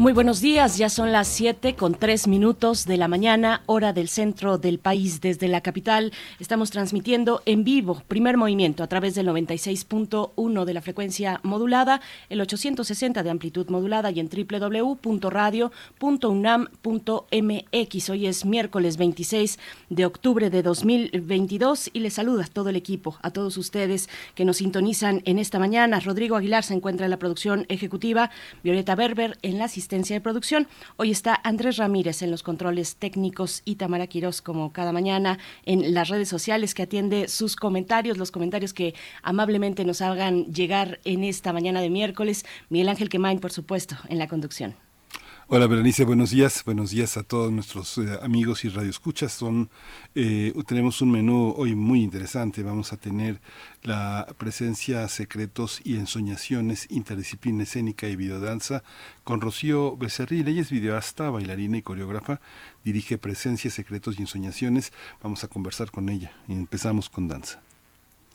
Muy buenos días, ya son las 7 con 3 minutos de la mañana, hora del centro del país. Desde la capital estamos transmitiendo en vivo primer movimiento a través del 96.1 de la frecuencia modulada, el 860 de amplitud modulada y en www.radio.unam.mx. Hoy es miércoles 26 de octubre de 2022 y les saluda todo el equipo, a todos ustedes que nos sintonizan en esta mañana. Rodrigo Aguilar se encuentra en la producción ejecutiva, Violeta Berber en la asistencia de producción. Hoy está Andrés Ramírez en los controles técnicos y Tamara Quirós, como cada mañana, en las redes sociales que atiende sus comentarios, los comentarios que amablemente nos hagan llegar en esta mañana de miércoles. Miguel Ángel Quemain, por supuesto, en la conducción. Hola Berenice, buenos días, buenos días a todos nuestros eh, amigos y radioescuchas. Son, eh, tenemos un menú hoy muy interesante. Vamos a tener la presencia Secretos y Ensoñaciones, Interdisciplina Escénica y Videodanza con Rocío Becerril. Ella es videoasta, bailarina y coreógrafa. Dirige Presencia, Secretos y Ensoñaciones. Vamos a conversar con ella empezamos con danza.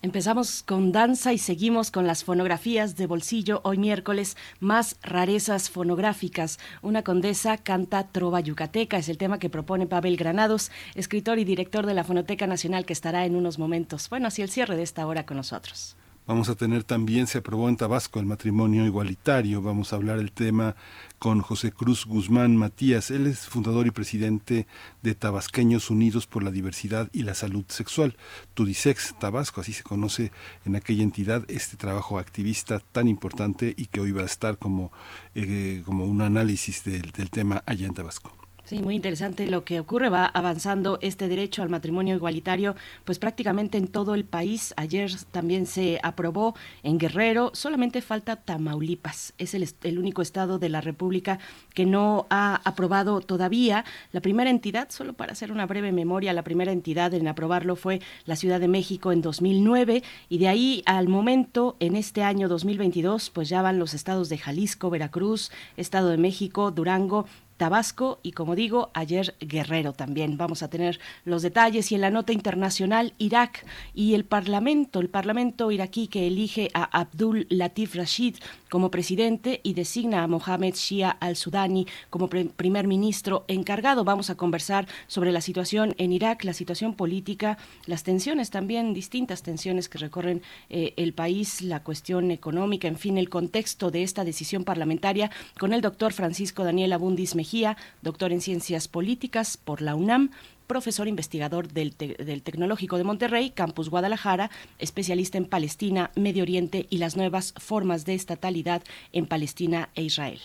Empezamos con danza y seguimos con las fonografías de bolsillo. Hoy miércoles, más rarezas fonográficas. Una condesa canta trova yucateca. Es el tema que propone Pavel Granados, escritor y director de la Fonoteca Nacional, que estará en unos momentos. Bueno, así el cierre de esta hora con nosotros. Vamos a tener también, se aprobó en Tabasco el matrimonio igualitario. Vamos a hablar el tema con José Cruz Guzmán Matías. Él es fundador y presidente de Tabasqueños Unidos por la Diversidad y la Salud Sexual. Tudisex Tabasco, así se conoce en aquella entidad este trabajo activista tan importante y que hoy va a estar como, eh, como un análisis del, del tema allá en Tabasco. Sí, muy interesante lo que ocurre. Va avanzando este derecho al matrimonio igualitario, pues prácticamente en todo el país. Ayer también se aprobó en Guerrero. Solamente falta Tamaulipas. Es el, el único estado de la República que no ha aprobado todavía. La primera entidad, solo para hacer una breve memoria, la primera entidad en aprobarlo fue la Ciudad de México en 2009 y de ahí al momento, en este año 2022, pues ya van los estados de Jalisco, Veracruz, Estado de México, Durango Tabasco y como digo, ayer Guerrero también. Vamos a tener los detalles y en la nota internacional Irak y el Parlamento, el Parlamento iraquí que elige a Abdul Latif Rashid como presidente y designa a Mohamed Shia al-Sudani como primer ministro encargado. Vamos a conversar sobre la situación en Irak, la situación política, las tensiones también, distintas tensiones que recorren eh, el país, la cuestión económica, en fin, el contexto de esta decisión parlamentaria con el doctor Francisco Daniel Abundis Doctor en Ciencias Políticas por la UNAM, profesor investigador del, del, Tecnológico de Monterrey, Campus Guadalajara, especialista en Palestina, Medio Oriente y las nuevas formas de estatalidad en Palestina e Israel.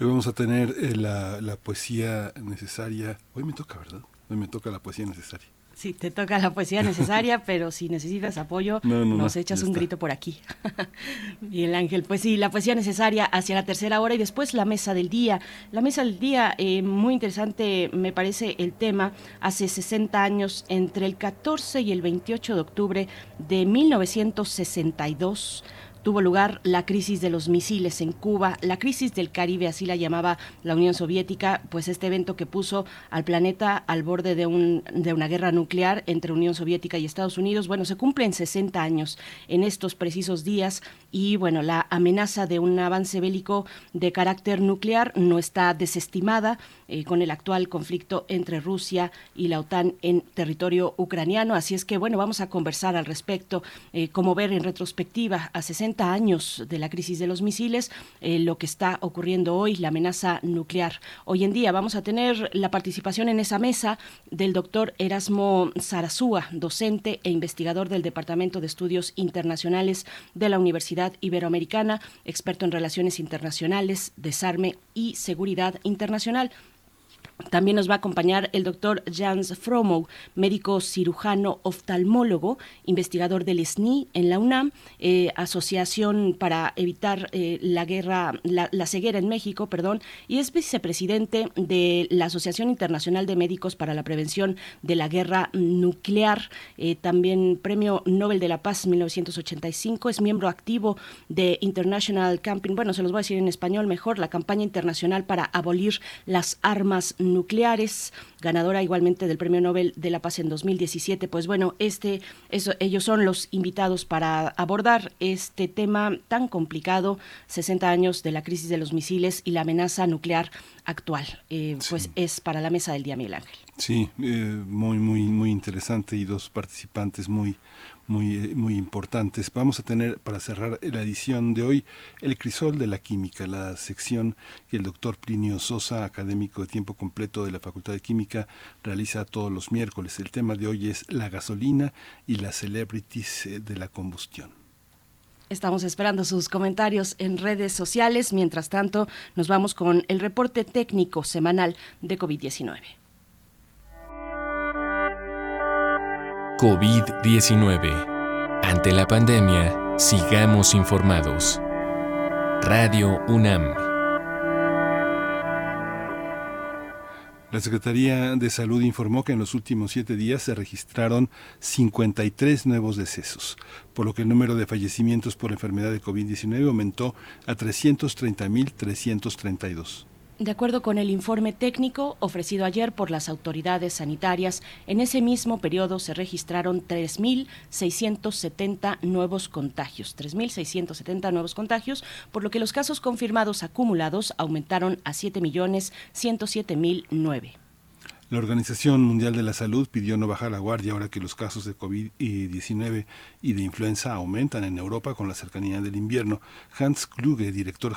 Hoy vamos a tener eh, la, la poesía necesaria. Hoy me toca, ¿verdad? Hoy me toca la poesía necesaria. Sí, te toca la poesía necesaria, pero si necesitas apoyo, nos echas un grito por aquí. Bien, Ángel, pues sí, la poesía necesaria hacia la tercera hora y después la mesa del día. La mesa del día, eh, muy interesante me parece el tema, hace 60 años, entre el 14 y el 28 de octubre de 1962 tuvo lugar la crisis de los misiles en Cuba, la crisis del Caribe, así la llamaba la Unión Soviética, pues este evento que puso al planeta al borde de, de una guerra nuclear entre Unión Soviética y Estados Unidos. Bueno, se cumplen 60 años en estos precisos días y bueno, la amenaza de un avance bélico de carácter nuclear no está desestimada eh, con el actual conflicto entre Rusia y la OTAN en territorio ucraniano. Así es que bueno, vamos a conversar al respecto, eh, cómo ver en retrospectiva a 60 años de la crisis de los misiles, eh, lo que está ocurriendo hoy, la amenaza nuclear. Hoy en día vamos a tener la participación en esa mesa del doctor Erasmo Sarazúa, docente e investigador del Departamento de Estudios Internacionales de la Universidad Iberoamericana, experto en relaciones internacionales, desarme y seguridad internacional. También nos va a acompañar el doctor Jans Fromo, médico cirujano oftalmólogo, investigador del SNI en la UNAM, eh, Asociación para Evitar eh, la Guerra, la, Ceguera en México, perdón, y es vicepresidente de la Asociación Internacional de Médicos para la Prevención de la Guerra Nuclear, eh, también Premio Nobel de la Paz 1985, es miembro activo de International Camping, bueno, se los voy a decir en español mejor, la campaña internacional para abolir las armas nucleares, ganadora igualmente del Premio Nobel de la Paz en 2017. Pues bueno, este, eso, ellos son los invitados para abordar este tema tan complicado, 60 años de la crisis de los misiles y la amenaza nuclear actual. Eh, pues es para la mesa del día, Miguel Ángel. Sí, eh, muy, muy, muy interesante y dos participantes muy muy, muy importantes. Vamos a tener para cerrar la edición de hoy el crisol de la química, la sección que el doctor Plinio Sosa, académico de tiempo completo de la Facultad de Química, realiza todos los miércoles. El tema de hoy es la gasolina y las celebrities eh, de la combustión. Estamos esperando sus comentarios en redes sociales. Mientras tanto, nos vamos con el reporte técnico semanal de COVID-19. COVID-19. Ante la pandemia, sigamos informados. Radio UNAM. La Secretaría de Salud informó que en los últimos siete días se registraron 53 nuevos decesos, por lo que el número de fallecimientos por enfermedad de COVID-19 aumentó a 330.332. De acuerdo con el informe técnico ofrecido ayer por las autoridades sanitarias, en ese mismo periodo se registraron 3.670 nuevos contagios, 3.670 nuevos contagios, por lo que los casos confirmados acumulados aumentaron a 7.107.009. La Organización Mundial de la Salud pidió no bajar la guardia ahora que los casos de COVID-19 y de influenza aumentan en Europa con la cercanía del invierno. Hans Kluge, director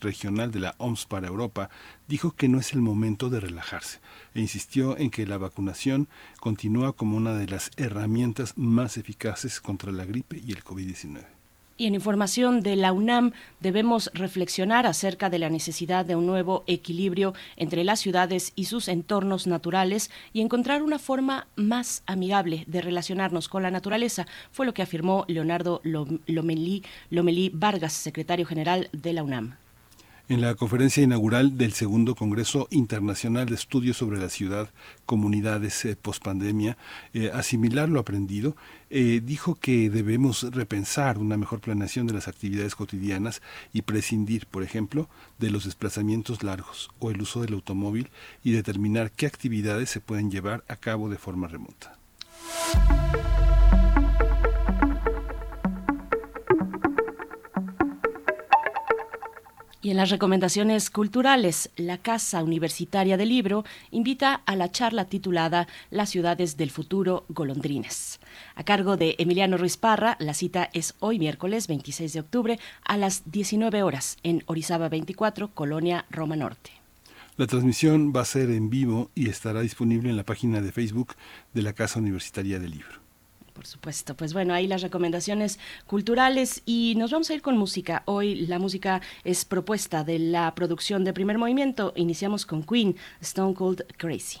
regional de la OMS para Europa, dijo que no es el momento de relajarse e insistió en que la vacunación continúa como una de las herramientas más eficaces contra la gripe y el COVID-19. Y en información de la UNAM debemos reflexionar acerca de la necesidad de un nuevo equilibrio entre las ciudades y sus entornos naturales y encontrar una forma más amigable de relacionarnos con la naturaleza, fue lo que afirmó Leonardo Lomelí, Vargas, secretario general de la UNAM en la conferencia inaugural del segundo Congreso Internacional de Estudios sobre la Ciudad, Comunidades eh, Postpandemia, eh, asimilar lo aprendido, eh, dijo que debemos repensar una mejor planeación de las actividades cotidianas y prescindir, por ejemplo, de los desplazamientos largos o el uso del automóvil y determinar qué actividades se pueden llevar a cabo de forma remota. Y en las recomendaciones culturales, la Casa Universitaria del Libro invita a la charla titulada Las ciudades del futuro golondrines. A cargo de Emiliano Ruiz Parra, la cita es hoy miércoles 26 de octubre a las 19 horas en Orizaba 24, Colonia Roma Norte. La transmisión va a ser en vivo y estará disponible en la página de Facebook de la Casa Universitaria del Libro. Por supuesto, pues bueno, ahí las recomendaciones culturales y nos vamos a ir con música. Hoy la música es propuesta de la producción de primer movimiento. Iniciamos con Queen, Stone Cold Crazy.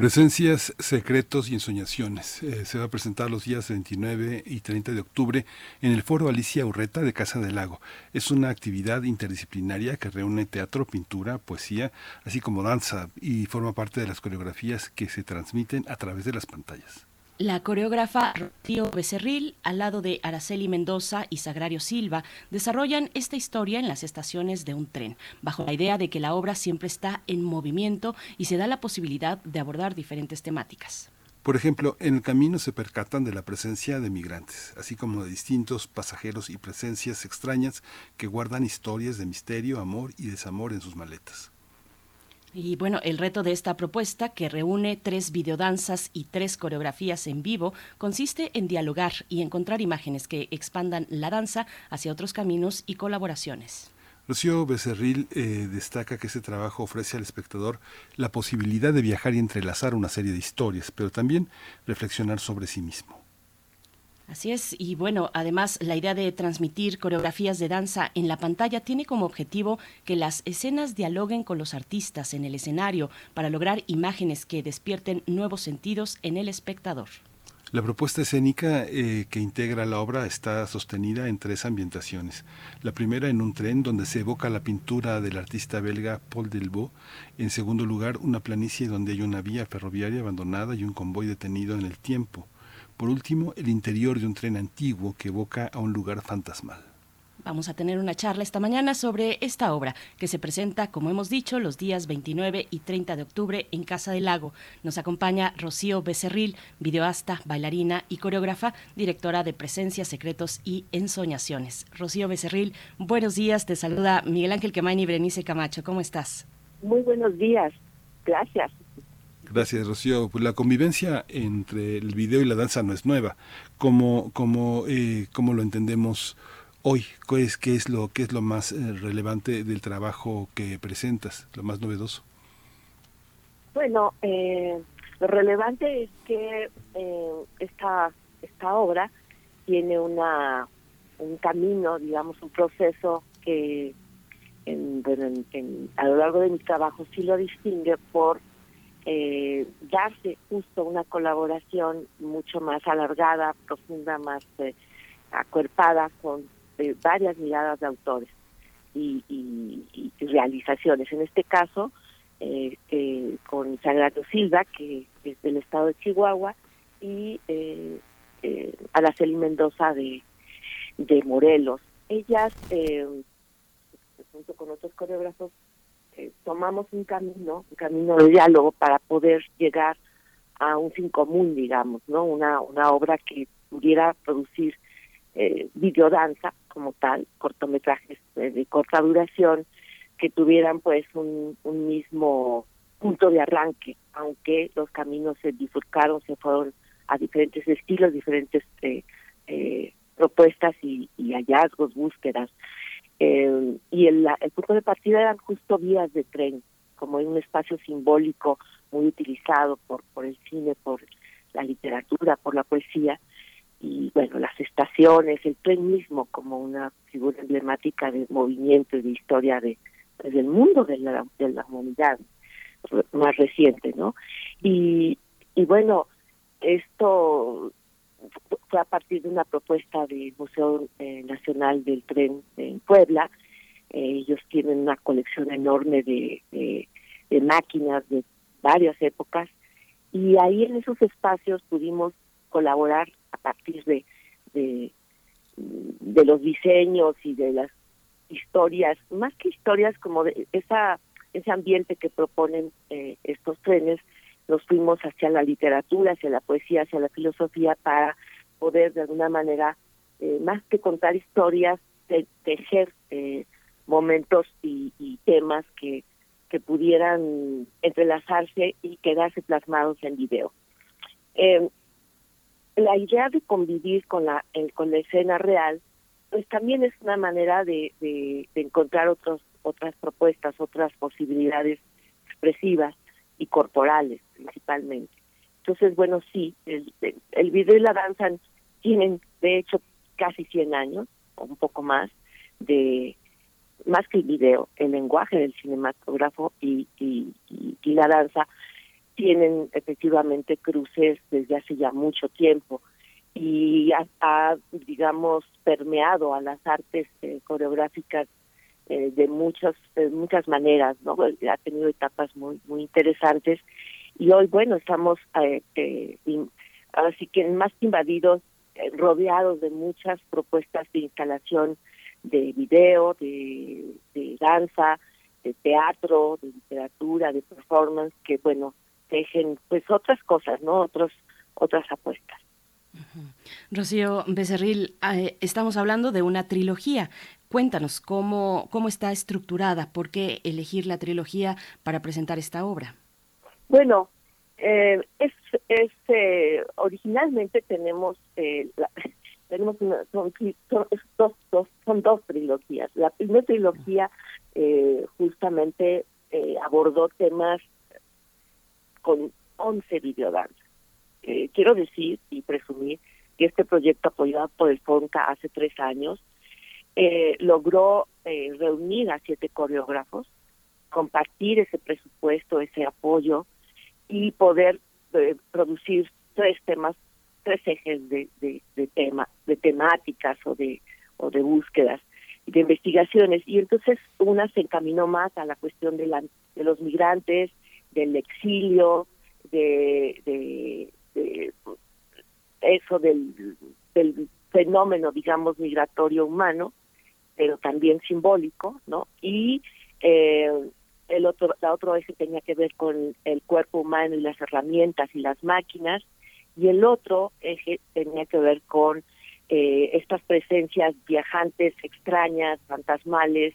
Presencias, secretos y ensoñaciones. Eh, se va a presentar los días 29 y 30 de octubre en el Foro Alicia Urreta de Casa del Lago. Es una actividad interdisciplinaria que reúne teatro, pintura, poesía, así como danza y forma parte de las coreografías que se transmiten a través de las pantallas. La coreógrafa Rocío Becerril, al lado de Araceli Mendoza y Sagrario Silva, desarrollan esta historia en las estaciones de un tren, bajo la idea de que la obra siempre está en movimiento y se da la posibilidad de abordar diferentes temáticas. Por ejemplo, en el camino se percatan de la presencia de migrantes, así como de distintos pasajeros y presencias extrañas que guardan historias de misterio, amor y desamor en sus maletas. Y bueno, el reto de esta propuesta, que reúne tres videodanzas y tres coreografías en vivo, consiste en dialogar y encontrar imágenes que expandan la danza hacia otros caminos y colaboraciones. Rocío Becerril eh, destaca que este trabajo ofrece al espectador la posibilidad de viajar y entrelazar una serie de historias, pero también reflexionar sobre sí mismo. Así es, y bueno, además la idea de transmitir coreografías de danza en la pantalla tiene como objetivo que las escenas dialoguen con los artistas en el escenario para lograr imágenes que despierten nuevos sentidos en el espectador. La propuesta escénica eh, que integra la obra está sostenida en tres ambientaciones. La primera en un tren donde se evoca la pintura del artista belga Paul Delvaux. En segundo lugar, una planicie donde hay una vía ferroviaria abandonada y un convoy detenido en el tiempo. Por último, el interior de un tren antiguo que evoca a un lugar fantasmal. Vamos a tener una charla esta mañana sobre esta obra que se presenta, como hemos dicho, los días 29 y 30 de octubre en Casa del Lago. Nos acompaña Rocío Becerril, videoasta, bailarina y coreógrafa, directora de Presencias, Secretos y Ensoñaciones. Rocío Becerril, buenos días. Te saluda Miguel Ángel Quemain y Berenice Camacho. ¿Cómo estás? Muy buenos días. Gracias. Gracias, Rocío. Pues la convivencia entre el video y la danza no es nueva. ¿Cómo, cómo, eh, cómo lo entendemos hoy? ¿Qué es, qué es, lo, qué es lo más eh, relevante del trabajo que presentas, lo más novedoso? Bueno, eh, lo relevante es que eh, esta, esta obra tiene una un camino, digamos, un proceso que en, en, en, a lo largo de mi trabajo sí lo distingue por eh, darse justo una colaboración mucho más alargada, profunda, más eh, acuerpada con eh, varias miradas de autores y, y, realizaciones. En este caso, eh, con Sagrado Silva, que es del estado de Chihuahua, y Araceli Mendoza de, de Morelos. Ellas, junto con otros coreógrafos, eh, tomamos un camino, un camino de diálogo para poder llegar a un fin común, digamos, ¿no? Una, una obra que pudiera producir eh, videodanza como tal, cortometrajes eh, de corta duración, que tuvieran pues un, mismo punto de arranque, aunque los caminos se bifurcaron, se fueron a diferentes estilos, diferentes eh, eh, propuestas y hallazgos, búsquedas. Eh, y el, el punto de partida eran justo vías de tren, como en un espacio simbólico muy utilizado por, por el cine, por la literatura, por la poesía, y bueno, las estaciones, el tren mismo como una figura emblemática de movimiento y de historia de, pues, del mundo de la, de la humanidad más reciente, ¿no? Y, y bueno, esto fue a partir de una propuesta del Museo eh, Nacional del Tren en Puebla. Eh, ellos tienen una colección enorme de, máquinas de varias épocas y ahí en esos espacios pudimos colaborar a partir de, de, de los diseños y de las historias, más que historias como de esa ese ambiente que proponen eh, estos trenes, nos fuimos hacia la literatura, hacia la poesía, hacia la filosofía para poder de alguna manera, eh, más que contar historias, te- tejer eh, momentos y, temas que, que pudieran entrelazarse y quedarse plasmados en video. Eh, la idea de convivir con la el- con la escena real pues también es una manera de, de, de encontrar otros otras propuestas otras posibilidades expresivas y corporales principalmente. Entonces bueno sí el, video y la danza tienen de hecho casi 100 años un poco más de más que el video el lenguaje del cinematógrafo y, y, la danza tienen efectivamente cruces desde hace ya mucho tiempo y ha, ha, digamos permeado a las artes eh, coreográficas eh, de muchas de muchas maneras no ha tenido etapas muy muy interesantes y hoy bueno estamos eh, eh, in- que más invadidos eh, rodeados de muchas propuestas de instalación de video de, danza de teatro de literatura de performance que bueno tejen pues otras cosas no otros otras apuestas Rocío Becerril, eh, estamos hablando de una trilogía. Cuéntanos cómo, cómo está estructurada, por qué elegir la trilogía para presentar esta obra. Bueno, eh, es, eh, originalmente tenemos eh, la- tenemos una, son, son dos, dos son dos trilogías. La primera trilogía eh, justamente eh, abordó temas con 11 videodanzas. Quiero decir y presumir que este proyecto apoyado por el FONCA hace tres años logró reunir a siete coreógrafos, compartir ese presupuesto, ese apoyo y poder eh, producir tres temas, tres ejes de, de, de tema, de temáticas o de o de búsquedas de investigaciones y entonces una se encaminó más a la cuestión de, la, de los migrantes, del exilio, de, de, de eso del, del fenómeno, digamos, migratorio humano, pero también simbólico, ¿no? Y eh, el otro, la otro eje tenía que ver con el cuerpo humano y las herramientas y las máquinas, y el otro eje tenía que ver con eh, estas presencias viajantes, extrañas, fantasmales,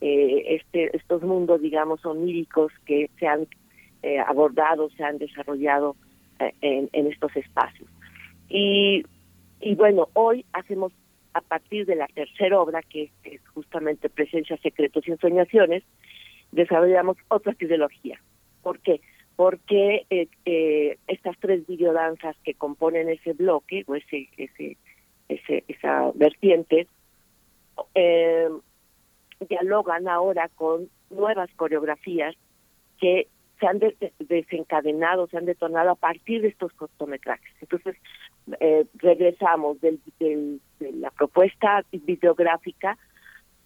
eh, este, estos mundos, digamos, oníricos que se han eh, abordado, se han desarrollado eh, en, estos espacios. Y, y bueno, hoy hacemos a partir de la tercera obra, que es justamente Presencia, Secretos y Ensoñaciones, desarrollamos otra ideología. ¿Por qué? Porque eh, eh, estas tres videodanzas que componen ese bloque, o ese, ese, ese esa vertiente, eh, dialogan ahora con nuevas coreografías que se han de- desencadenado, se han detonado a partir de estos cortometrajes. Entonces, eh, regresamos del, del- de la propuesta videográfica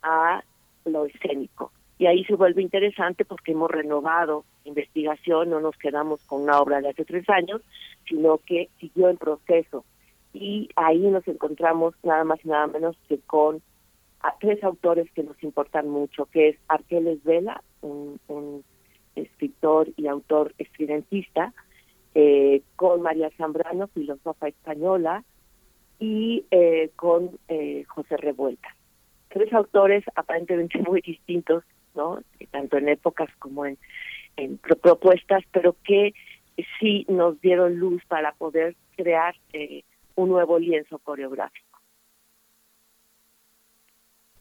a lo escénico. Y ahí se vuelve interesante porque hemos renovado investigación, no nos quedamos con una obra de hace tres años, sino que siguió en proceso. Y ahí nos encontramos nada más y nada menos que con tres autores que nos importan mucho, que es Arqueles Vela, un, un escritor y autor estridentista, eh, con María Zambrano, filósofa española, y eh, con eh, José Revuelta. Tres autores aparentemente muy distintos, ¿no? Tanto en épocas como en, en pro- propuestas, pero que sí nos dieron luz para poder crear eh, un nuevo lienzo coreográfico.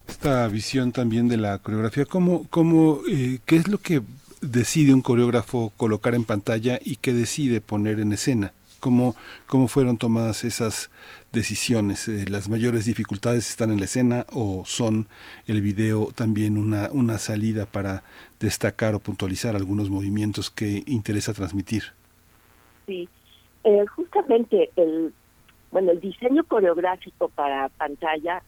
esta visión también de la coreografía, ¿cómo, cómo, eh, ¿qué es lo que decide un coreógrafo colocar en pantalla y qué decide poner en escena? ¿Cómo, cómo fueron tomadas esas decisiones? Eh, ¿Las mayores dificultades están en la escena o son el video también una, una salida para destacar o puntualizar algunos movimientos que interesa transmitir? Sí, eh, justamente el, bueno, el diseño coreográfico para pantalla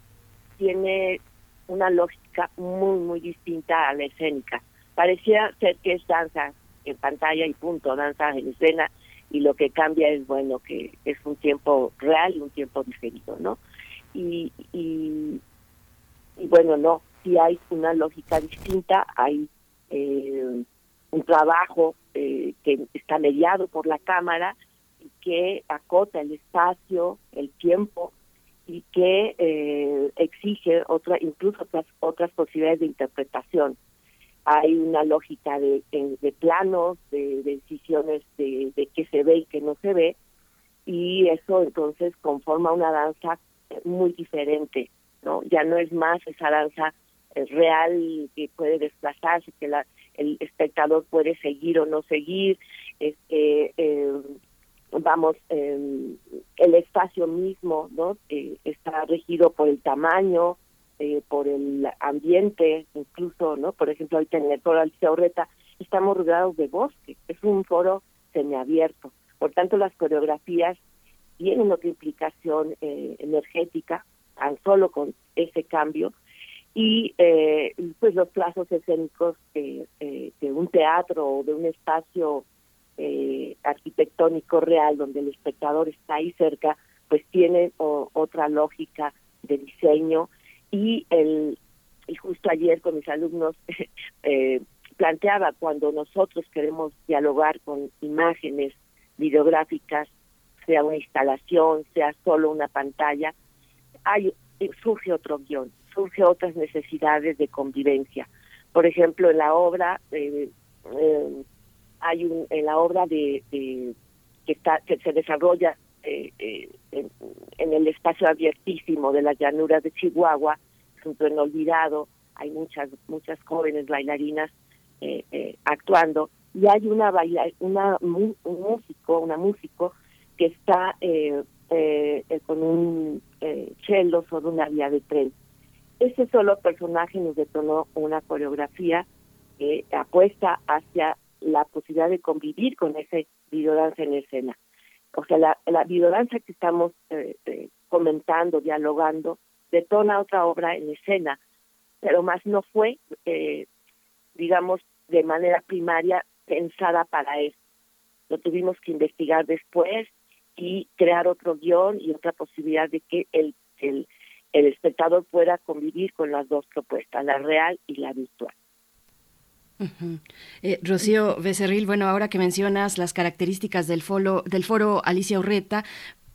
tiene una lógica muy, muy distinta a la escénica. Parecía ser que es danza en pantalla y punto, danza en escena, y lo que cambia es, bueno, que es un tiempo real y un tiempo diferido, ¿no? Y, y, bueno, no, si hay una lógica distinta, hay eh, un trabajo eh, que está mediado por la Cámara y que acota el espacio, el tiempo y que eh, exige otra, incluso otras, otras posibilidades de interpretación. Hay una lógica de, planos, de, de decisiones de, de qué se ve y qué no se ve, y eso entonces conforma una danza muy diferente, ¿no? Ya no es más esa danza eh, real que puede desplazarse, que la, el espectador puede seguir o no seguir, este, eh, vamos, eh, el espacio mismo, ¿no? Eh, está regido por el tamaño, eh, por el ambiente, incluso, ¿no? Por ejemplo, ahorita en el foro Alicia Urreta estamos rodeados de bosque, es un foro semiabierto. Por tanto, las coreografías tienen otra implicación eh, energética, tan solo con ese cambio, y eh, pues los plazos escénicos eh, eh, de un teatro o de un espacio eh, arquitectónico real donde el espectador está ahí cerca, pues tiene o- otra lógica de diseño y el y justo ayer con mis alumnos eh, planteaba cuando nosotros queremos dialogar con imágenes videográficas, sea una instalación, sea solo una pantalla, hay surge otro guion, surge otras necesidades de convivencia. Por ejemplo, en la obra eh, eh, hay un en la obra de, de- que está que se desarrolla eh, eh, en, el espacio abiertísimo de las llanuras de Chihuahua, junto en Olvidado, hay muchas muchas jóvenes bailarinas eh, eh, actuando y hay una baila, una un músico, una músico que está eh, con un cello sobre una vía de tren. Ese solo personaje nos detonó una coreografía que apuesta hacia la posibilidad de convivir con ese videodanza en escena. O sea, la, la que estamos eh, eh, comentando, dialogando, detona otra obra en escena, pero más no fue, eh, digamos, de manera primaria pensada para eso. Lo tuvimos que investigar después y crear otro guion y otra posibilidad de que el, el, el espectador pueda convivir con las dos propuestas, la real y la virtual. Eh, Rocío Becerril, bueno, ahora que mencionas las características del foro, del foro Alicia Urreta,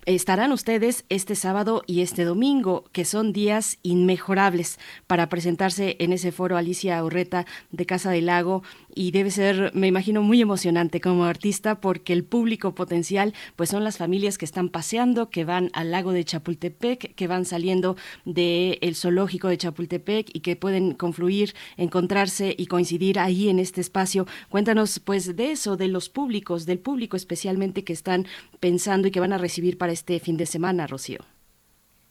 estarán ustedes este sábado y este domingo, que son días inmejorables para presentarse en ese foro Alicia Urreta de Casa del Lago y debe ser, me imagino, muy emocionante como artista porque el público potencial pues son las familias que están paseando, que van al lago de Chapultepec, que van saliendo del zoológico de Chapultepec y que pueden confluir, encontrarse y coincidir ahí en este espacio. Cuéntanos pues de eso, de los públicos, del público especialmente que están pensando y que van a recibir para este fin de semana, Rocío.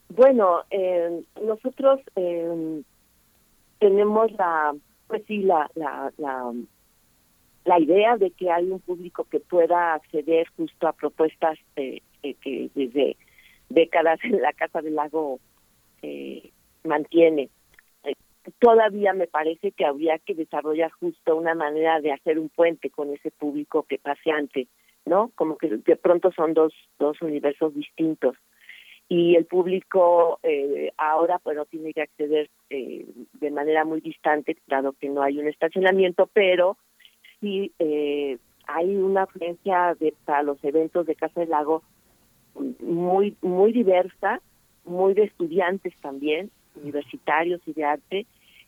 Bueno, eh, nosotros eh, tenemos la, pues sí, la, la, la, la idea de que hay un público que pueda acceder justo a propuestas eh, eh, que desde décadas en la Casa del Lago eh, mantiene. Eh, todavía me parece que habría que desarrollar justo una manera de hacer un puente con ese público que paseante, ¿no? Como que de pronto son dos, dos universos distintos y el público eh, ahora pues no tiene que acceder eh, de manera muy distante dado que no hay un estacionamiento pero sí eh, hay una afluencia de para los eventos de Casa del Lago muy muy diversa muy de estudiantes también universitarios y de arte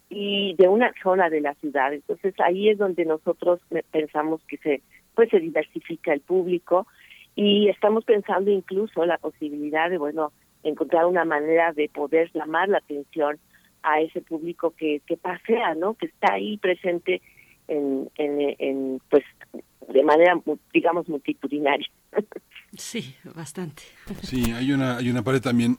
y de una zona de la ciudad. Entonces ahí es donde nosotros pensamos que se pues se diversifica el público y estamos pensando incluso la posibilidad de bueno encontrar una manera de poder llamar la atención a ese público que, que pasea no que está ahí presente en, en, en pues de manera digamos multitudinaria sí bastante sí hay una hay una pared también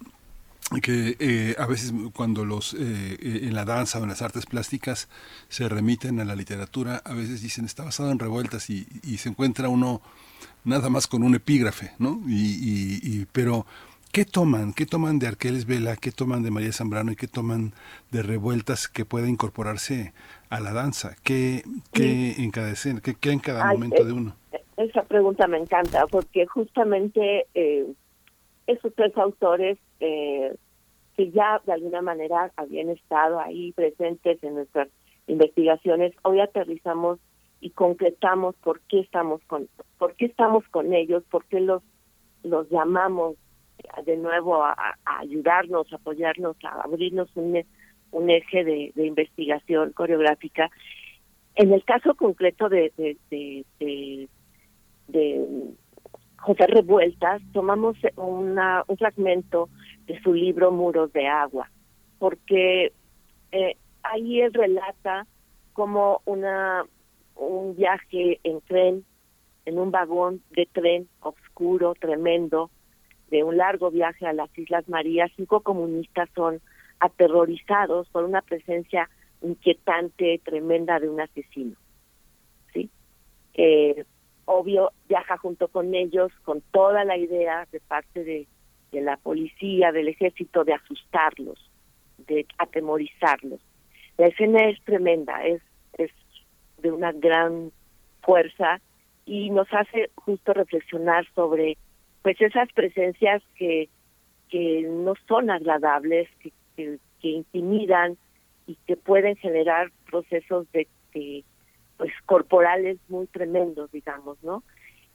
que eh, a veces cuando los eh, en la danza o en las artes plásticas se remiten a la literatura a veces dicen está basado en revueltas y, y se encuentra uno nada más con un epígrafe, ¿no? Y, y, y, pero, ¿qué toman? ¿Qué toman de Arqueles Vela? ¿Qué toman de María Zambrano? ¿Y qué toman de revueltas que pueda incorporarse a la danza? ¿Qué, qué en cada escena? ¿Qué, qué en cada Ay, momento de uno? Esa pregunta me encanta porque justamente eh, esos tres autores eh, que ya de alguna manera habían estado ahí presentes en nuestras investigaciones, hoy aterrizamos y concretamos por qué estamos con por qué estamos con ellos, por qué los los llamamos de nuevo a, a ayudarnos, a apoyarnos, a abrirnos un, un eje de, investigación coreográfica. En el caso concreto de, de, de José Revueltas, tomamos una, un fragmento de su libro Muros de Agua, porque eh, ahí él relata como una un viaje en tren, en un vagón de tren oscuro, tremendo, de un largo viaje a las Islas Marías, cinco comunistas son aterrorizados por una presencia inquietante, tremenda de un asesino. ¿Sí? Eh, obvio, viaja junto con ellos con toda la idea de parte de, de la policía, del ejército, de asustarlos, de atemorizarlos. La escena es tremenda, es, es de una gran fuerza y nos hace justo reflexionar sobre pues esas presencias que que no son agradables, que, que, intimidan y que pueden generar procesos de, pues corporales muy tremendos, digamos, ¿no?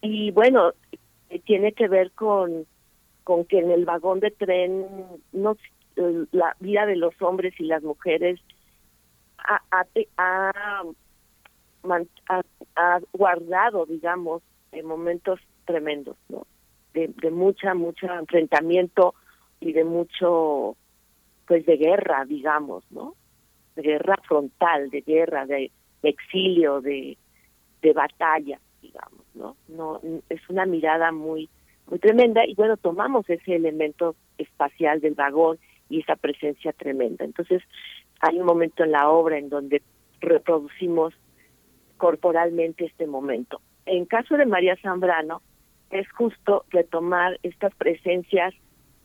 Y bueno, eh, tiene que ver con con que en el vagón de tren no la vida de los hombres y las mujeres ha, ha- ha guardado, digamos, en momentos tremendos, ¿no? De, de mucha, mucho enfrentamiento y de mucho, pues, de guerra, digamos, ¿no? De guerra frontal, de guerra, de, exilio, de, de batalla, digamos, ¿no? No es una mirada muy muy tremenda y bueno, tomamos ese elemento espacial del vagón y esa presencia tremenda. Entonces, hay un momento en la obra en donde reproducimos corporalmente este momento. En caso de María Zambrano, es justo retomar estas presencias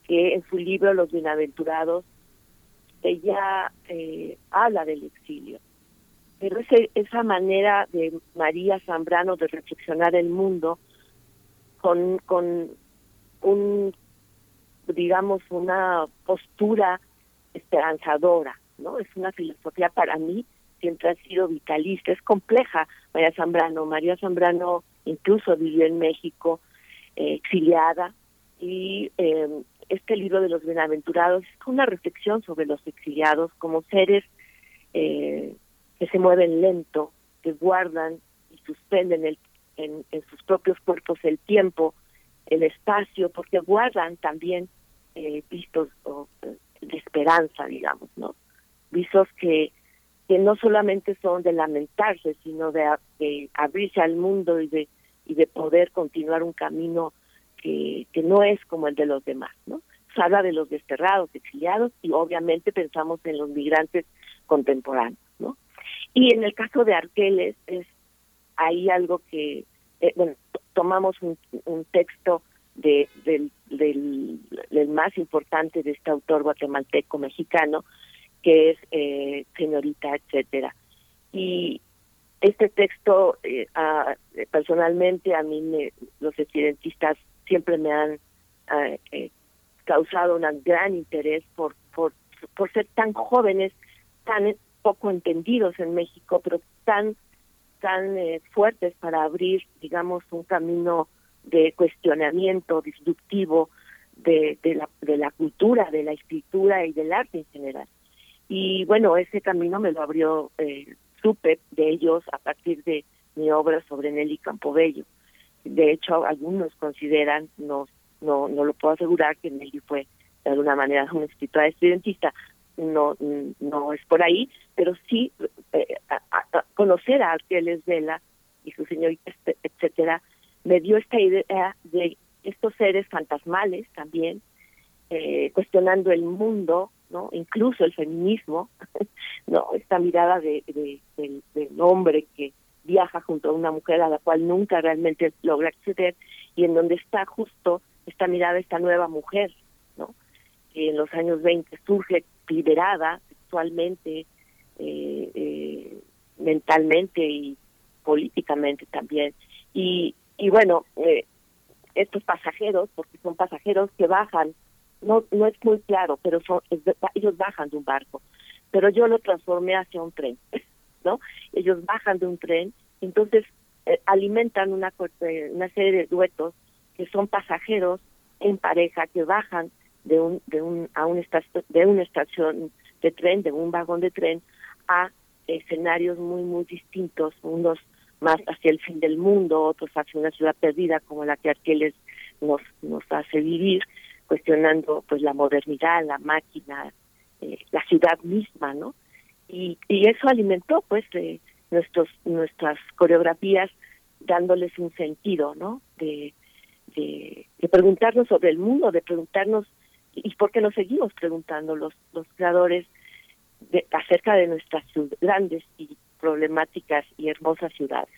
que en su libro Los Bienaventurados ella eh, habla del exilio. Pero ese, esa manera de María Zambrano de reflexionar el mundo con, con un, digamos, una postura esperanzadora, ¿no? Es una filosofía para mí siempre ha sido vitalista, es compleja María Zambrano. María Zambrano incluso vivió en México, eh, exiliada, y eh, este libro de los bienaventurados es una reflexión sobre los exiliados como seres eh, que se mueven lento, que guardan y suspenden el, en, en sus propios cuerpos el tiempo, el espacio, porque guardan también eh, vistos eh, de esperanza, digamos, ¿no? Visos que que no solamente son de lamentarse, sino de, de abrirse al mundo y de y de poder continuar un camino que, que no es como el de los demás, ¿no? Se habla de los desterrados, exiliados y obviamente pensamos en los migrantes contemporáneos, ¿no? Y en el caso de Arqueles es ahí algo que, eh, bueno, tomamos un, texto de, del más importante de este autor guatemalteco mexicano, que es eh, señorita, etcétera. Y este texto, eh, a, personalmente, a mí me, los estudiantistas siempre me han eh, eh, causado un gran interés por, por, por ser tan jóvenes, tan poco entendidos en México, pero tan tan eh, fuertes para abrir, digamos, un camino de cuestionamiento disruptivo de, de, la, de la cultura, de la escritura y del arte en general. Y bueno, ese camino me lo abrió, eh, supe de ellos a partir de mi obra sobre Nelly Campobello. De hecho, algunos consideran, no, no, no lo puedo asegurar, que Nelly fue de alguna manera una escritora estudiantista. No, no es por ahí, pero sí eh, a, conocer a Arqueles Vela y su señorita, etcétera, me dio esta idea de estos seres fantasmales también, eh, cuestionando el mundo, no incluso el feminismo no esta mirada de, de, del hombre que viaja junto a una mujer a la cual nunca realmente logra acceder y en donde está justo esta mirada esta nueva mujer no que en los años 20 surge liberada sexualmente eh, eh, mentalmente y políticamente también y y bueno eh, estos pasajeros porque son pasajeros que bajan no no es muy claro, pero son, es, ellos bajan de un barco. Pero yo lo transformé hacia un tren. ¿no? Ellos bajan de un tren, entonces eh, alimentan una, una serie de duetos que son pasajeros en pareja que bajan de un de un a estación de una estación de tren, de un vagón de tren a escenarios muy muy distintos, unos más hacia el fin del mundo, otros hacia una ciudad perdida como la que Arqueles nos nos hace vivir, cuestionando pues la modernidad, la máquina, eh, la ciudad misma, ¿no? Y, y eso alimentó pues eh, nuestros nuestras coreografías dándoles un sentido, ¿no? De, de, de preguntarnos sobre el mundo, de preguntarnos y por qué nos seguimos preguntando los los creadores de, acerca de nuestras grandes y problemáticas y hermosas ciudades.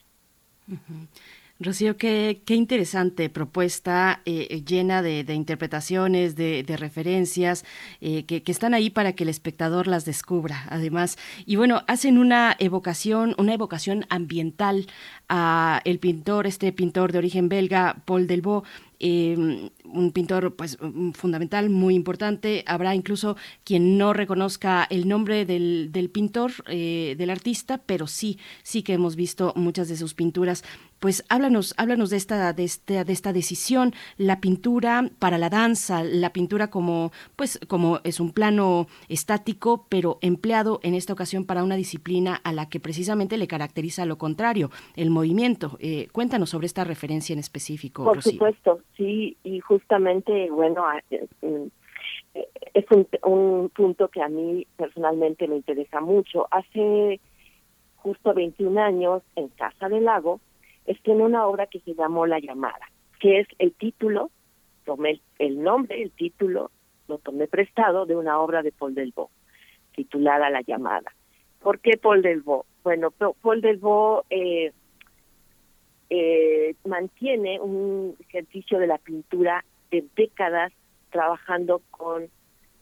Rocío, qué, interesante propuesta eh, llena de, interpretaciones, de, referencias, eh, que, están ahí para que el espectador las descubra, además. Y bueno, hacen una evocación, una evocación ambiental a el pintor, este pintor de origen belga, Paul Delvaux, eh, un pintor pues fundamental, muy importante. Habrá incluso quien no reconozca el nombre del, del pintor, eh, del artista, pero sí, sí que hemos visto muchas de sus pinturas. Pues háblanos, háblanos de esta, de esta, de esta decisión, la pintura para la danza, la pintura como, pues, como es un plano estático, pero empleado en esta ocasión para una disciplina a la que precisamente le caracteriza lo contrario, el movimiento. Eh, cuéntanos sobre esta referencia en específico, Por Rocío. supuesto, sí, y justamente, bueno, eh, eh, es un, un punto que a mí personalmente me interesa mucho. Hace justo 21 años, en Casa del Lago, estrenó una obra que se llamó La Llamada, que es el título, tomé el, nombre, el título, lo tomé prestado de una obra de Paul Delvaux, titulada La Llamada. ¿Por qué Paul Delvaux? Bueno, Pa- Paul Delvaux eh, eh, mantiene un ejercicio de la pintura de décadas trabajando con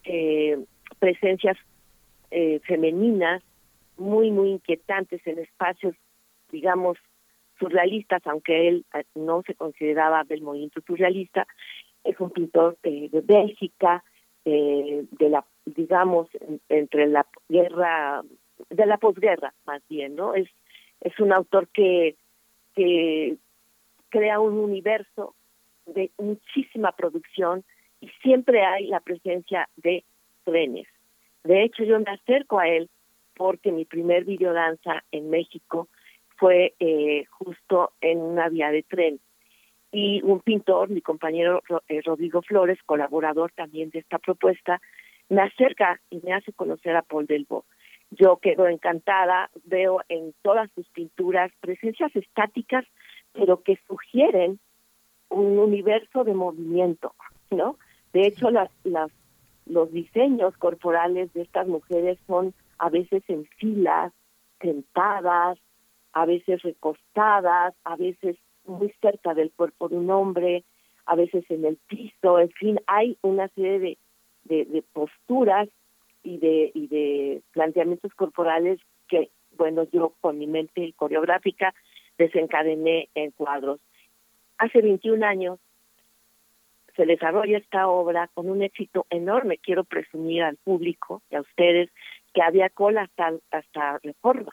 eh, presencias eh, femeninas muy, muy inquietantes en espacios, digamos, surrealistas, aunque él eh, no se consideraba del movimiento surrealista, es un pintor eh, de Bélgica, eh, de la, digamos, en- entre la guerra, de la posguerra más bien, ¿no? Es, es un autor que, que crea un universo de muchísima producción y siempre hay la presencia de trenes. De hecho, yo me acerco a él porque mi primer videodanza en México fue eh, justo en una vía de tren. Y un pintor, mi compañero Ro- eh, Rodrigo Flores, colaborador también de esta propuesta, me acerca y me hace conocer a Paul Delvaux. Yo quedo encantada, veo en todas sus pinturas presencias estáticas, pero que sugieren un universo de movimiento, ¿no? De hecho, las, las, los diseños corporales de estas mujeres son a veces en filas, sentadas, a veces recostadas, a veces muy cerca del cuerpo de un hombre, a veces en el piso, en fin, hay una serie de, posturas y de, y de planteamientos corporales que, bueno, yo con mi mente coreográfica desencadené en cuadros. Hace 21 años se desarrolla esta obra con un éxito enorme. Quiero presumir al público y a ustedes que había cola hasta, hasta Reforma.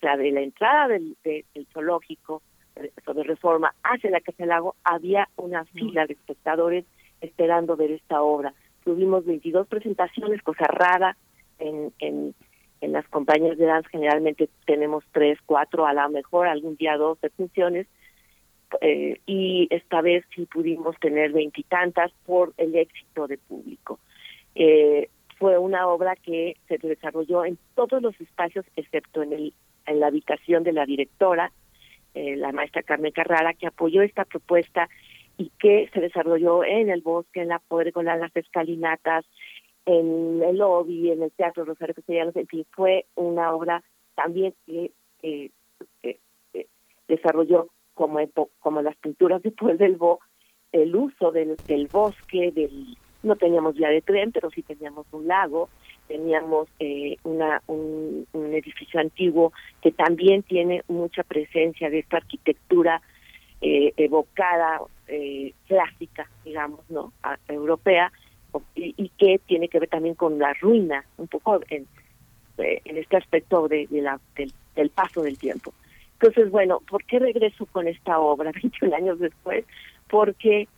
Sea, de la entrada del, de- del zoológico eh, sobre Reforma hacia la Casa del Lago había una fila de espectadores esperando ver esta obra. Tuvimos 22 presentaciones, cosa rara en, en, en las compañías de danza. Generalmente tenemos tres, cuatro, a lo mejor algún día dos funciones eh, y esta vez sí pudimos tener veintitantas por el éxito de público. Eh, fue una obra que se desarrolló en todos los espacios excepto en, el, en la habitación de la directora, eh, la maestra Carmen Carrara, que apoyó esta propuesta y que se desarrolló en el bosque, en la Puergola, en las escalinatas, en el lobby, en el Teatro Rosario Castellanos, en fin, fue una obra también que eh, eh, eh, desarrolló como, como las pinturas de Paul Delvaux, el uso del, del bosque, del no teníamos vía de tren, pero sí teníamos un lago, teníamos eh, una, un, edificio antiguo que también tiene mucha presencia de esta arquitectura eh, evocada, eh, clásica, digamos, ¿no? Europea, y, que tiene que ver también con la ruina, un poco en, eh, en este aspecto de, de la, del, el paso del tiempo. Entonces, bueno, ¿por qué regreso con esta obra 21 años después? Porque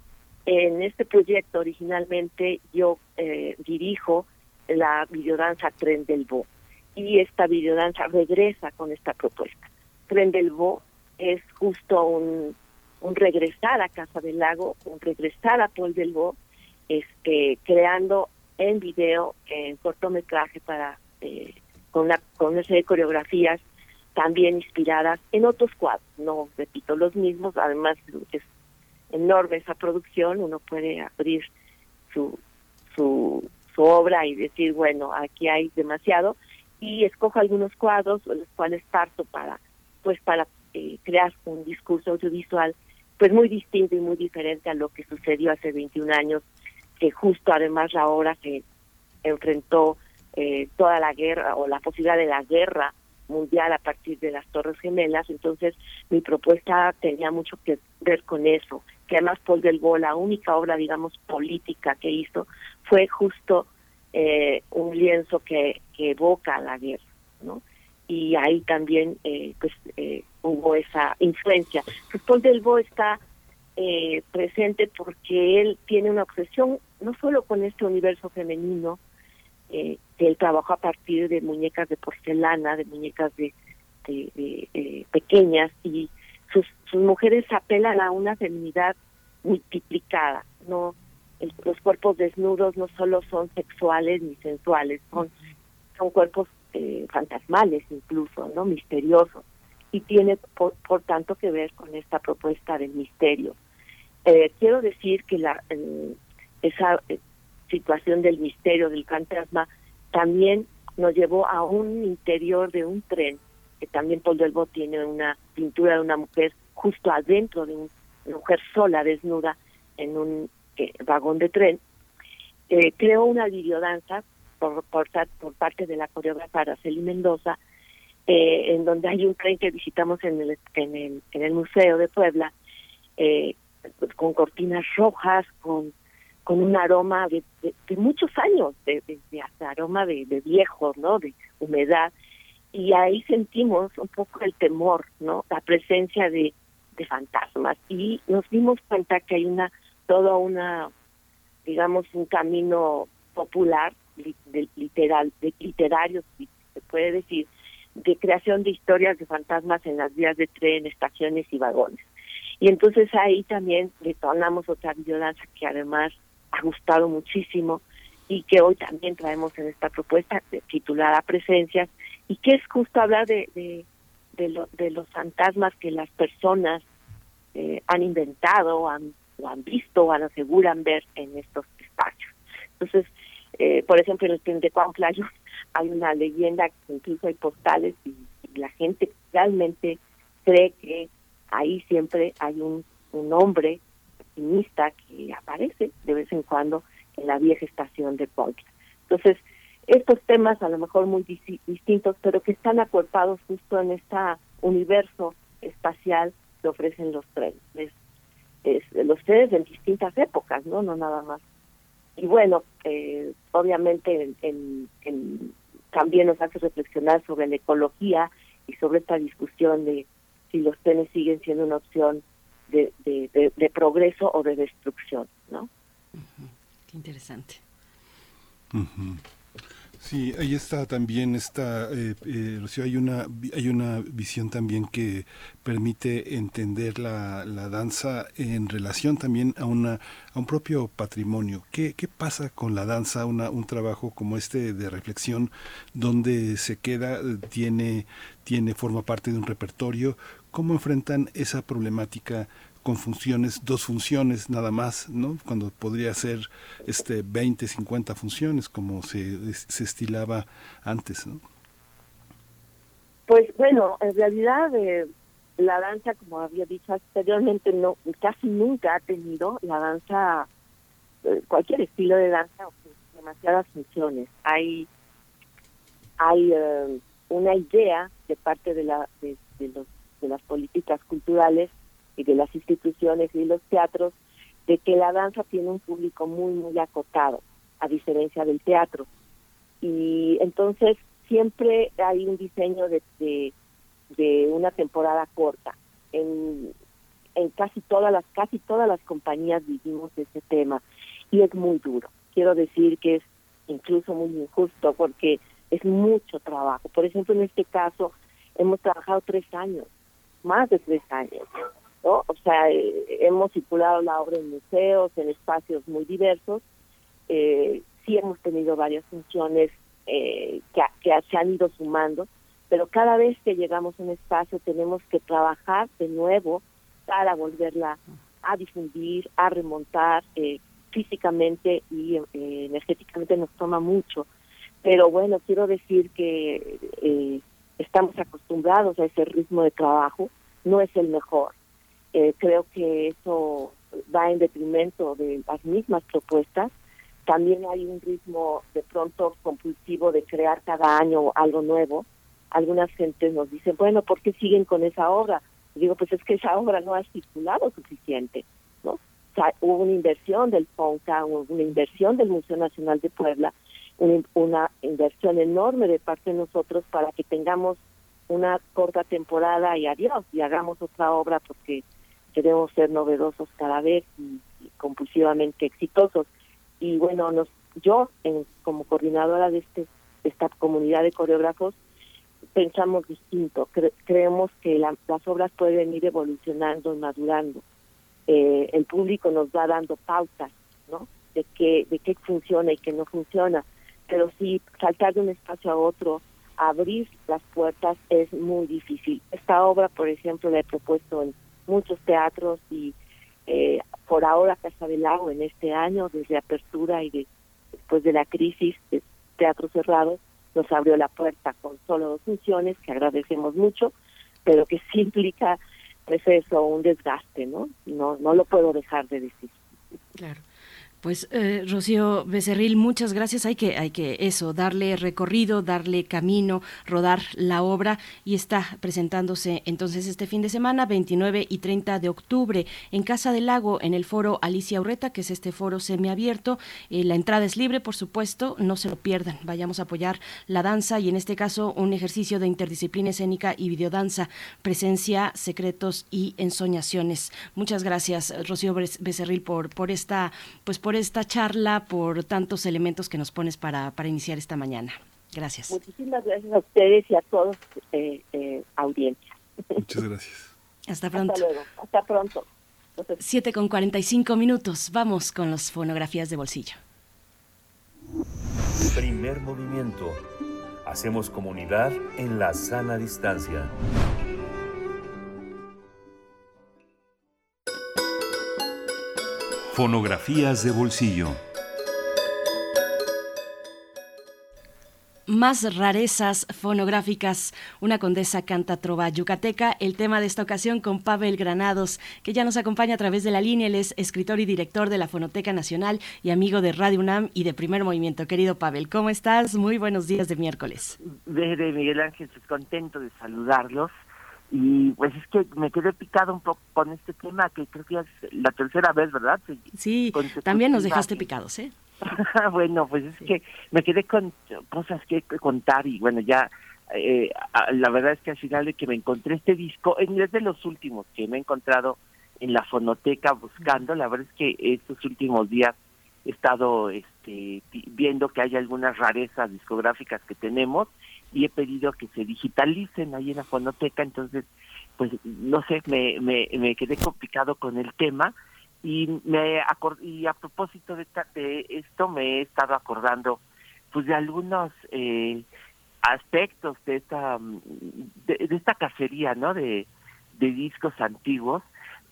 en este proyecto originalmente yo eh, dirijo la videodanza Tren del Bo y esta videodanza regresa con esta propuesta. Tren del Bo es justo un, un regresar a Casa del Lago, un regresar a Paul del Bo, este, creando en video, en cortometraje para eh, con una con una serie de coreografías también inspiradas en otros cuadros, no repito los mismos, además es enorme esa producción, uno puede abrir su su obra y decir, bueno, aquí hay demasiado y escojo algunos cuadros los cuales parto para pues para eh, crear un discurso audiovisual pues muy distinto y muy diferente a lo que sucedió hace 21 años que justo además la obra se enfrentó eh, toda la guerra o la posibilidad de la guerra mundial a partir de las Torres Gemelas, entonces mi propuesta tenía mucho que ver con eso, que además Paul Delvaux, la única obra, digamos, política que hizo, fue justo eh, un lienzo que, que evoca la guerra, ¿no? Y ahí también, eh, pues, eh, hubo esa influencia. Pues Paul Delvaux está eh, presente porque él tiene una obsesión no solo con este universo femenino, eh, él trabajó a partir de muñecas de porcelana, de muñecas de, de, de- pequeñas, y sus, mujeres apelan a una feminidad multiplicada. No, los cuerpos desnudos no solo son sexuales ni sensuales, son, son cuerpos eh, fantasmales incluso, no, misteriosos, y tiene por, por tanto que ver con esta propuesta del misterio. Eh, quiero decir que la eh, esa eh, situación del misterio del fantasma también nos llevó a un interior de un tren que también Paul Delvaux tiene una pintura de una mujer justo adentro de un- una mujer sola desnuda en un eh, vagón de tren. Eh, creó una videodanza por, por, por parte de la coreógrafa Araceli Mendoza eh, en donde hay un tren que visitamos en el en el, en el museo de Puebla eh, pues, con cortinas rojas con con un aroma de, de, muchos años, de, de, aroma de, viejo, ¿no? De humedad. Y ahí sentimos un poco el temor, ¿no? La presencia de, de fantasmas. Y nos dimos cuenta que hay una, toda una, digamos, un camino popular, li- literal, de literario, se puede decir, de creación de historias de fantasmas en las vías de tren, estaciones y vagones. Y entonces ahí también detonamos otra videodanza que además ha gustado muchísimo y que hoy también traemos en esta propuesta titulada Presencias y que es justo hablar de, de, de, lo- de los fantasmas que las personas eh, han inventado han, o han visto o han aseguran ver en estos espacios. Entonces, eh, por ejemplo, en el tren de Cuauhtla hay, un- hay una leyenda, que incluso hay postales y, y la gente realmente cree que ahí siempre hay un, un hombre que aparece de vez en cuando en la vieja estación de Cuautla. Entonces, estos temas a lo mejor muy distintos, pero que están acuerpados justo en este universo espacial que ofrecen los trenes. Es- los trenes en distintas épocas, ¿no? No nada más. Y bueno, eh, obviamente en- en- en- también nos hace reflexionar sobre la ecología y sobre esta discusión de si los trenes siguen siendo una opción de, de, de- de progreso o de destrucción, ¿no? Qué interesante. Sí, ahí está también esta, eh, eh, Rocío, hay una hay una visión también que permite entender la, la danza en relación también a una a un propio patrimonio. ¿Qué, qué pasa con la danza? Una, un trabajo como este de reflexión donde se queda tiene tiene forma parte de un repertorio. ¿Cómo enfrentan esa problemática? con funciones, dos funciones nada más, ¿no? Cuando podría ser este 20, 50 funciones como se, se estilaba antes, ¿no? Pues bueno, en realidad eh, la danza, como había dicho anteriormente, no casi nunca ha tenido la danza, eh, cualquier estilo de danza, demasiadas funciones. Hay hay eh, una idea de parte de la de, de los de las políticas culturales y de las instituciones y los teatros de que la danza tiene un público muy muy acotado a diferencia del teatro y entonces siempre hay un diseño de, de, de una temporada corta. En, en casi todas las casi todas las compañías vivimos ese tema y es muy duro. Quiero decir que es incluso muy injusto porque es mucho trabajo. Por ejemplo, en este caso hemos trabajado tres años, más de tres años, ¿no? O sea, eh, hemos circulado la obra en museos, en espacios muy diversos. Eh, sí hemos tenido varias funciones eh, que, que se han ido sumando, pero cada vez que llegamos a un espacio tenemos que trabajar de nuevo para volverla a difundir, a remontar eh, físicamente y eh, energéticamente nos toma mucho. Pero bueno, quiero decir que eh, estamos acostumbrados a ese ritmo de trabajo, no es el mejor. Eh, creo que eso va en detrimento de las mismas propuestas. También hay un ritmo de pronto compulsivo de crear cada año algo nuevo. Algunas gentes nos dicen, bueno, ¿por qué siguen con esa obra? Digo, pues es que esa obra no ha circulado suficiente, ¿no? O hubo una inversión del FONCA, hubo una inversión del Museo Nacional de Puebla, una, una inversión enorme de parte de nosotros para que tengamos una corta temporada y adiós, y hagamos otra obra porque queremos ser novedosos cada vez y, y compulsivamente exitosos. Y bueno, nos, yo en, como coordinadora de este de esta comunidad de coreógrafos pensamos distinto. Cre- creemos que la- las obras pueden ir evolucionando, madurando. Eh, el público nos va dando pautas, ¿no? De qué, de qué funciona y qué no funciona. Pero sí, saltar de un espacio a otro, abrir las puertas es muy difícil. Esta obra, por ejemplo, la he propuesto en muchos teatros y eh, por ahora Casa del Lago en este año, desde apertura y de- después de la crisis de teatros cerrados, nos abrió la puerta con solo dos funciones, que agradecemos mucho, pero que sí implica pues eso, un desgaste, ¿no? No, no lo puedo dejar de decir. Claro. Pues eh, Rocío Becerril, muchas gracias. Hay que, hay que eso, darle recorrido, darle camino, rodar la obra y está presentándose entonces este fin de semana, 29 y 30 de octubre, en Casa del Lago, en el foro Alicia Urreta, que es este foro semiabierto. Eh, la entrada es libre, por supuesto, no se lo pierdan. Vayamos a apoyar la danza y en este caso un ejercicio de interdisciplina escénica y videodanza, presencia, secretos y ensoñaciones. Muchas gracias, Rocío Becerril, por, por esta, pues por esta charla, por tantos elementos que nos pones para, para iniciar esta mañana. Gracias. Muchísimas gracias a ustedes y a todos, eh, eh, audiencia. Muchas gracias. Hasta pronto. Hasta luego. Hasta pronto. Entonces, 7 con 45 minutos. Vamos con las fonografías de bolsillo. Primer movimiento. Hacemos comunidad en la sana distancia. Fonografías de bolsillo. Más rarezas fonográficas. Una condesa canta trova yucateca. El tema de esta ocasión con Pavel Granados, que ya nos acompaña a través de la línea. Él es escritor y director de la Fonoteca Nacional y amigo de Radio UNAM y de Primer Movimiento. Querido Pavel, ¿cómo estás? Muy buenos días de miércoles. Desde Miguel Ángel, contento de saludarlos. Y pues es que me quedé picado un poco con este tema, que creo que es la tercera vez, ¿verdad? Sí, también nos dejaste picados, ¿eh? bueno, pues es que me quedé con cosas que contar y bueno, ya eh, la verdad es que al final de que me encontré este disco, es de los últimos que me he encontrado en la fonoteca buscando, la verdad es que estos últimos días he estado este, vi- viendo que hay algunas rarezas discográficas que tenemos y he pedido que se digitalicen ahí en la fonoteca, entonces pues no sé, me, me, me quedé complicado con el tema y me y a propósito de, esta- de esto me he estado acordando pues de algunos eh, aspectos de esta de, de esta cacería no de, de discos antiguos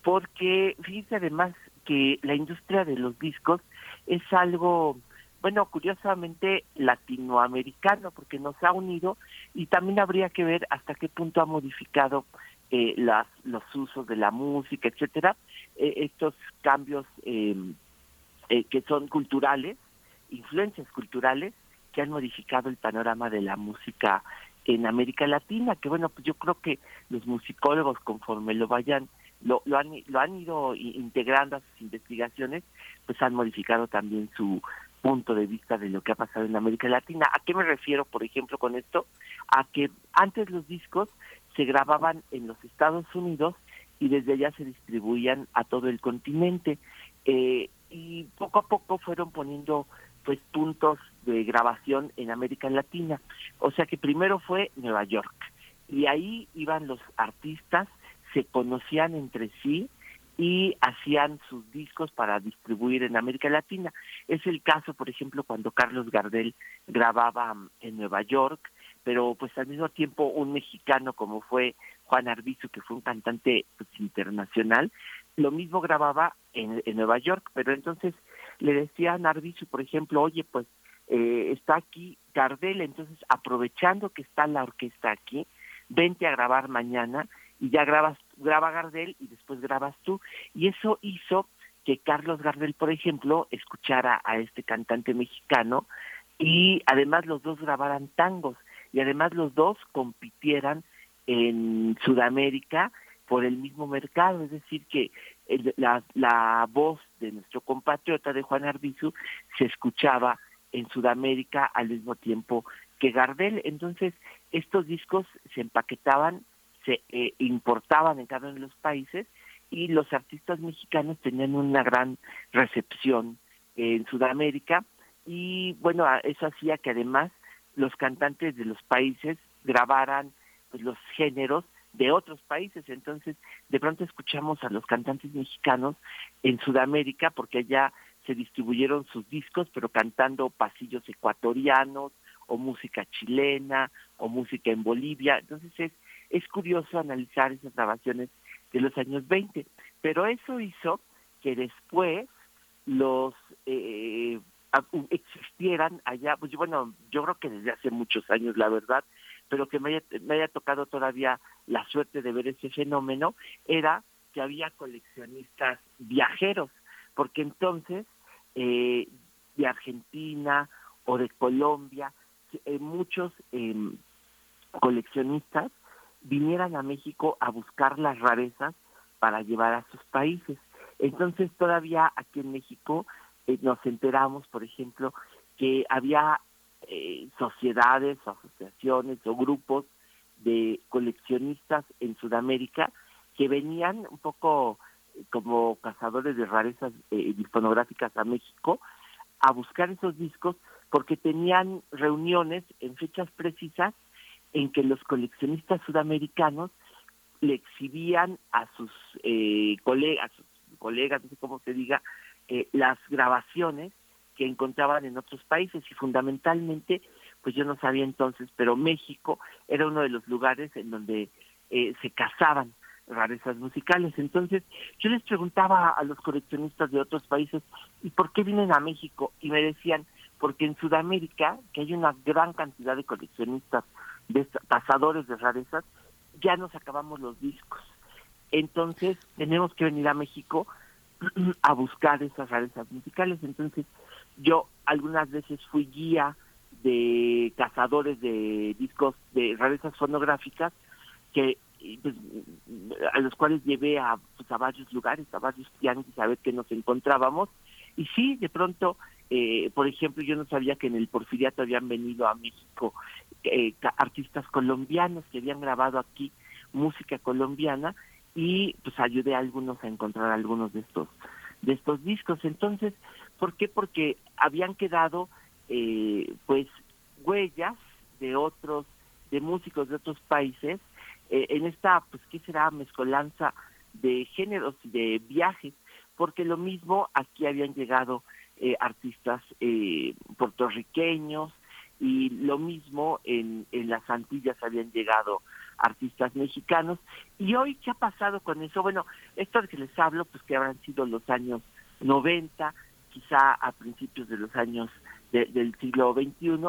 porque fíjense además que la industria de los discos es algo bueno curiosamente latinoamericano porque nos ha unido y también habría que ver hasta qué punto ha modificado eh, las, los usos de la música etcétera eh, estos cambios eh, eh, que son culturales influencias culturales que han modificado el panorama de la música en América Latina, que bueno, pues yo creo que los musicólogos conforme lo vayan, lo, lo, han, lo han ido integrando a sus investigaciones, pues han modificado también su punto de vista de lo que ha pasado en América Latina. ¿A qué me refiero, por ejemplo, con esto? A que antes los discos se grababan en los Estados Unidos y desde allá se distribuían a todo el continente. Eh, y poco a poco fueron poniendo pues puntos de grabación en América Latina. O sea que primero fue Nueva York y ahí iban los artistas, se conocían entre sí y hacían sus discos para distribuir en América Latina. Es el caso, por ejemplo, cuando Carlos Gardel grababa mm, en Nueva York, pero pues al mismo tiempo un mexicano como fue Juan Arbizu, que fue un cantante pues, internacional, lo mismo grababa en, Nueva York, pero entonces le decían a Arbizu, por ejemplo, oye, pues eh, está aquí Gardel, entonces aprovechando que está la orquesta aquí, vente a grabar mañana y ya grabas, graba Gardel y después grabas tú. Y eso hizo que Carlos Gardel, por ejemplo, escuchara a este cantante mexicano y además los dos grabaran tangos y además los dos compitieran en Sudamérica por el mismo mercado, es decir, que el- la, la voz de nuestro compatriota de Juan Arbizu se escuchaba en Sudamérica al mismo tiempo que Gardel. Entonces, estos discos se empaquetaban, se eh, importaban en cada uno de los países y los artistas mexicanos tenían una gran recepción en Sudamérica y bueno, eso hacía que además los cantantes de los países grabaran pues, los géneros de otros países. Entonces, de pronto escuchamos a los cantantes mexicanos en Sudamérica porque allá se distribuyeron sus discos, pero cantando pasillos ecuatorianos o música chilena o música en Bolivia. Entonces es, es curioso analizar esas grabaciones de los años 20, pero eso hizo que después los eh, existieran allá, pues bueno, yo creo que desde hace muchos años, la verdad, pero que me haya, me haya tocado todavía la suerte de ver ese fenómeno, era que había coleccionistas viajeros, porque entonces eh, de Argentina o de Colombia, eh, muchos em, coleccionistas vinieran a México a buscar las rarezas para llevar a sus países. Entonces todavía aquí en México eh, nos enteramos, por ejemplo, que había eh, sociedades, asociaciones o grupos de coleccionistas en Sudamérica que venían un poco eh, como cazadores de rarezas eh, a México a buscar esos discos porque tenían reuniones en fechas precisas en que los coleccionistas sudamericanos le exhibían a sus eh, colegas, sus colegas, no sé cómo se diga, eh, las grabaciones que encontraban en otros países y fundamentalmente, pues yo no sabía entonces, pero México era uno de los lugares en donde eh, se cazaban rarezas musicales. Entonces yo les preguntaba a los coleccionistas de otros países, ¿y por qué vienen a México? Y me decían, porque en Sudamérica, que hay una gran cantidad de coleccionistas, de cazadores de rarezas, ya nos acabamos los discos. Entonces tenemos que venir a México a buscar esas rarezas musicales. Entonces yo algunas veces fui guía de cazadores de discos de rarezas fonográficas que pues, a los cuales llevé a, pues, a varios lugares, a varios tianguis a ver qué nos encontrábamos. Y sí, de pronto, eh, por ejemplo, yo no sabía que en el Porfiriato habían venido a México eh, artistas colombianos que habían grabado aquí música colombiana y pues ayudé a algunos a encontrar algunos de estos de estos discos. Entonces, ¿por qué? Porque habían quedado eh, pues huellas de otros de músicos de otros países eh, en esta pues qué será mezcolanza de géneros y de viajes porque lo mismo aquí habían llegado eh, artistas eh, puertorriqueños y lo mismo en, en las Antillas habían llegado artistas mexicanos. Y hoy qué ha pasado con eso bueno esto de que les hablo pues que habrán sido los años 90 quizá a principios de los años de- del siglo XXI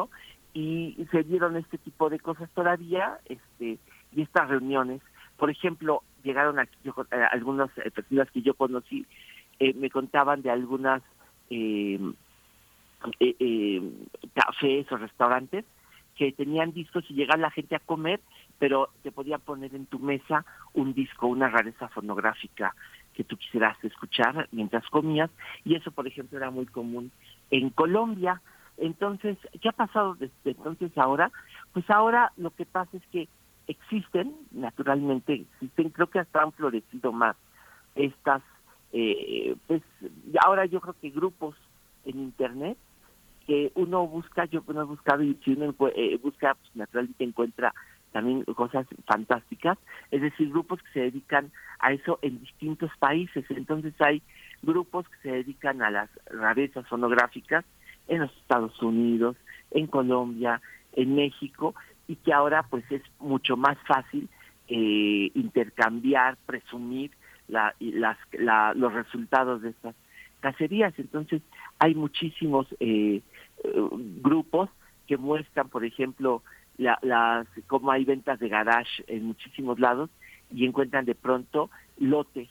y se dieron este tipo de cosas todavía este y estas reuniones. Por ejemplo llegaron aquí yo, eh, algunas personas que yo conocí eh, me contaban de algunas eh, eh, eh, cafés o restaurantes que tenían discos y llegaba la gente a comer, pero te podían poner en tu mesa un disco, una rareza fonográfica que tú quisieras escuchar mientras comías, y eso, por ejemplo, era muy común en Colombia. Entonces, ¿qué ha pasado desde entonces ahora? Pues ahora lo que pasa es que existen, naturalmente existen, creo que hasta han florecido más estas, eh, pues ahora yo creo que grupos en internet que uno busca, yo no he buscado y si uno eh, busca, pues naturalmente encuentra también cosas fantásticas, es decir, grupos que se dedican a eso en distintos países. Entonces hay grupos que se dedican a las rarezas fonográficas en los Estados Unidos, en Colombia, en México, y que ahora pues es mucho más fácil eh, intercambiar, presumir la, las, la- los resultados de estas cacerías. Entonces hay muchísimos eh, eh, grupos que muestran, por ejemplo, la- las cómo hay ventas de garage en muchísimos lados y encuentran de pronto lotes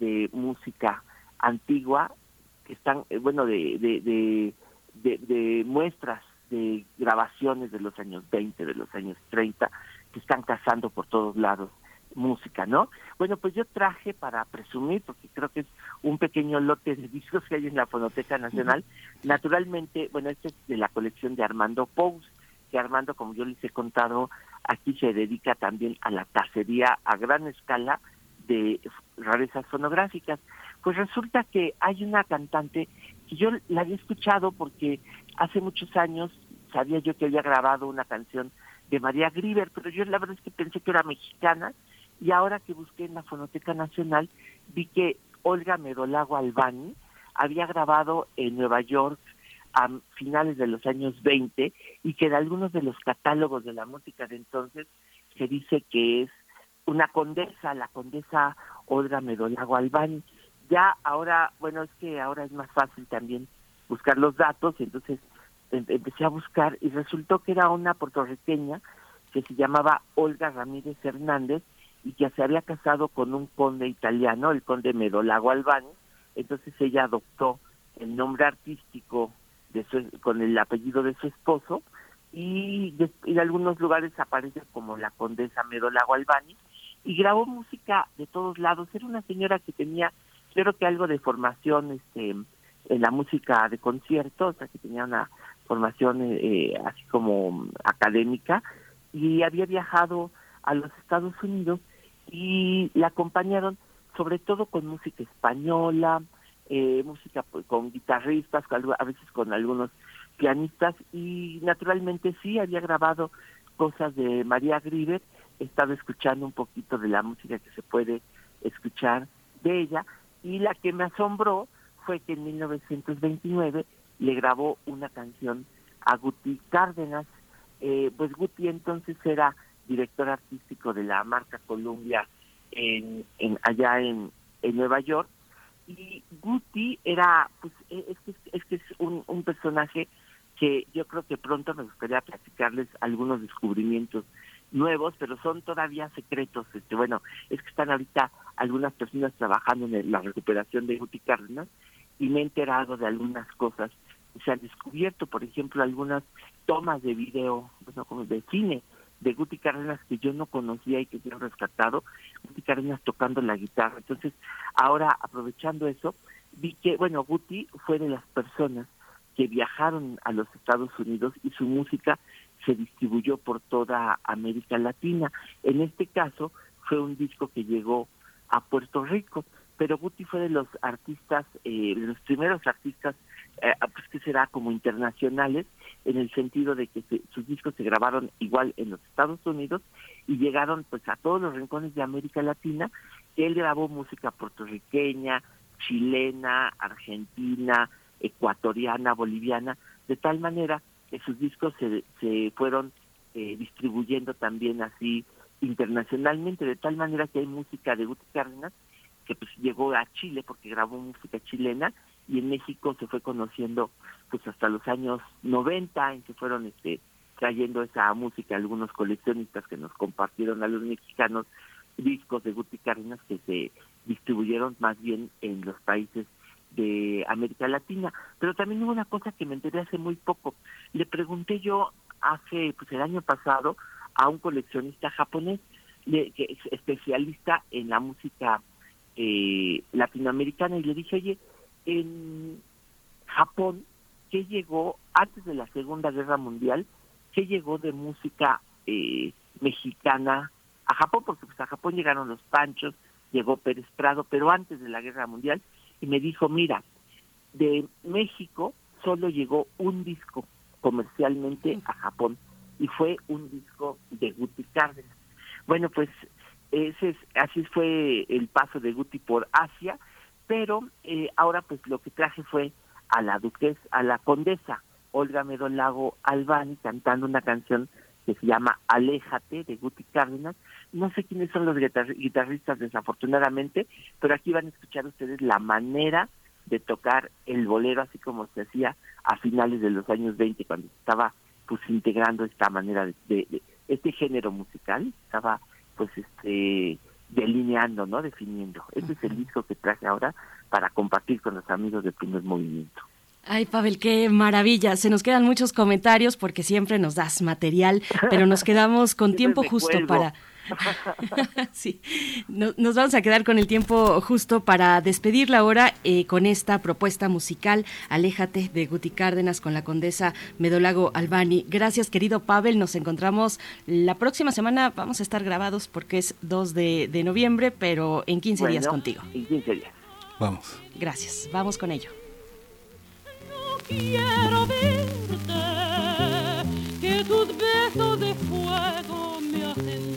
de música antigua que están, eh, bueno, de, de, de, de- de muestras de grabaciones de los años 20, de los años 30, que están cazando por todos lados música, ¿no? Bueno, pues yo traje para presumir, porque creo que es un pequeño lote de discos que hay en la Fonoteca Nacional. Naturalmente, bueno, este es de la colección de Armando Pous, que Armando, como yo les he contado, aquí se dedica también a la cacería a gran escala de rarezas fonográficas. Pues resulta que hay una cantante que yo la había escuchado porque hace muchos años sabía yo que había grabado una canción de María Grieber, pero yo la verdad es que pensé que era mexicana y ahora que busqué en la Fonoteca Nacional vi que Olga Medolago Albani había grabado en Nueva York a finales de los años 20 y que en algunos de los catálogos de la música de entonces se dice que es una condesa, la condesa Olga Medolago Albani. Ya ahora, bueno, es que ahora es más fácil también buscar los datos, entonces em- empecé a buscar y resultó que era una puertorriqueña que se llamaba Olga Ramírez Hernández y que se había casado con un conde italiano, el conde Medolago Albani, entonces ella adoptó el nombre artístico de su, con el apellido de su esposo y, en algunos lugares aparece como la condesa Medolago Albani y grabó música de todos lados. Era una señora que tenía, creo que algo de formación este, en la música de concierto, o sea que tenía una formación eh, eh, así como académica y había viajado a los Estados Unidos y la acompañaron sobre todo con música española, eh, música pues, con guitarristas, a veces con algunos pianistas y naturalmente sí había grabado cosas de María Grieber, he estado escuchando un poquito de la música que se puede escuchar de ella y la que me asombró fue que en 1929 le grabó una canción a Guti Cárdenas, eh, pues Guti entonces era director artístico de la marca Columbia en, allá en, Nueva York y Guti era pues eh, es que es, que es un, un personaje que yo creo que pronto me gustaría platicarles algunos descubrimientos nuevos, pero son todavía secretos. Este, bueno, es que están ahorita algunas personas trabajando en la recuperación de Guti Cárdenas y me he enterado de algunas cosas se han descubierto, por ejemplo, algunas tomas de video, bueno, como de cine de Guti Cárdenas que yo no conocía y que se han rescatado, Guti Cárdenas tocando la guitarra. Entonces, ahora aprovechando eso, vi que, bueno, Guti fue de las personas que viajaron a los Estados Unidos y su música se distribuyó por toda América Latina. En este caso fue un disco que llegó a Puerto Rico, pero Guti fue de los artistas, eh, de los primeros artistas, eh, pues que será como internacionales, en el sentido de que se- sus discos se grabaron igual en los Estados Unidos y llegaron pues a todos los rincones de América Latina. Él grabó música puertorriqueña, chilena, argentina, ecuatoriana, boliviana, de tal manera que sus discos se, se fueron eh, distribuyendo también así internacionalmente, de tal manera que hay música de Guti Cárdenas que pues llegó a Chile porque grabó música chilena y en México se fue conociendo pues hasta los años 90 en que fueron este trayendo esa música algunos coleccionistas que nos compartieron a los mexicanos discos de Guti Cárdenas que se distribuyeron más bien en los países de América Latina. Pero también hubo una cosa que me enteré hace muy poco. Le pregunté yo hace, pues el año pasado, a un coleccionista japonés, le- que es especialista en la música eh, latinoamericana, y le dije, oye, en Japón, ¿qué llegó antes de la Segunda Guerra Mundial? ¿Qué llegó de música eh, mexicana a Japón, porque pues a Japón llegaron los Panchos, llegó Pérez Prado, pero antes de la Guerra Mundial, y me dijo, mira, de México solo llegó un disco comercialmente a Japón, y fue un disco de Guti Cárdenas. Bueno, pues ese es, así fue el paso de Guti por Asia, pero eh, ahora pues lo que traje fue a la duquesa, a la condesa Olga Medolago Albani cantando una canción que se llama Aléjate de Guti Cárdenas. No sé quiénes son los guitar- guitarristas desafortunadamente, pero aquí van a escuchar ustedes la manera de tocar el bolero así como se hacía a finales de los años 20 cuando estaba pues integrando esta manera de, de- de- este género musical, estaba pues este delineando, ¿no? Definiendo. Este es el disco que traje ahora para compartir con los amigos del primer movimiento. Ay, Pavel, qué maravilla. Se nos quedan muchos comentarios porque siempre nos das material, pero nos quedamos con tiempo justo para... sí, No- nos vamos a quedar con el tiempo justo para despedirla ahora eh, con esta propuesta musical, Aléjate de Guti Cárdenas con la condesa Medolago Albani. Gracias, querido Pavel. Nos encontramos la próxima semana. Vamos a estar grabados porque es 2 de, de noviembre, pero en 15 días contigo. En 15 días. Vamos. Gracias. Vamos con ello. quiero verte, que tus besos de fuego me hacen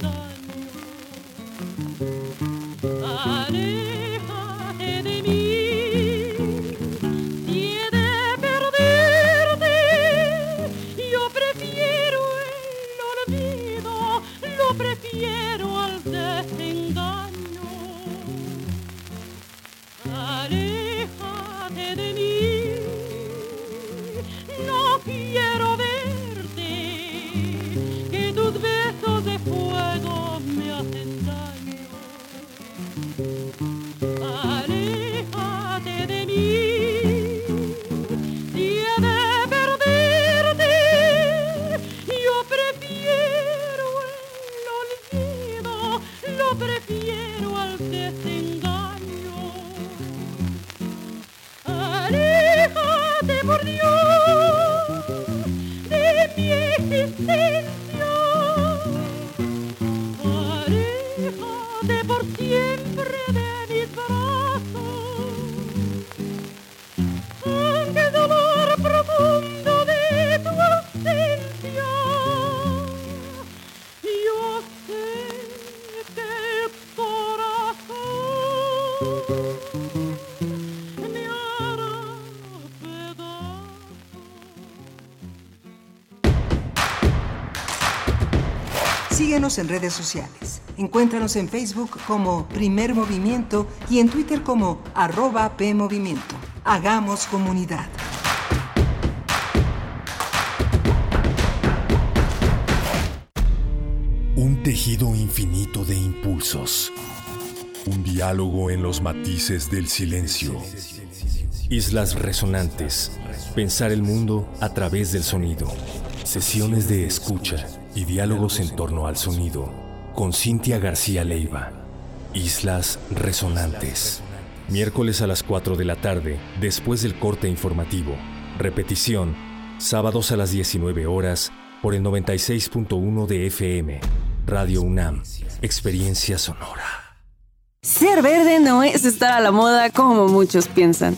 En redes sociales. Encuéntranos en Facebook como Primer Movimiento y en Twitter como arroba PMovimiento. Hagamos comunidad. Un tejido infinito de impulsos. Un diálogo en los matices del silencio. Islas resonantes. Pensar el mundo a través del sonido. Sesiones de escucha y diálogos en torno al sonido. Con Cintia García Leiva. Islas resonantes. Miércoles a las 4 de la tarde, después del corte informativo. Repetición, sábados a las 19 horas, por el 96.1 de FM. Radio UNAM. Experiencia sonora. Ser verde no es estar a la moda como muchos piensan.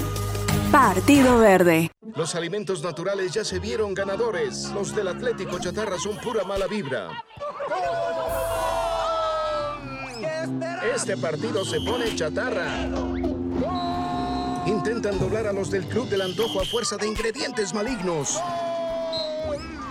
Partido Verde. Los alimentos naturales ya se vieron ganadores. Los del Atlético Chatarra son pura mala vibra. Este partido se pone chatarra. Intentan doblar a los del Club del Antojo a fuerza de ingredientes malignos.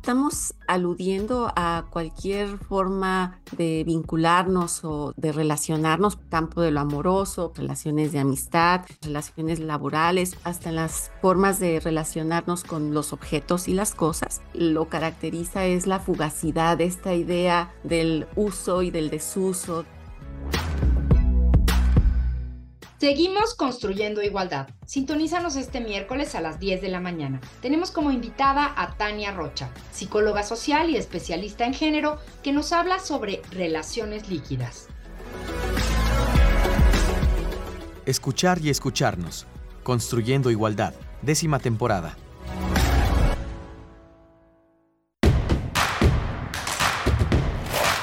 Estamos aludiendo a cualquier forma de vincularnos o de relacionarnos, campo de lo amoroso, relaciones de amistad, relaciones laborales, hasta las formas de relacionarnos con los objetos y las cosas. Lo caracteriza es la fugacidad, esta idea del uso y del desuso. Seguimos construyendo igualdad. Sintonízanos este miércoles a las 10 de la mañana. Tenemos como invitada a Tania Rocha, psicóloga social y especialista en género, que nos habla sobre relaciones líquidas. Escuchar y escucharnos. Construyendo igualdad. Décima temporada.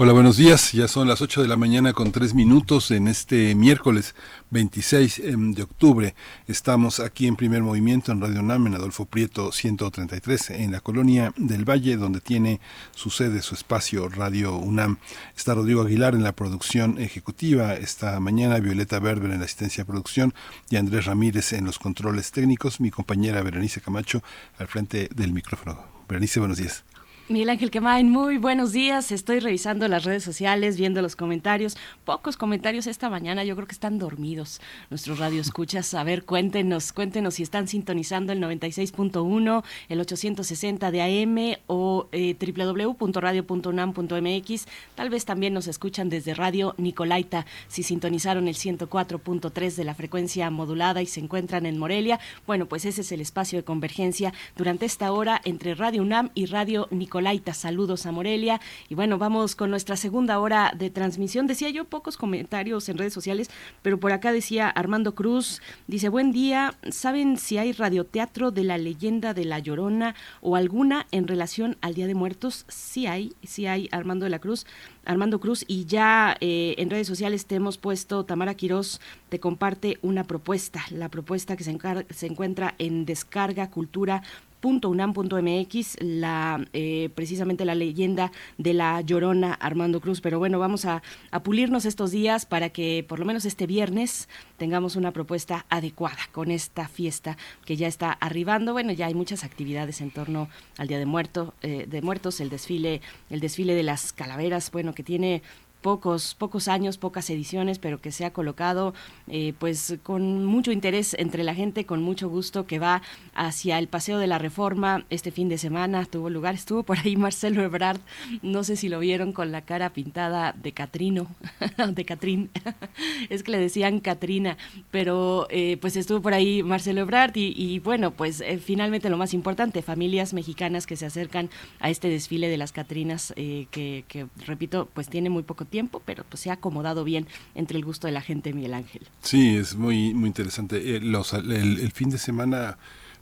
Hola, buenos días. Ya son las 8 de la mañana con 3 minutos en este miércoles 26 em, de octubre. Estamos aquí en primer movimiento en Radio UNAM, en Adolfo Prieto 133, en la colonia del Valle, donde tiene su sede, su espacio Radio UNAM. Está Rodrigo Aguilar en la producción ejecutiva. Esta mañana Violeta Berber en la asistencia de producción y Andrés Ramírez en los controles técnicos. Mi compañera Berenice Camacho al frente del micrófono. Berenice, buenos días. Miguel Ángel Quemain, muy buenos días. Estoy revisando las redes sociales, viendo los comentarios. Pocos comentarios esta mañana, yo creo que están dormidos nuestros radioescuchas. A ver, cuéntenos, cuéntenos si están sintonizando el 96.1, el 860 de AM o eh, www.radio.unam.mx. Tal vez también nos escuchan desde Radio Nicolaita, si sintonizaron el 104.3 de la frecuencia modulada y se encuentran en Morelia. Bueno, pues ese es el espacio de convergencia durante esta hora entre Radio UNAM y Radio Nicolaita. Saludos a Morelia. Y bueno, vamos con nuestra segunda hora de transmisión. Decía yo pocos comentarios en redes sociales, pero por acá decía Armando Cruz, dice, buen día, ¿saben si hay radioteatro de la leyenda de La Llorona o alguna en relación al Día de Muertos? Sí hay, sí hay, Armando de la Cruz. Armando Cruz, y ya eh, en redes sociales te hemos puesto, Tamara Quirós te comparte una propuesta, la propuesta que se encuentra en Descarga Cultura .unam.mx, la, eh, precisamente la leyenda de la llorona Armando Cruz. Pero bueno, vamos a, pulirnos estos días para que por lo menos este viernes tengamos una propuesta adecuada con esta fiesta que ya está arribando. Bueno, ya hay muchas actividades en torno al Día de, Muerto, eh, de Muertos, el desfile, el desfile de las calaveras, bueno, que tiene pocos, pocos años, pocas ediciones, pero que se ha colocado eh, pues con mucho interés entre la gente, con mucho gusto, que va hacia el Paseo de la Reforma este fin de semana, tuvo lugar, estuvo por ahí Marcelo Ebrard, no sé si lo vieron con la cara pintada de Catrino, de Catrín, es que le decían Catrina, pero eh, pues estuvo por ahí Marcelo Ebrard y, bueno, pues eh, finalmente lo más importante, familias mexicanas que se acercan a este desfile de las Catrinas, que, que repito, pues tiene muy poco tiempo, pero pues se ha acomodado bien entre el gusto de la gente, Miguel Ángel. Sí, es muy, muy interesante. Eh, los, el, el, fin de semana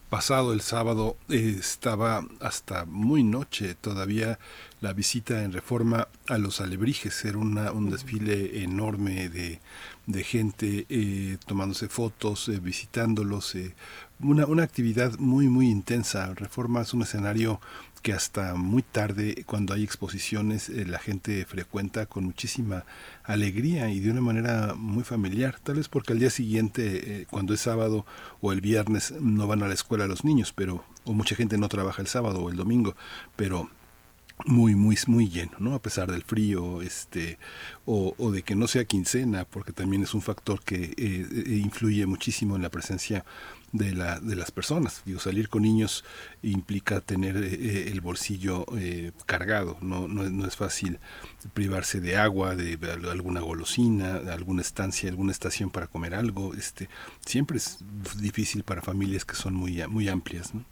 pasado, el sábado, eh, estaba hasta muy noche todavía la visita en reforma a los alebrijes. Era una, un desfile enorme de, de gente eh, tomándose fotos, eh, visitándolos. Eh, una, una actividad muy, muy intensa. Reforma es un escenario que hasta muy tarde, cuando hay exposiciones, eh, la gente frecuenta con muchísima alegría y de una manera muy familiar. Tal vez porque al día siguiente, eh, cuando es sábado o el viernes, no van a la escuela los niños, pero o mucha gente no trabaja el sábado o el domingo, pero muy muy muy lleno no a pesar del frío este o, de que no sea quincena porque también es un factor que eh, influye muchísimo en la presencia de, la, de las personas. Digo, salir con niños implica tener eh, el bolsillo eh, cargado, no, no, es fácil privarse de agua, de, de, alguna golosina, de alguna estancia, alguna estación para comer algo. Este, siempre es difícil para familias que son muy, muy amplias. ¿no?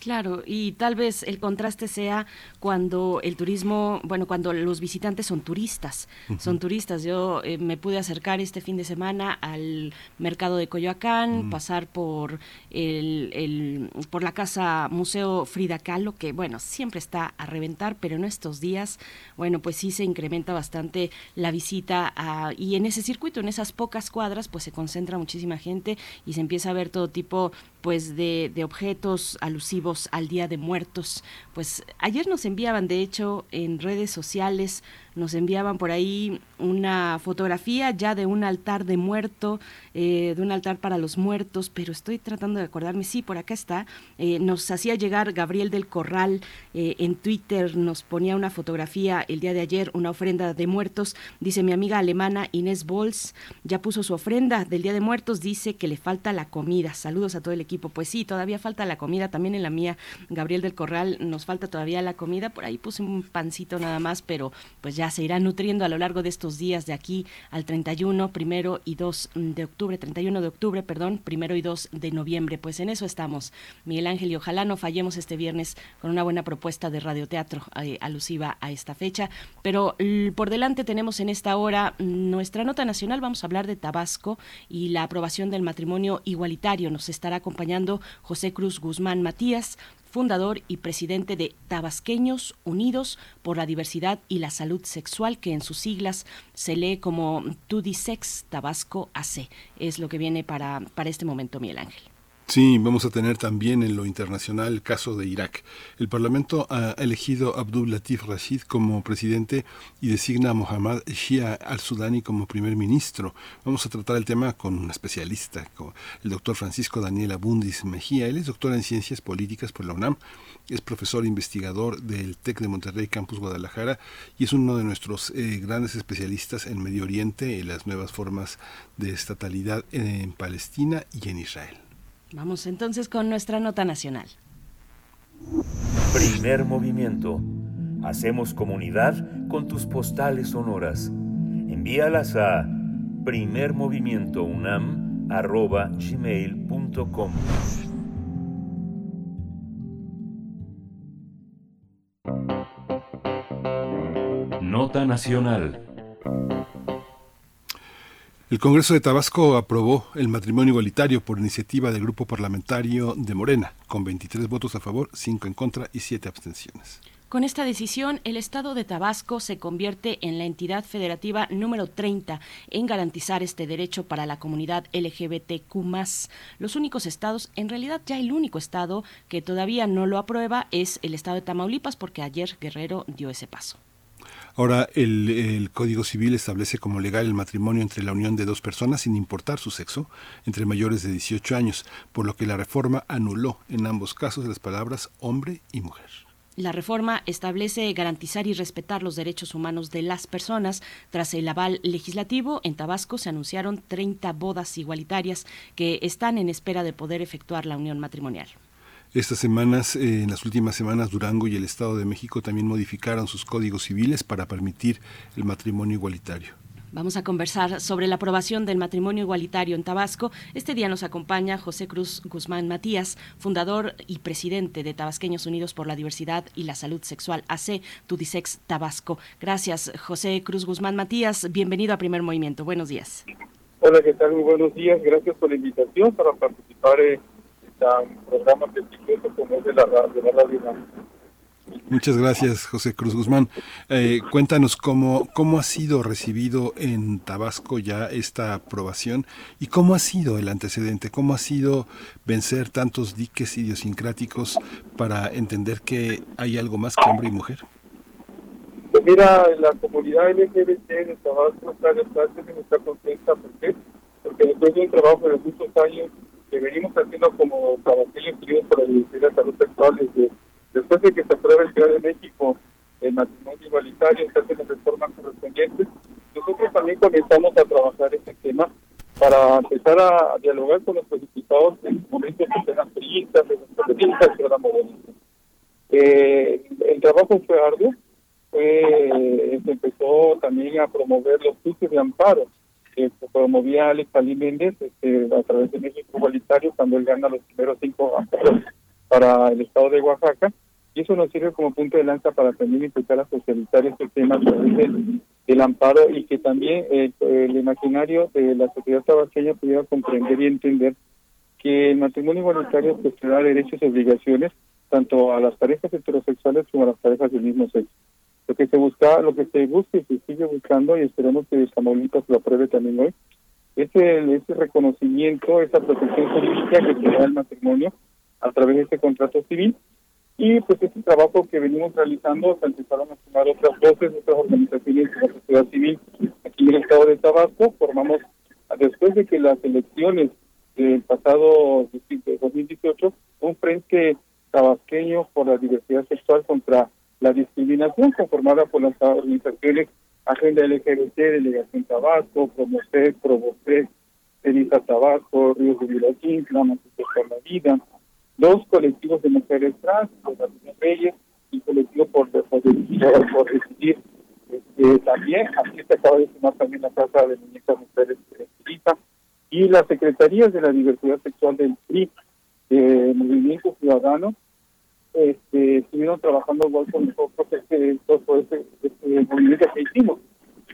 Claro, y tal vez el contraste sea cuando el turismo, bueno, cuando los visitantes son turistas, son turistas. Yo eh, me pude acercar este fin de semana al mercado de Coyoacán, -huh. pasar por el, el, por la casa Museo Frida Kahlo, que bueno, siempre está a reventar, pero en estos días, bueno, pues sí se incrementa bastante la visita a, y en ese circuito, en esas pocas cuadras, pues se concentra muchísima gente y se empieza a ver todo tipo pues de, de objetos alusivos al Día de Muertos. Pues ayer nos enviaban, de hecho, en redes sociales nos enviaban por ahí una fotografía ya de un altar de muerto, eh, de un altar para los muertos, pero estoy tratando de acordarme, sí, por acá está, eh, nos hacía llegar Gabriel del Corral eh, en Twitter, nos ponía una fotografía el día de ayer, una ofrenda de muertos, dice mi amiga alemana Inés Bols, ya puso su ofrenda del Día de Muertos, dice que le falta la comida, saludos a todo el equipo, pues sí, todavía falta la comida, también en la mía, Gabriel del Corral, nos falta todavía la comida, por ahí puse un pancito nada más, pero pues ya se irá nutriendo a lo largo de estos días de aquí al 31, primero y 2 de octubre, 31 de octubre, perdón, primero y 2 de noviembre. Pues en eso estamos, Miguel Ángel, y ojalá no fallemos este viernes con una buena propuesta de radioteatro eh, alusiva a esta fecha. Pero por delante tenemos en esta hora nuestra nota nacional, vamos a hablar de Tabasco y la aprobación del matrimonio igualitario. Nos estará acompañando José Cruz Guzmán Matías, fundador y presidente de Tabasqueños Unidos por la Diversidad y la Salud Sexual, que en sus siglas se lee como Tudisex Tabasco AC. Es lo que viene para, para este momento, Miguel Ángel. Sí, vamos a tener también en lo internacional el caso de Irak. El Parlamento ha elegido a Abdul Latif Rashid como presidente y designa a Mohammad Shia al-Sudani como primer ministro. Vamos a tratar el tema con un especialista, el doctor Francisco Daniel Abundis Mejía. Él es doctor en ciencias políticas por la UNAM, es profesor investigador del TEC de Monterrey Campus Guadalajara y es uno de nuestros eh, grandes especialistas en Medio Oriente y las nuevas formas de estatalidad en Palestina y en Israel. Vamos entonces con nuestra nota nacional. Primer movimiento. Hacemos comunidad con tus postales sonoras. Envíalas a primermovimientounam.gmail.com Nota nacional. El Congreso de Tabasco aprobó el matrimonio igualitario por iniciativa del Grupo Parlamentario de Morena, con 23 votos a favor, 5 en contra y 7 abstenciones. Con esta decisión, el Estado de Tabasco se convierte en la entidad federativa número 30 en garantizar este derecho para la comunidad LGBTQ. Los únicos estados, en realidad ya el único estado que todavía no lo aprueba es el estado de Tamaulipas, porque ayer Guerrero dio ese paso. Ahora, el, el, Código Civil establece como legal el matrimonio entre la unión de dos personas sin importar su sexo, entre mayores de 18 años, por lo que la reforma anuló en ambos casos las palabras hombre y mujer. La reforma establece garantizar y respetar los derechos humanos de las personas. Tras el aval legislativo, en Tabasco se anunciaron 30 bodas igualitarias que están en espera de poder efectuar la unión matrimonial. Estas semanas, eh, en las últimas semanas, Durango y el Estado de México también modificaron sus códigos civiles para permitir el matrimonio igualitario. Vamos a conversar sobre la aprobación del matrimonio igualitario en Tabasco. Este día nos acompaña José Cruz Guzmán Matías, fundador y presidente de Tabasqueños Unidos por la Diversidad y la Salud Sexual AC, Tudisex Tabasco. Gracias, José Cruz Guzmán Matías. Bienvenido a Primer Movimiento. Buenos días. Hola, ¿qué tal? Muy buenos días. Gracias por la invitación para participar en prestigioso como es de la, de la radio. Muchas gracias, José Cruz Guzmán. Eh, cuéntanos cómo, cómo ha sido recibido en Tabasco ya esta aprobación y cómo ha sido el antecedente, cómo ha sido vencer tantos diques idiosincráticos para entender que hay algo más que hombre y mujer. Pues mira, la comunidad LGBT de Tabasco está, está, está contenta. ¿Por qué? Porque después de un trabajo de muchos años que venimos haciendo como tabasqueños unidos por la diversidad de salud sexual desde después de que se apruebe el Ciudad de México el matrimonio igualitario, se hacen las reformas correspondientes, nosotros también comenzamos a trabajar este tema para empezar a dialogar con los diputados en momentos que eran periodistas, de los periodistas que eran modernistas. Eh, el trabajo fue arduo, se empezó también a promover los juicios de amparo que promovía Alex Ali Méndez este, a través de México Igualitario cuando él gana los primeros cinco para el estado de Oaxaca y eso nos sirve como punto de lanza para también empezar a socializar este tema del, del amparo y que también eh, el imaginario de la sociedad tabasqueña pudiera comprender y entender que el matrimonio igualitario pues da derechos y obligaciones tanto a las parejas heterosexuales como a las parejas del mismo sexo. Lo que se busca, lo que se busca y se sigue buscando y esperemos que Tamaulipas lo apruebe también hoy, ese, ese reconocimiento, esa protección jurídica que se da el matrimonio a través de este contrato civil. Y pues este trabajo que venimos realizando, se empezaron a sumar otras voces, otras organizaciones de la sociedad civil aquí en el estado de Tabasco. Formamos, después de que las elecciones del pasado 2018, un frente tabasqueño por la diversidad sexual contra la discriminación, conformada por las organizaciones Agenda LGBT, Delegación Tabasco, Promocet, Provocet, Elisa Tabasco, Ríos de Vilaquín, Clamas por la Vida, dos colectivos de mujeres trans, los Reyes, y colectivo por, decidir este, también, aquí se acaba de sumar también la Casa de Muñecas Mujeres Chiripa, y las Secretarías de la Diversidad Sexual del PRI, Movimiento Ciudadano, este, estuvieron trabajando igual con nosotros este, todo este, este movimiento que hicimos.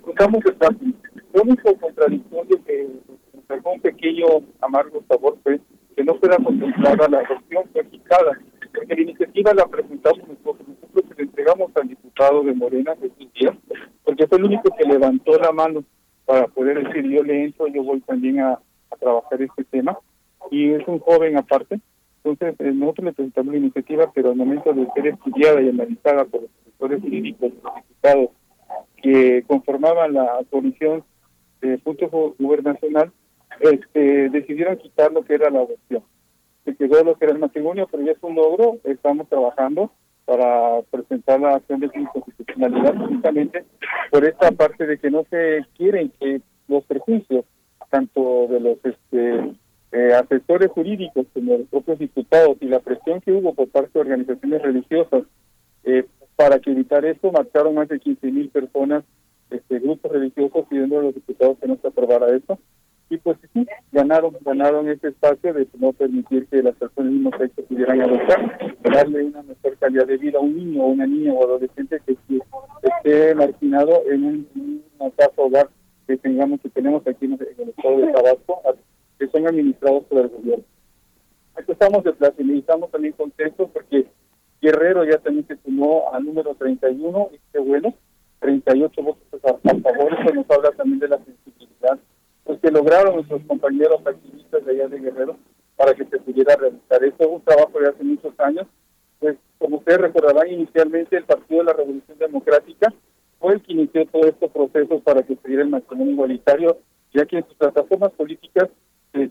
De fácil. Lo único contradictorio que nos dejó un pequeño amargo sabor fue que no fuera contemplada la adopción fijada, porque la iniciativa la presentamos nosotros, nosotros se la entregamos al diputado de Morena, Jesús Díaz, porque fue el único que levantó la mano para poder decir yo le entro, yo voy también a, a trabajar este tema, y es un joven aparte, entonces, eh, nosotros le presentamos la iniciativa, pero al momento de ser estudiada y analizada por los profesores jurídicos y los diputados que conformaban la comisión de punto gubernacional, este, decidieron quitar lo que era la adopción. Se quedó lo que era el matrimonio, pero ya es un logro. Estamos trabajando para presentar la acción de inconstitucionalidad precisamente por esta parte de que no se quieren que los prejuicios, tanto de los este, eh, asesores jurídicos como los propios diputados y la presión que hubo por parte de organizaciones religiosas eh, para que evitar esto, marcharon más de 15 mil personas, este, grupos religiosos pidiendo a los diputados que no se aprobara eso. Y pues sí, ganaron, ganaron ese espacio de no permitir que las personas del mismo sexo pudieran adoptar, darle una mejor calidad de vida a un niño o una niña o adolescente que, esté marginado en un, en una casa hogar que tengamos que tenemos aquí en el estado de Tabasco, que son administrados por el gobierno. Aquí estamos de plaza y estamos también contentos porque Guerrero ya también se sumó al número 31, y qué bueno, 38 votos a, a favor, eso nos habla también de la sensibilidad pues que lograron nuestros compañeros activistas de allá de Guerrero para que se pudiera realizar. Esto es un trabajo de hace muchos años, pues como ustedes recordarán, inicialmente el Partido de la Revolución Democrática fue el que inició todos estos procesos para que se diera el matrimonio igualitario, ya que en sus plataformas políticas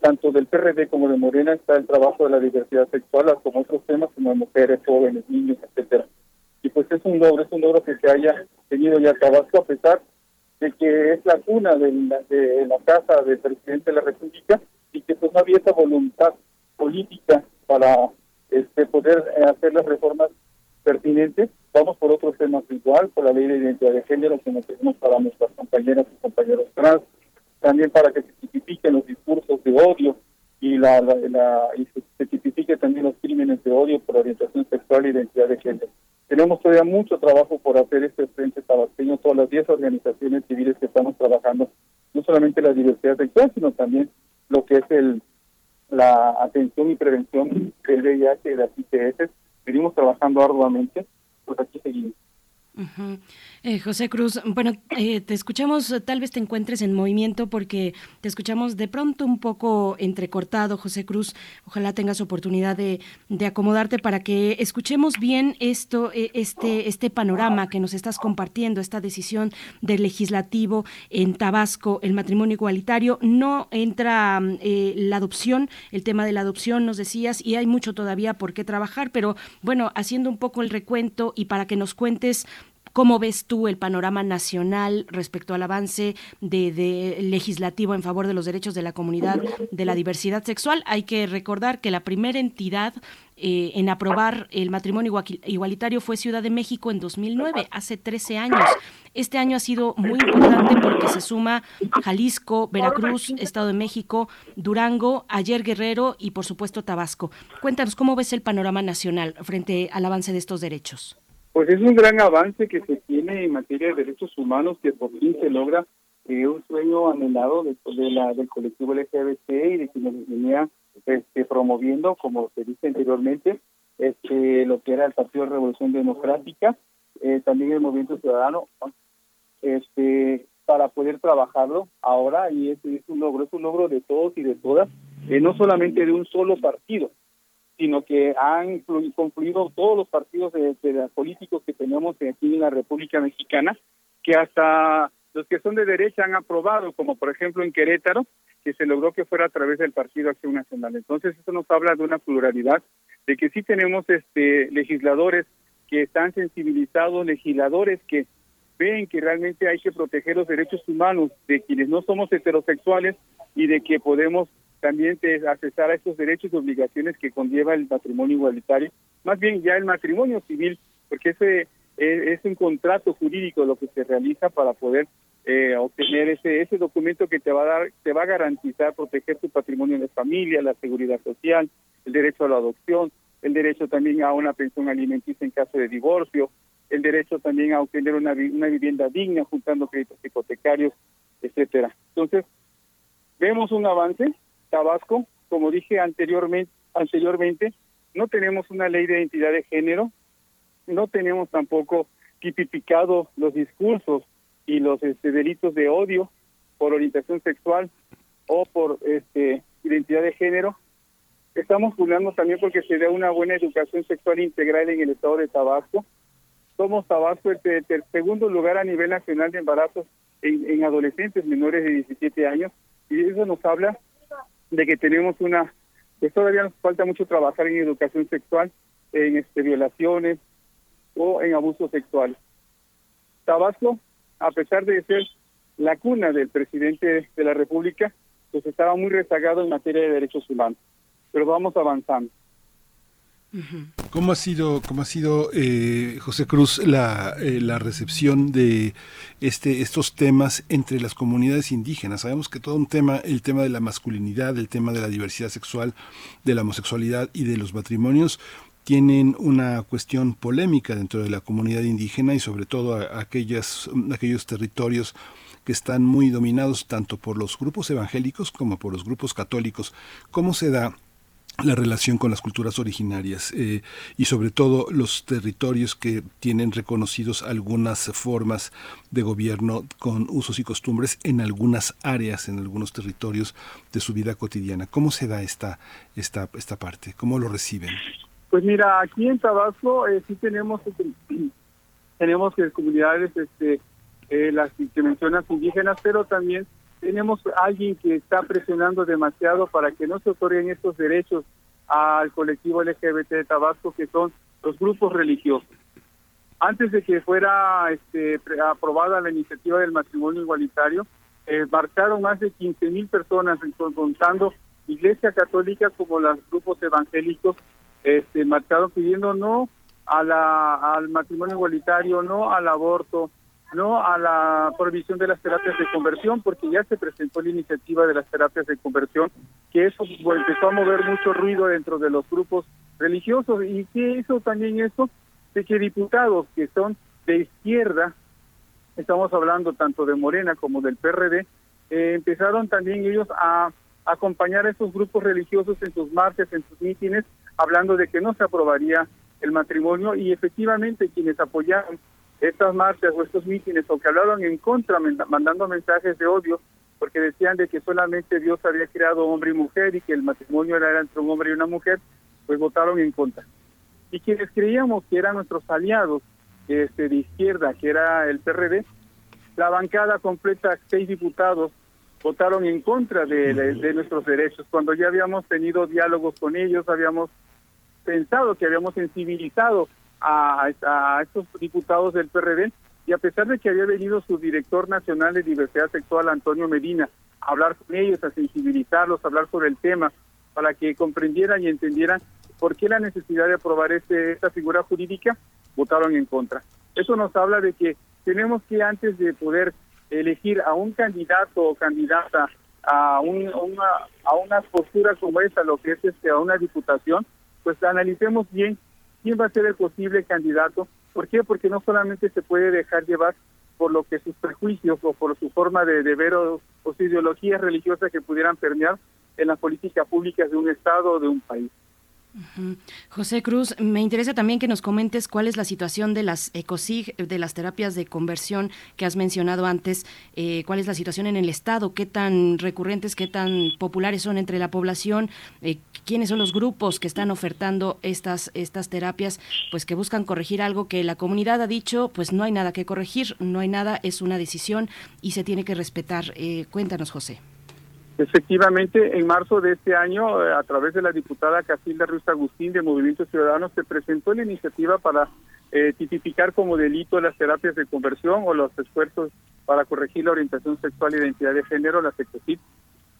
tanto del PRD como de Morena está el trabajo de la diversidad sexual, como otros temas como mujeres, jóvenes, niños, etcétera. Y pues es un logro, es un logro que se haya tenido ya Tabasco a pesar de que es la cuna de la, casa del presidente de la República y que pues no había esa voluntad política para este poder eh, hacer las reformas pertinentes. Vamos por otros temas igual, por la ley de identidad de género que nos tenemos para nuestras compañeras y compañeros trans, también para que se de odio y la, la, la y se también los crímenes de odio por orientación sexual e identidad de género. Tenemos todavía mucho trabajo por hacer este frente tabasqueño, todas las 10 organizaciones civiles que estamos trabajando, no solamente la diversidad sexual, sino también lo que es el la atención y prevención del VIH y de las ITS. Venimos trabajando arduamente, pues aquí seguimos. Eh, José Cruz, bueno, eh, te escuchamos, tal vez te encuentres en movimiento porque te escuchamos de pronto un poco entrecortado, José Cruz. Ojalá tengas oportunidad de, acomodarte para que escuchemos bien esto, eh, este, este panorama que nos estás compartiendo, esta decisión del legislativo en Tabasco, el matrimonio igualitario. No entra eh, la adopción, el tema de la adopción, nos decías, y hay mucho todavía por qué trabajar, pero bueno, haciendo un poco el recuento y para que nos cuentes ¿Cómo ves tú el panorama nacional respecto al avance de, de legislativo en favor de los derechos de la comunidad de la diversidad sexual? Hay que recordar que la primera entidad eh, en aprobar el matrimonio igual- igualitario fue Ciudad de México en 2009, hace 13 años. Este año ha sido muy importante porque se suma Jalisco, Veracruz, Estado de México, Durango, ayer Guerrero y por supuesto Tabasco. Cuéntanos cómo ves el panorama nacional frente al avance de estos derechos. Pues es un gran avance que se tiene en materia de derechos humanos que por fin se logra eh, un sueño anhelado de, la, del colectivo LGBT y de quienes venía este, promoviendo, como se dice anteriormente, este, lo que era el Partido de Revolución Democrática, eh, también el Movimiento Ciudadano. Este, para poder trabajarlo ahora y es, es un logro, es un logro de todos y de todas, eh, no solamente de un solo partido, sino que han confluido todos los partidos de, políticos que tenemos aquí en la República Mexicana, que hasta los que son de derecha han aprobado, como por ejemplo en Querétaro, que se logró que fuera a través del Partido Acción Nacional. Entonces, eso nos habla de una pluralidad, de que sí tenemos este legisladores que están sensibilizados, legisladores que ven que realmente hay que proteger los derechos humanos de quienes no somos heterosexuales y de que podemos también te- accesar a estos derechos y obligaciones que conlleva el matrimonio igualitario, más bien ya el matrimonio civil, porque ese eh, es un contrato jurídico lo que se realiza para poder eh, obtener ese ese documento que te va a dar te va a garantizar proteger tu patrimonio de familia, la seguridad social, el derecho a la adopción, el derecho también a una pensión alimenticia en caso de divorcio, el derecho también a obtener una, una vivienda digna juntando créditos hipotecarios, etcétera. Entonces, vemos un avance. Tabasco, como dije anteriormente, anteriormente, no tenemos una ley de identidad de género, no tenemos tampoco tipificado los discursos y los este, delitos de odio por orientación sexual o por este identidad de género. Estamos jugando también porque se da una buena educación sexual integral en el estado de Tabasco. Somos Tabasco el, el segundo lugar a nivel nacional de embarazos en, en adolescentes menores de 17 años y eso nos habla de que tenemos una, que todavía nos falta mucho trabajar en educación sexual, en este, violaciones o en abusos sexuales. Tabasco, a pesar de ser la cuna del presidente de la República, pues estaba muy rezagado en materia de derechos humanos. Pero vamos avanzando. ¿Cómo ha sido, cómo ha sido eh, José Cruz la, eh, la recepción de este, estos temas entre las comunidades indígenas? Sabemos que todo un tema, el tema de la masculinidad, el tema de la diversidad sexual, de la homosexualidad y de los matrimonios tienen una cuestión polémica dentro de la comunidad indígena y sobre todo a- aquellas, aquellos territorios que están muy dominados tanto por los grupos evangélicos como por los grupos católicos. ¿Cómo se da la relación con las culturas originarias eh, y sobre todo los territorios que tienen reconocidos algunas formas de gobierno con usos y costumbres en algunas áreas, en algunos territorios de su vida cotidiana. ¿Cómo se da esta, esta, esta parte? ¿Cómo lo reciben? Pues mira, aquí en Tabasco eh, sí tenemos tenemos comunidades, este, eh, las que mencionas indígenas, pero también tenemos alguien que está presionando demasiado para que no se otorguen estos derechos al colectivo LGBT de Tabasco, que son los grupos religiosos. Antes de que fuera este, aprobada la iniciativa del matrimonio igualitario, eh, marcharon más de 15 mil personas, con- contando Iglesia Católica como los grupos evangélicos, este, marcharon pidiendo no a la, al matrimonio igualitario, no al aborto, no a la prohibición de las terapias de conversión, porque ya se presentó la iniciativa de las terapias de conversión, que eso pues, empezó a mover mucho ruido dentro de los grupos religiosos. Y que hizo también eso de que diputados que son de izquierda, estamos hablando tanto de Morena como del PRD, eh, empezaron también ellos a acompañar a esos grupos religiosos en sus marchas, en sus mítines, hablando de que no se aprobaría el matrimonio y efectivamente quienes apoyaron estas marchas o estos mítines o que hablaron en contra, mandando mensajes de odio, porque decían de que solamente Dios había creado hombre y mujer y que el matrimonio era entre un hombre y una mujer, pues votaron en contra. Y quienes creíamos que eran nuestros aliados este, de izquierda, que era el PRD, la bancada completa, seis diputados, votaron en contra de, de- de nuestros derechos, cuando ya habíamos tenido diálogos con ellos, habíamos pensado que habíamos sensibilizado a, a estos diputados del PRD y a pesar de que había venido su director nacional de diversidad sexual, Antonio Medina, a hablar con ellos, a sensibilizarlos, a hablar sobre el tema, para que comprendieran y entendieran por qué la necesidad de aprobar este, esta figura jurídica, votaron en contra. Eso nos habla de que tenemos que antes de poder elegir a un candidato o candidata a, a una, a una postura como esta, lo que es este, a una diputación, pues analicemos bien quién va a ser el posible candidato. ¿Por qué? Porque no solamente se puede dejar llevar por lo que sus prejuicios o por su forma de, ver o, o su ideología religiosa que pudieran permear en las políticas públicas de un Estado o de un país. José Cruz, me interesa también que nos comentes cuál es la situación de las ECOSIG, de las terapias de conversión que has mencionado antes, eh, cuál es la situación en el Estado, qué tan recurrentes, qué tan populares son entre la población, eh, quiénes son los grupos que están ofertando estas, estas terapias, pues que buscan corregir algo que la comunidad ha dicho, pues no hay nada que corregir, no hay nada, es una decisión y se tiene que respetar. Eh, cuéntanos, José. Efectivamente, en marzo de este año, eh, a través de la diputada Casilda Ruiz Agustín de Movimiento Ciudadano, se presentó la iniciativa para eh, tipificar como delito las terapias de conversión o los esfuerzos para corregir la orientación sexual e identidad de género, las ECOSIP.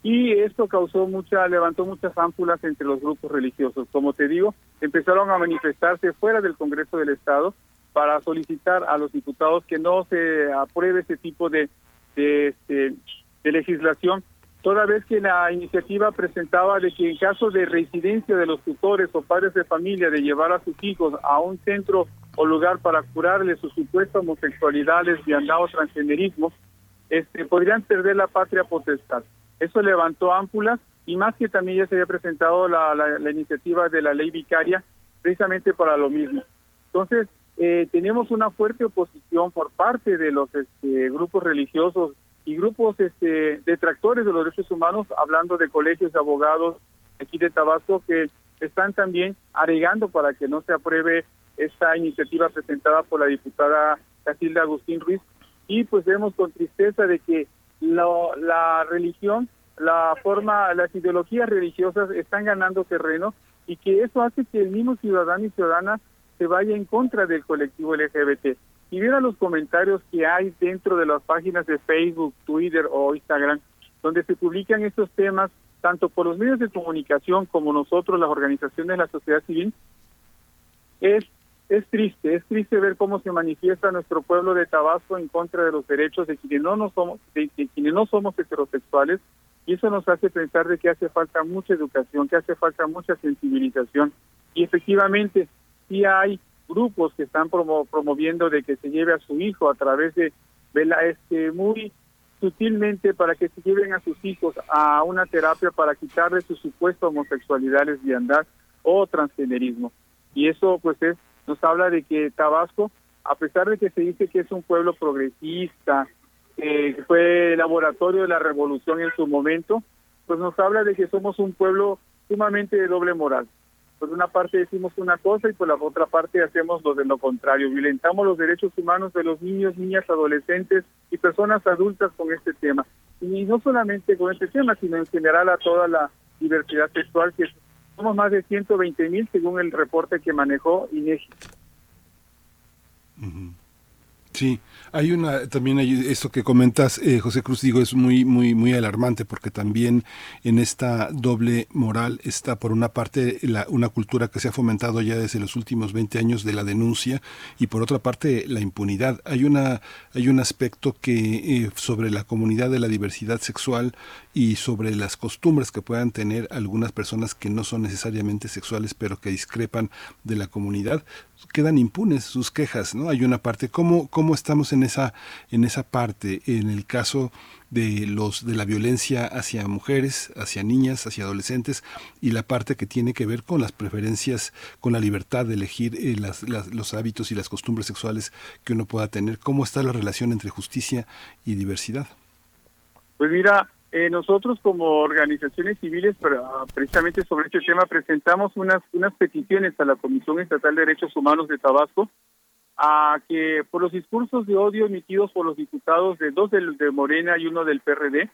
Y esto causó mucha, levantó muchas ámpulas entre los grupos religiosos. Como te digo, empezaron a manifestarse fuera del Congreso del Estado para solicitar a los diputados que no se apruebe ese tipo de, de, este, de legislación toda vez que la iniciativa presentaba de que en caso de residencia de los tutores o padres de familia de llevar a sus hijos a un centro o lugar para curarles su supuesta homosexualidad, lesbiandad o transgenerismo, este, podrían perder la patria potestad. Eso levantó ámpulas y más que también ya se había presentado la, iniciativa de la ley vicaria precisamente para lo mismo. Entonces, eh, tenemos una fuerte oposición por parte de los este, grupos religiosos y grupos este, detractores de los derechos humanos, hablando de colegios de abogados aquí de Tabasco, que están también aregando para que no se apruebe esta iniciativa presentada por la diputada Casilda Agustín Ruiz. Y pues vemos con tristeza de que lo- la religión, la forma, las ideologías religiosas están ganando terreno y que eso hace que el mismo ciudadano y ciudadana se vaya en contra del colectivo LGBT. Y viera los comentarios que hay dentro de las páginas de Facebook, Twitter o Instagram, donde se publican estos temas, tanto por los medios de comunicación como nosotros, las organizaciones de la sociedad civil, es, es triste, es triste ver cómo se manifiesta nuestro pueblo de Tabasco en contra de los derechos de quienes no, nos somos, de quienes no somos heterosexuales, y eso nos hace pensar de que hace falta mucha educación, que hace falta mucha sensibilización, y efectivamente sí hay grupos que están promo- promoviendo de que se lleve a su hijo a través de, de la, este muy sutilmente para que se lleven a sus hijos a una terapia para quitarle su supuesta homosexualidad, lesbiandad o transgenerismo. Y eso pues es nos habla de que Tabasco, a pesar de que se dice que es un pueblo progresista, eh, que fue laboratorio de la revolución en su momento, pues nos habla de que somos un pueblo sumamente de doble moral. Por una parte decimos una cosa y por la otra parte hacemos lo de lo contrario. Violentamos los derechos humanos de los niños, niñas, adolescentes y personas adultas con este tema. Y no solamente con este tema, sino en general a toda la diversidad sexual, que somos más de 120 mil según el reporte que manejó INEGI. Sí, hay una también hay esto que comentas eh, José Cruz digo es muy muy muy alarmante porque también en esta doble moral está por una parte una cultura que se ha fomentado ya desde los últimos 20 años de la denuncia y por otra parte la impunidad. Hay una hay un aspecto que eh, sobre la comunidad de la diversidad sexual y sobre las costumbres que puedan tener algunas personas que no son necesariamente sexuales pero que discrepan de la comunidad quedan impunes sus quejas, ¿no? Hay una parte cómo cómo estamos en esa en esa parte en el caso de los de la violencia hacia mujeres, hacia niñas, hacia adolescentes y la parte que tiene que ver con las preferencias, con la libertad de elegir eh, las- las- los hábitos y las costumbres sexuales que uno pueda tener. ¿Cómo está la relación entre justicia y diversidad? Pues mira, eh, nosotros como organizaciones civiles, ah, precisamente sobre este tema, presentamos unas, unas peticiones a la Comisión Estatal de Derechos Humanos de Tabasco a que por los discursos de odio emitidos por los diputados de dos del, de Morena y uno del PRD,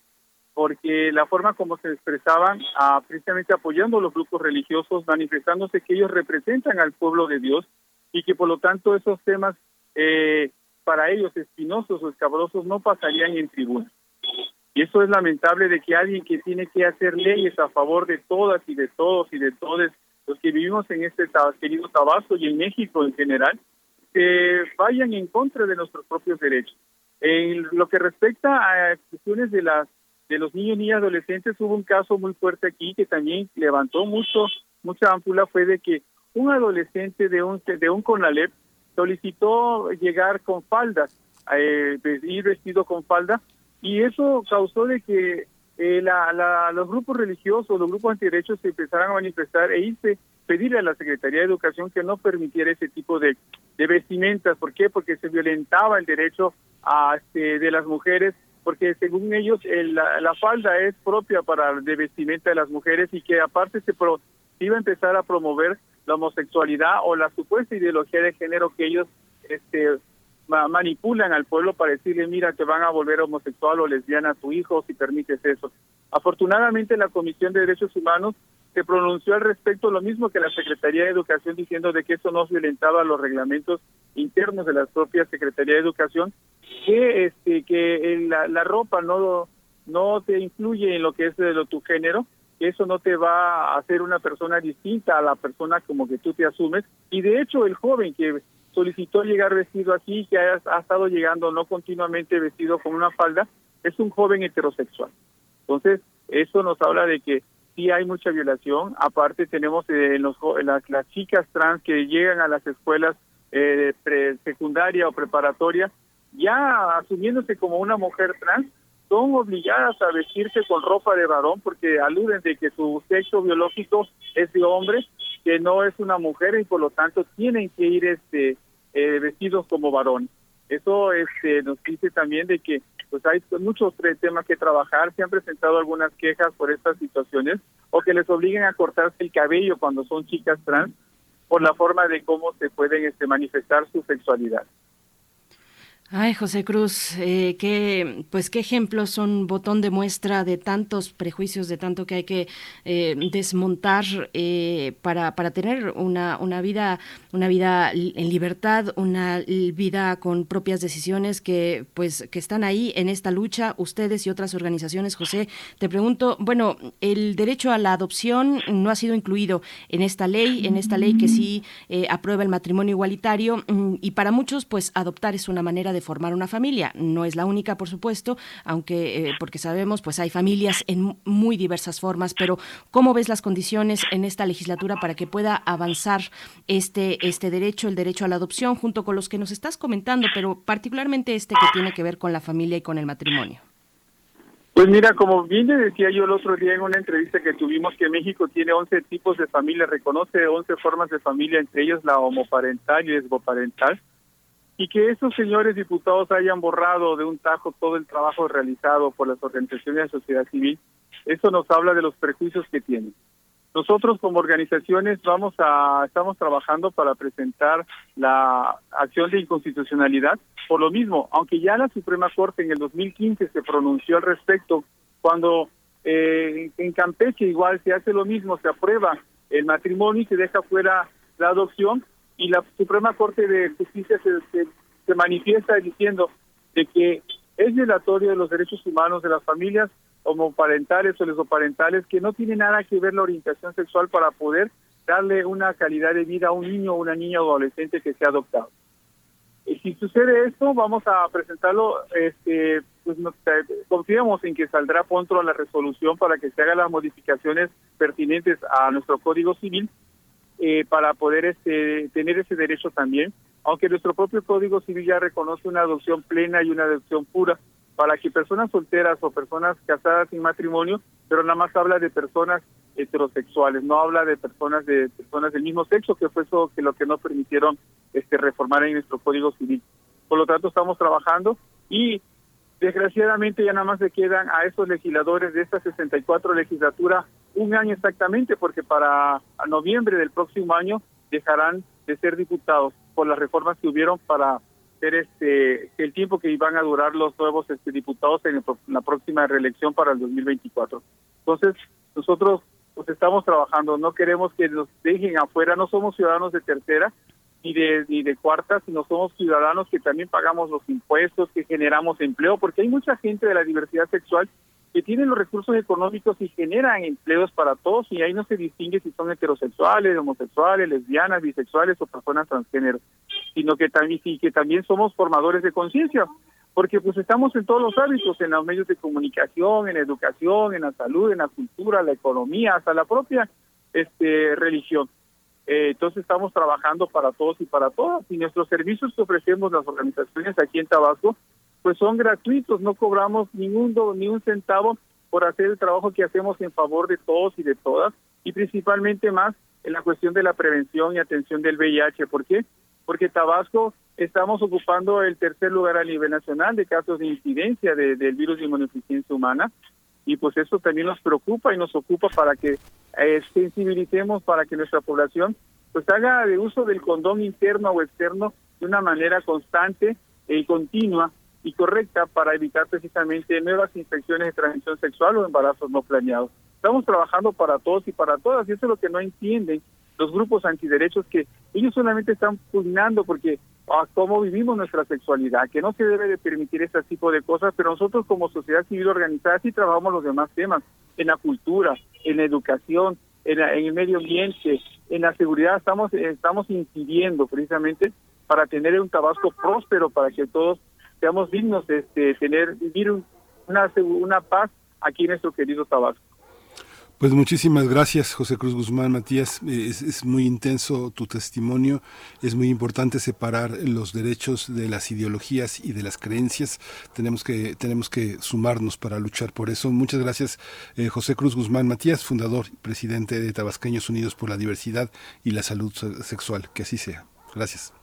porque la forma como se expresaban, ah, precisamente apoyando a los grupos religiosos, manifestándose que ellos representan al pueblo de Dios y que por lo tanto esos temas eh, para ellos espinosos o escabrosos no pasarían en tribuna. Y eso es lamentable de que alguien que tiene que hacer leyes a favor de todas y de todos y de todos los que vivimos en este querido Tabasco y en México en general, que vayan en contra de nuestros propios derechos. En lo que respecta a cuestiones de las de los niños, niñas, adolescentes, hubo un caso muy fuerte aquí que también levantó mucho mucha ámpula fue de que un adolescente de un de un CONALEP solicitó llegar con faldas, eh, ir vestido con falda y eso causó de que eh, la, la- los grupos religiosos, los grupos antiderechos se empezaran a manifestar e irse pedirle a la Secretaría de Educación que no permitiera ese tipo de, de vestimentas. ¿Por qué? Porque se violentaba el derecho a, este, de las mujeres, porque según ellos el- la, la falda es propia para de vestimenta de las mujeres y que aparte se pro- iba a empezar a promover la homosexualidad o la supuesta ideología de género que ellos este ma- manipulan al pueblo para decirle mira te van a volver homosexual o lesbiana a tu hijo si permites eso. Afortunadamente la Comisión de Derechos Humanos se pronunció al respecto lo mismo que la Secretaría de Educación diciendo de que eso no violentaba los reglamentos internos de la propia Secretaría de Educación que este que el- la, la ropa no no te influye en lo que es de lo, tu género eso no te va a hacer una persona distinta a la persona como que tú te asumes y de hecho el joven que solicitó llegar vestido así que ha, estado llegando no continuamente vestido con una falda es un joven heterosexual. Entonces eso nos habla de que sí hay mucha violación. Aparte tenemos eh, los las, las chicas trans que llegan a las escuelas eh, pre- secundaria o preparatoria ya asumiéndose como una mujer trans son obligadas a vestirse con ropa de varón porque aluden de que su sexo biológico es de hombre, que no es una mujer y por lo tanto tienen que ir este eh, vestidos como varón. Eso este nos dice también de que pues hay muchos tre- temas que trabajar, se han presentado algunas quejas por estas situaciones o que les obliguen a cortarse el cabello cuando son chicas trans por la forma de cómo se pueden este manifestar su sexualidad. Ay, José Cruz, eh, qué, pues qué ejemplos son botón de muestra de tantos prejuicios, de tanto que hay que eh, desmontar eh, para, para tener una, una vida, una vida en libertad, una vida con propias decisiones que, pues, que están ahí en esta lucha, ustedes y otras organizaciones. José, te pregunto, bueno, el derecho a la adopción no ha sido incluido en esta ley, en esta ley que sí aprueba el matrimonio igualitario, mm, y para muchos, pues, adoptar es una manera de formar una familia. No es la única, por supuesto, aunque, eh, porque sabemos, pues hay familias en muy diversas formas, pero ¿cómo ves las condiciones en esta legislatura para que pueda avanzar este, este derecho, el derecho a la adopción, junto con los que nos estás comentando, pero particularmente este que tiene que ver con la familia y con el matrimonio? Pues mira, como bien le decía yo el otro día en una entrevista que tuvimos, que México tiene 11 tipos de familia, reconoce 11 formas de familia, entre ellas la homoparental y lesboparental, y que esos señores diputados hayan borrado de un tajo todo el trabajo realizado por las organizaciones de sociedad civil, eso nos habla de los prejuicios que tienen. Nosotros como organizaciones vamos a estamos trabajando para presentar la acción de inconstitucionalidad por lo mismo, aunque ya la Suprema Corte en el 2015 se pronunció al respecto cuando eh, en Campeche igual se hace lo mismo, se aprueba el matrimonio y se deja fuera la adopción y la Suprema Corte de Justicia se, manifiesta diciendo de que es violatorio de los derechos humanos de las familias homoparentales o lesoparentales que no tiene nada que ver la orientación sexual para poder darle una calidad de vida a un niño o una niña adolescente que sea adoptado. Y si sucede esto, vamos a presentarlo, este, pues nos, eh, confiamos en que saldrá pronto la resolución para que se hagan las modificaciones pertinentes a nuestro Código Civil eh, para poder este, tener ese derecho también, aunque nuestro propio Código Civil ya reconoce una adopción plena y una adopción pura, para que personas solteras o personas casadas sin matrimonio, pero nada más habla de personas heterosexuales, no habla de personas de personas del mismo sexo, que fue eso que lo que no permitieron este reformar en nuestro Código Civil. Por lo tanto, estamos trabajando y desgraciadamente ya nada más le quedan a esos legisladores de esta 64 legislatura un año exactamente, porque para noviembre del próximo año dejarán de ser diputados por las reformas que hubieron para ser este el tiempo que iban a durar los nuevos este, diputados en, el pro- la próxima reelección para el 2024. Entonces, nosotros pues estamos trabajando, no queremos que nos dejen afuera, no somos ciudadanos de tercera ni de ni de cuarta, sino somos ciudadanos que también pagamos los impuestos, que generamos empleo, porque hay mucha gente de la diversidad sexual que tienen los recursos económicos y generan empleos para todos y ahí no se distingue si son heterosexuales, homosexuales, lesbianas, bisexuales o personas transgénero, sino que también que también somos formadores de conciencia, porque pues estamos en todos los hábitos, en los medios de comunicación, en educación, en la salud, en la cultura, la economía, hasta la propia este religión. Eh, entonces estamos trabajando para todos y para todas y nuestros servicios que ofrecemos las organizaciones aquí en Tabasco pues son gratuitos, no cobramos ningún ni un centavo por hacer el trabajo que hacemos en favor de todos y de todas y principalmente más en la cuestión de la prevención y atención del VIH. ¿Por qué? Porque Tabasco estamos ocupando el tercer lugar a nivel nacional de casos de incidencia de- del virus de inmunodeficiencia humana y pues eso también nos preocupa y nos ocupa para que eh, sensibilicemos para que nuestra población pues haga de uso del condón interno o externo de una manera constante y continua y correcta para evitar precisamente nuevas infecciones de transmisión sexual o embarazos no planeados. Estamos trabajando para todos y para todas y eso es lo que no entienden los grupos antiderechos que ellos solamente están pugnando porque a cómo vivimos nuestra sexualidad, que no se debe de permitir este tipo de cosas, pero nosotros como sociedad civil organizada sí trabajamos los demás temas, en la cultura, en la educación, en, la- en el medio ambiente, en la seguridad, estamos, estamos incidiendo precisamente para tener un Tabasco próspero, para que todos seamos dignos de este, tener, vivir un- una, una paz aquí en nuestro querido Tabasco. Pues muchísimas gracias, José Cruz Guzmán Matías. Es, muy intenso tu testimonio. Es muy importante separar los derechos de las ideologías y de las creencias. Tenemos que, tenemos que sumarnos para luchar por eso. Muchas gracias, eh, José Cruz Guzmán Matías, fundador y presidente de Tabasqueños Unidos por la Diversidad y la Salud Se- Sexual. Que así sea. Gracias.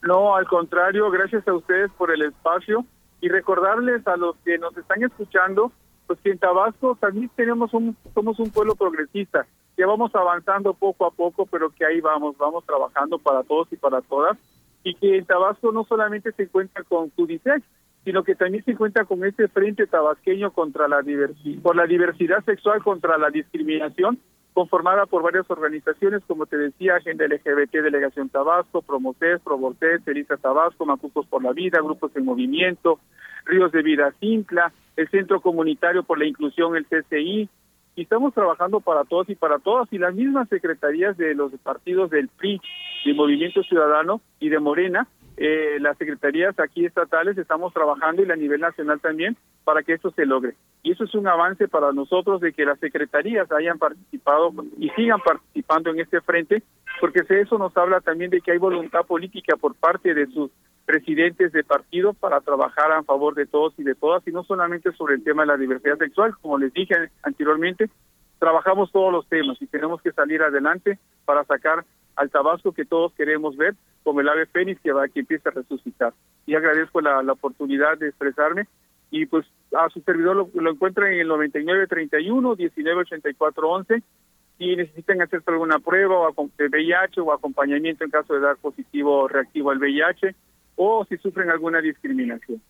No, al contrario, gracias a ustedes por el espacio y recordarles a los que nos están escuchando, pues que en Tabasco también tenemos un, somos un pueblo progresista, que vamos avanzando poco a poco, pero que ahí vamos, vamos trabajando para todos y para todas, y que en Tabasco no solamente se encuentra con Tudisex, sino que también se encuentra con este frente tabasqueño contra la diversidad, por la diversidad sexual, contra la discriminación, conformada por varias organizaciones, como te decía, Agenda LGBT, Delegación Tabasco, Promotes, Provortes, Elisa Tabasco, Macucos por la Vida, Grupos en Movimiento, Ríos de Vida Simpla, el Centro Comunitario por la Inclusión, el CCI, y estamos trabajando para todos y para todas, y las mismas secretarías de los partidos del PRI, del Movimiento Ciudadano y de Morena, eh, las secretarías aquí estatales estamos trabajando y a nivel nacional también para que esto se logre. Y eso es un avance para nosotros de que las secretarías hayan participado y sigan participando en este frente, porque eso nos habla también de que hay voluntad política por parte de sus presidentes de partido para trabajar a favor de todos y de todas, y no solamente sobre el tema de la diversidad sexual, como les dije anteriormente, trabajamos todos los temas y tenemos que salir adelante para sacar al Tabasco que todos queremos ver como el ave fénix que va que empieza a resucitar. Y agradezco la, la oportunidad de expresarme y pues a su servidor lo, lo encuentran en el 9931 198411 si necesitan hacerse alguna prueba o de VIH o acompañamiento en caso de dar positivo o reactivo al VIH o si sufren alguna discriminación.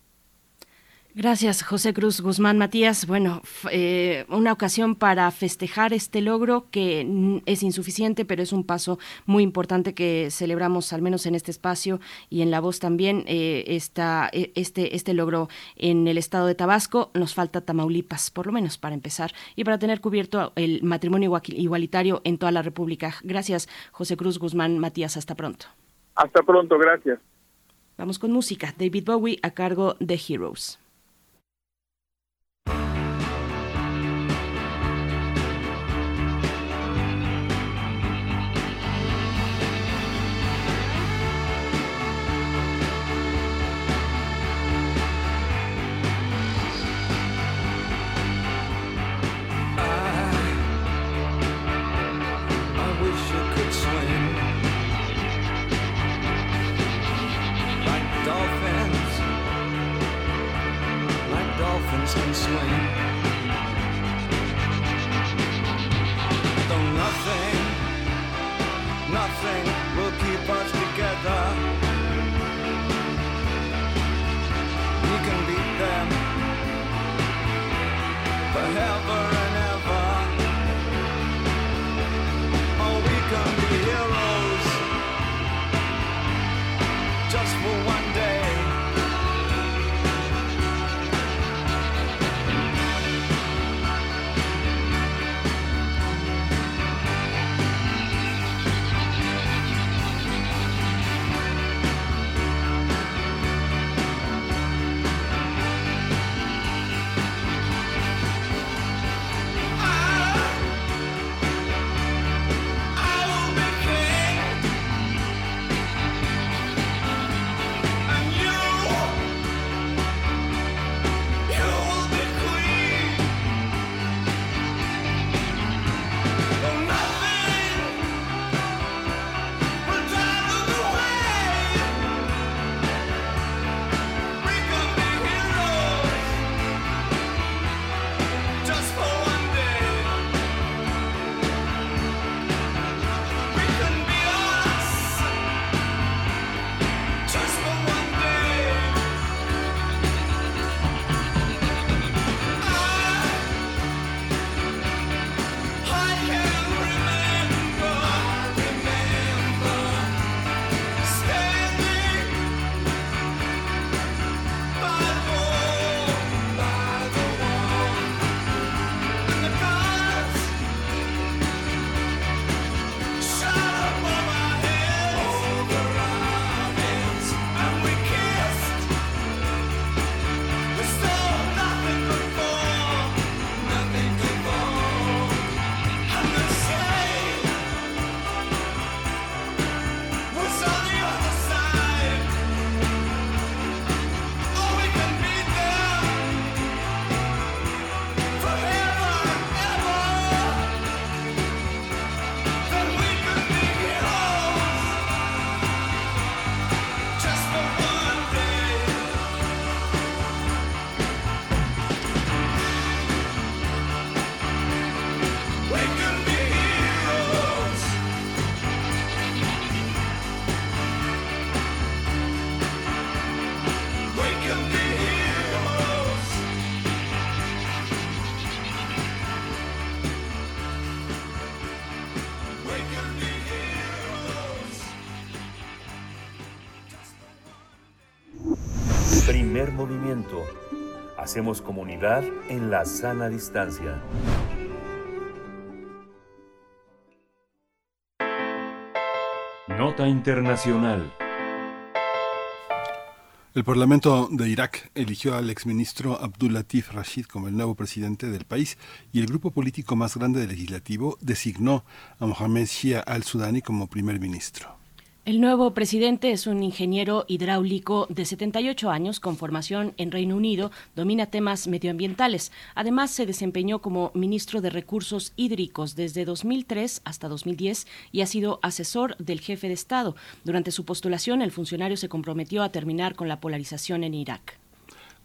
Gracias, José Cruz Guzmán Matías. Bueno, eh, una ocasión para festejar este logro que es insuficiente, pero es un paso muy importante que celebramos, al menos en este espacio y en la voz también, eh, esta, eh, este, este logro en el estado de Tabasco. Nos falta Tamaulipas, por lo menos para empezar, y para tener cubierto el matrimonio igual- igualitario en toda la República. Gracias, José Cruz Guzmán Matías. Hasta pronto. Hasta pronto, gracias. Vamos con música. David Bowie a cargo de Heroes. swing. Movimiento. Hacemos comunidad en la sana distancia. Nota Internacional. El Parlamento de Irak eligió al exministro Abdul Latif Rashid como el nuevo presidente del país y el grupo político más grande del legislativo designó a Mohamed Shia al-Sudani como primer ministro. El nuevo presidente es un ingeniero hidráulico de 78 años con formación en Reino Unido, domina temas medioambientales. Además, se desempeñó como ministro de Recursos Hídricos desde 2003 hasta 2010 y ha sido asesor del jefe de Estado. Durante su postulación, el funcionario se comprometió a terminar con la polarización en Irak.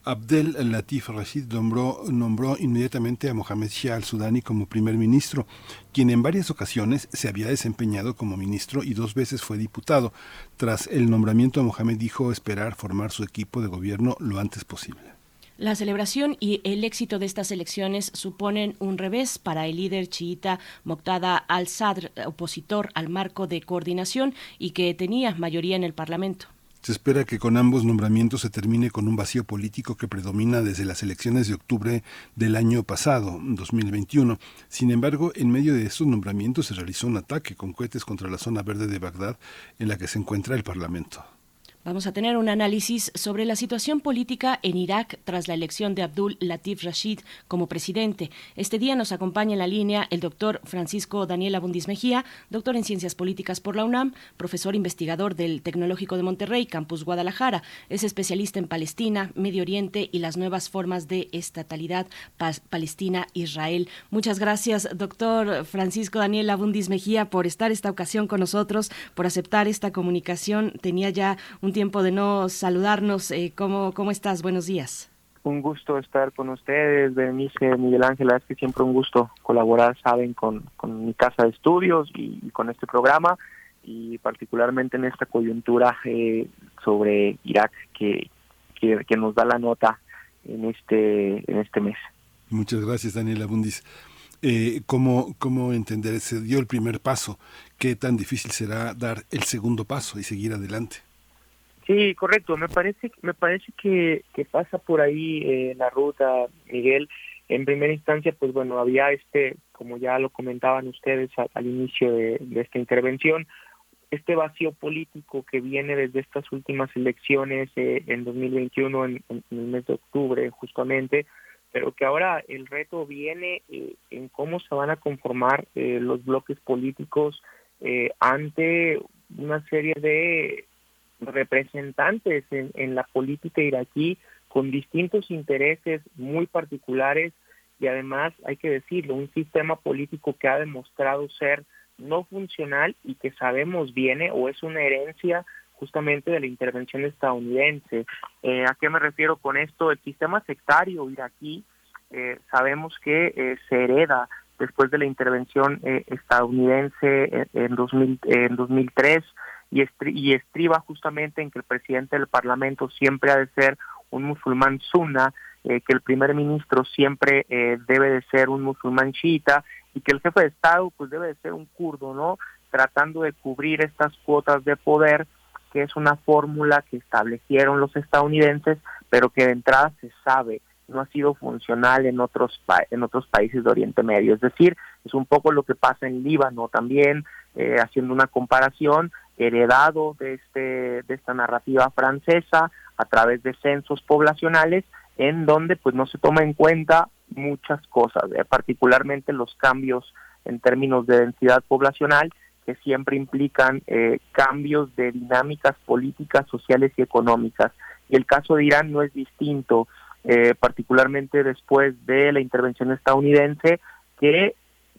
Abdel Latif Rashid nombró, inmediatamente a Mohamed Shia al-Sudani como primer ministro, quien en varias ocasiones se había desempeñado como ministro y dos veces fue diputado. Tras el nombramiento, Mohamed dijo esperar formar su equipo de gobierno lo antes posible. La celebración y el éxito de estas elecciones suponen un revés para el líder chiita Moqtada al-Sadr, opositor al marco de coordinación y que tenía mayoría en el Parlamento. Se espera que con ambos nombramientos se termine con un vacío político que predomina desde las elecciones de octubre del año pasado, 2021. Sin embargo, en medio de estos nombramientos se realizó un ataque con cohetes contra la zona verde de Bagdad en la que se encuentra el Parlamento. Vamos a tener un análisis sobre la situación política en Irak tras la elección de Abdul Latif Rashid como presidente. Este día nos acompaña en la línea el doctor Francisco Daniel Abundis Mejía, doctor en Ciencias Políticas por la UNAM, profesor investigador del Tecnológico de Monterrey, Campus Guadalajara. Es especialista en Palestina, Medio Oriente y las nuevas formas de estatalidad Palestina-Israel. Muchas gracias, doctor Francisco Daniel Abundis Mejía, por estar esta ocasión con nosotros, por aceptar esta comunicación. Tenía ya un tiempo de no saludarnos. Eh, ¿cómo, ¿Cómo estás? Buenos días. Un gusto estar con ustedes, Berenice, Miguel Ángel, es que siempre un gusto colaborar, saben, con, con mi casa de estudios y, y con este programa y particularmente en esta coyuntura eh, sobre Irak que, que, que, nos da la nota en este, en este mes. Muchas gracias, Daniel Abundis. Eh, ¿cómo, ¿Cómo entender? Se dio el primer paso. ¿Qué tan difícil será dar el segundo paso y seguir adelante? Sí, correcto. Me parece, me parece que, que pasa por ahí eh, la ruta, Miguel. En primera instancia, pues bueno, había este, como ya lo comentaban ustedes al, inicio de, esta intervención, este vacío político que viene desde estas últimas elecciones eh, en 2021, en, en, el mes de octubre, justamente, pero que ahora el reto viene eh, en cómo se van a conformar eh, los bloques políticos ante una serie de representantes en, en, la política iraquí con distintos intereses muy particulares y además, hay que decirlo, un sistema político que ha demostrado ser no funcional y que sabemos viene o es una herencia justamente de la intervención estadounidense. Eh, ¿A qué me refiero con esto? El sistema sectario iraquí eh, sabemos que eh, se hereda después de la intervención estadounidense en, en, 2000, en 2003 y, estri y estriba justamente en que el presidente del Parlamento siempre ha de ser un musulmán sunna, eh, que el primer ministro siempre eh, debe de ser un musulmán chiita y que el jefe de Estado pues debe de ser un kurdo, ¿no? Tratando de cubrir estas cuotas de poder, que es una fórmula que establecieron los estadounidenses, pero que de entrada se sabe no ha sido funcional en otros en otros países de Oriente Medio. Es decir, es un poco lo que pasa en Líbano también, eh, haciendo una comparación, heredado de, este, de esta narrativa francesa a través de censos poblacionales en donde pues no se toma en cuenta muchas cosas, eh, particularmente los cambios en términos de densidad poblacional que siempre implican eh, cambios de dinámicas políticas, sociales y económicas. Y el caso de Irán no es distinto, eh, particularmente después de la intervención estadounidense, que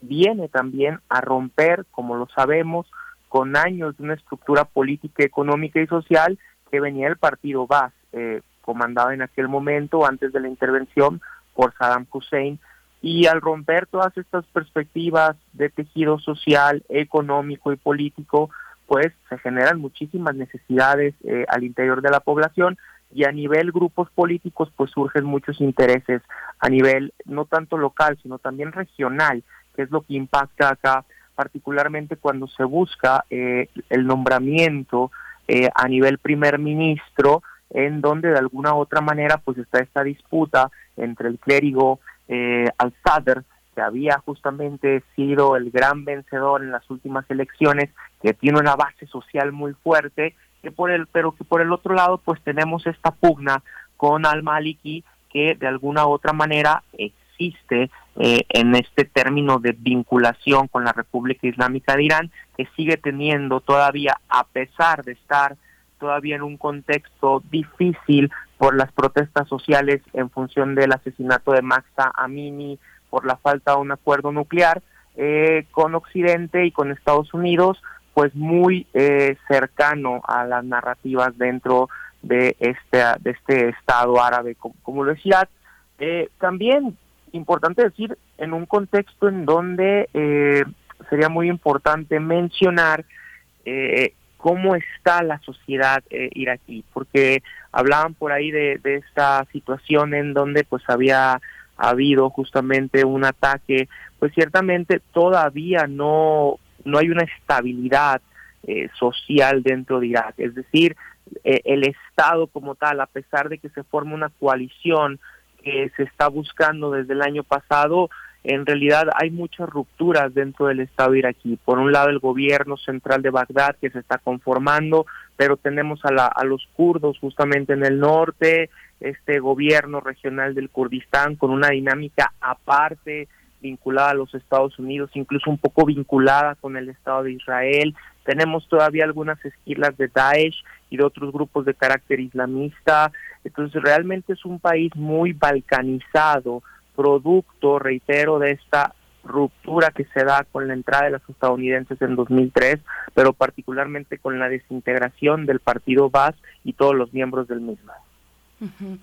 viene también a romper, como lo sabemos, con años de una estructura política, económica y social que venía del partido Baas, eh, comandado en aquel momento, antes de la intervención, por Saddam Hussein, y al romper todas estas perspectivas de tejido social, económico y político, pues se generan muchísimas necesidades eh, al interior de la población. Y a nivel grupos políticos pues surgen muchos intereses a nivel no tanto local sino también regional que es lo que impacta acá particularmente cuando se busca eh, el nombramiento eh, a nivel primer ministro en donde de alguna u otra manera pues está esta disputa entre el clérigo eh, al-Sadr, que había justamente sido el gran vencedor en las últimas elecciones, que tiene una base social muy fuerte, que por el, pero que por el otro lado pues tenemos esta pugna con al-Maliki que de alguna u otra manera existe eh, en este término de vinculación con la República Islámica de Irán, que sigue teniendo todavía, a pesar de estar todavía en un contexto difícil por las protestas sociales en función del asesinato de Maxta Amini, por la falta de un acuerdo nuclear eh, con Occidente y con Estados Unidos, pues muy eh, cercano a las narrativas dentro de este, de este Estado árabe, como, lo decía. Eh, también importante decir, en un contexto en donde eh, sería muy importante mencionar eh, cómo está la sociedad eh, iraquí, porque hablaban por ahí de, de esta situación en donde pues había habido justamente un ataque, pues ciertamente todavía no, no hay una estabilidad eh, social dentro de Irak, es decir, eh, el Estado como tal, a pesar de que se forma una coalición que se está buscando desde el año pasado, en realidad hay muchas rupturas dentro del Estado iraquí. Por un lado, el gobierno central de Bagdad que se está conformando, pero tenemos a, la, a los kurdos justamente en el norte, este gobierno regional del Kurdistán con una dinámica aparte vinculada a los Estados Unidos, incluso un poco vinculada con el Estado de Israel. Tenemos todavía algunas esquilas de Daesh y de otros grupos de carácter islamista. Entonces realmente es un país muy balcanizado, producto, reitero, de esta ruptura que se da con la entrada de los estadounidenses en 2003, pero particularmente con la desintegración del partido Baas y todos los miembros del mismo. Ujú.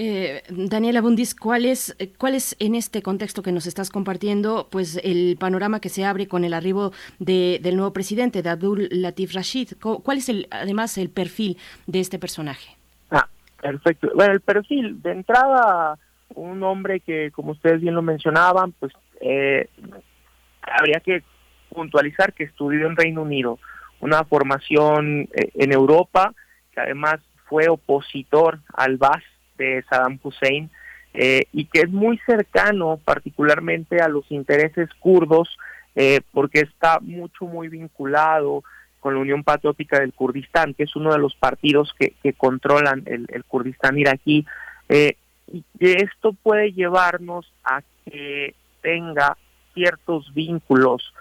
Eh, Daniela Bundis, ¿cuál es, ¿cuál es en este contexto que nos estás compartiendo, pues el panorama que se abre con el arribo de, del nuevo presidente, de Abdul Latif Rashid? ¿Cuál es el, además el perfil de este personaje? Ah, perfecto. Bueno, el perfil, de entrada, un hombre que, como ustedes bien lo mencionaban, pues eh, habría que puntualizar que estudió en Reino Unido, una formación eh, en Europa, que además fue opositor al Baas de Saddam Hussein, eh, y que es muy cercano particularmente a los intereses kurdos, eh, porque está mucho, muy vinculado con la Unión Patriótica del Kurdistán, que es uno de los partidos que, controlan el, Kurdistán iraquí, eh, y esto puede llevarnos a que tenga ciertos vínculos,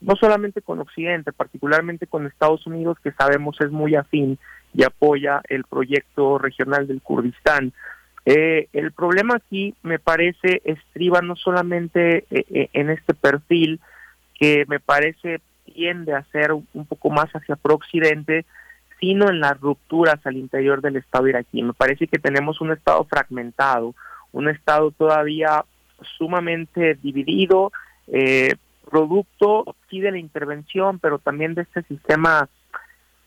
no solamente con Occidente, particularmente con Estados Unidos, que sabemos es muy afín y apoya el proyecto regional del Kurdistán. Eh, el problema aquí, me parece, estriba no solamente eh, eh, en este perfil, que me parece tiende a ser un poco más hacia pro-occidente, sino en las rupturas al interior del Estado iraquí. Me parece que tenemos un Estado fragmentado, un Estado todavía sumamente dividido, eh, producto sí de la intervención, pero también de este sistema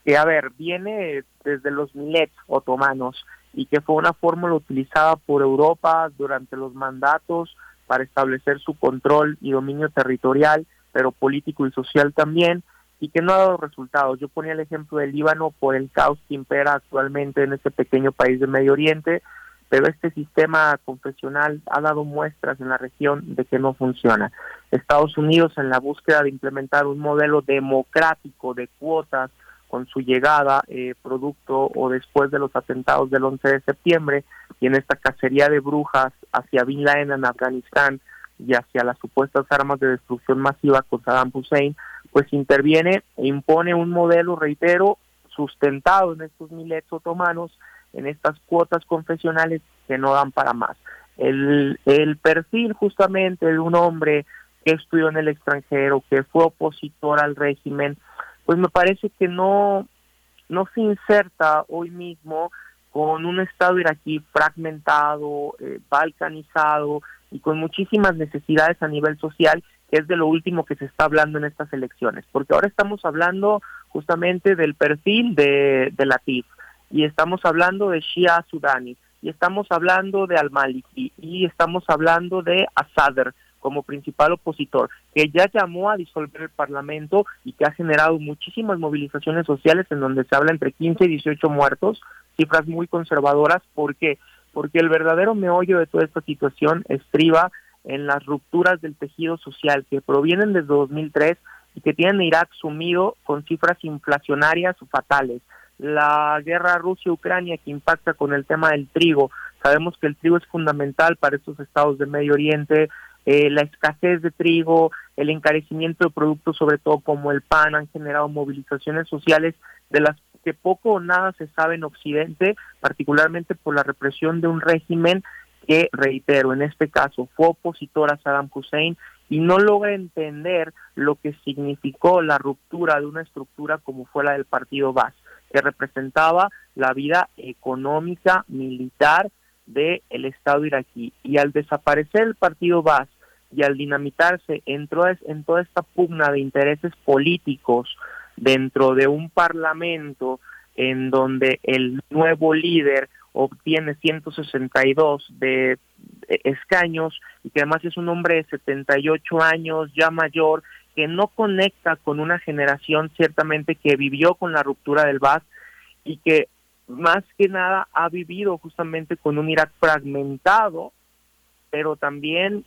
que, a ver, viene desde los milets otomanos y que fue una fórmula utilizada por Europa durante los mandatos para establecer su control y dominio territorial, pero político y social también, y que no ha dado resultados. Yo ponía el ejemplo del Líbano por el caos que impera actualmente en este pequeño país del Medio Oriente, pero este sistema confesional ha dado muestras en la región de que no funciona. Estados Unidos en la búsqueda de implementar un modelo democrático de cuotas con su llegada eh, producto o después de los atentados del 11 de septiembre y en esta cacería de brujas hacia Bin Laden en Afganistán y hacia las supuestas armas de destrucción masiva con Saddam Hussein, pues interviene e impone un modelo, reitero, sustentado en estos milets otomanos, en estas cuotas confesionales que no dan para más. El, el perfil justamente de un hombre que estudió en el extranjero, que fue opositor al régimen, pues me parece que no, no se inserta hoy mismo con un Estado iraquí fragmentado, eh, balcanizado y con muchísimas necesidades a nivel social, que es de lo último que se está hablando en estas elecciones, porque ahora estamos hablando justamente del perfil de, de Latif y estamos hablando de Shia Sudani y estamos hablando de Al-Maliki y estamos hablando de Asadr como principal opositor, que ya llamó a disolver el Parlamento y que ha generado muchísimas movilizaciones sociales en donde se habla entre 15 y 18 muertos, cifras muy conservadoras. ¿Por qué? Porque el verdadero meollo de toda esta situación estriba en las rupturas del tejido social que provienen desde 2003 y que tienen Irak sumido con cifras inflacionarias fatales. La guerra Rusia-Ucrania que impacta con el tema del trigo. Sabemos que el trigo es fundamental para estos estados de Medio Oriente. Eh, la escasez de trigo, el encarecimiento de productos, sobre todo como el pan, han generado movilizaciones sociales de las que poco o nada se sabe en Occidente, particularmente por la represión de un régimen que, reitero, en este caso fue opositor a Saddam Hussein y no logra entender lo que significó la ruptura de una estructura como fue la del partido Baas, que representaba la vida económica, militar del Estado iraquí. Y al desaparecer el partido Baas y al dinamitarse en toda, en toda esta pugna de intereses políticos dentro de un parlamento en donde el nuevo líder obtiene 162 de escaños y que además es un hombre de 78 años, ya mayor, que no conecta con una generación ciertamente que vivió con la ruptura del BAS y que más que nada ha vivido justamente con un Irak fragmentado, pero también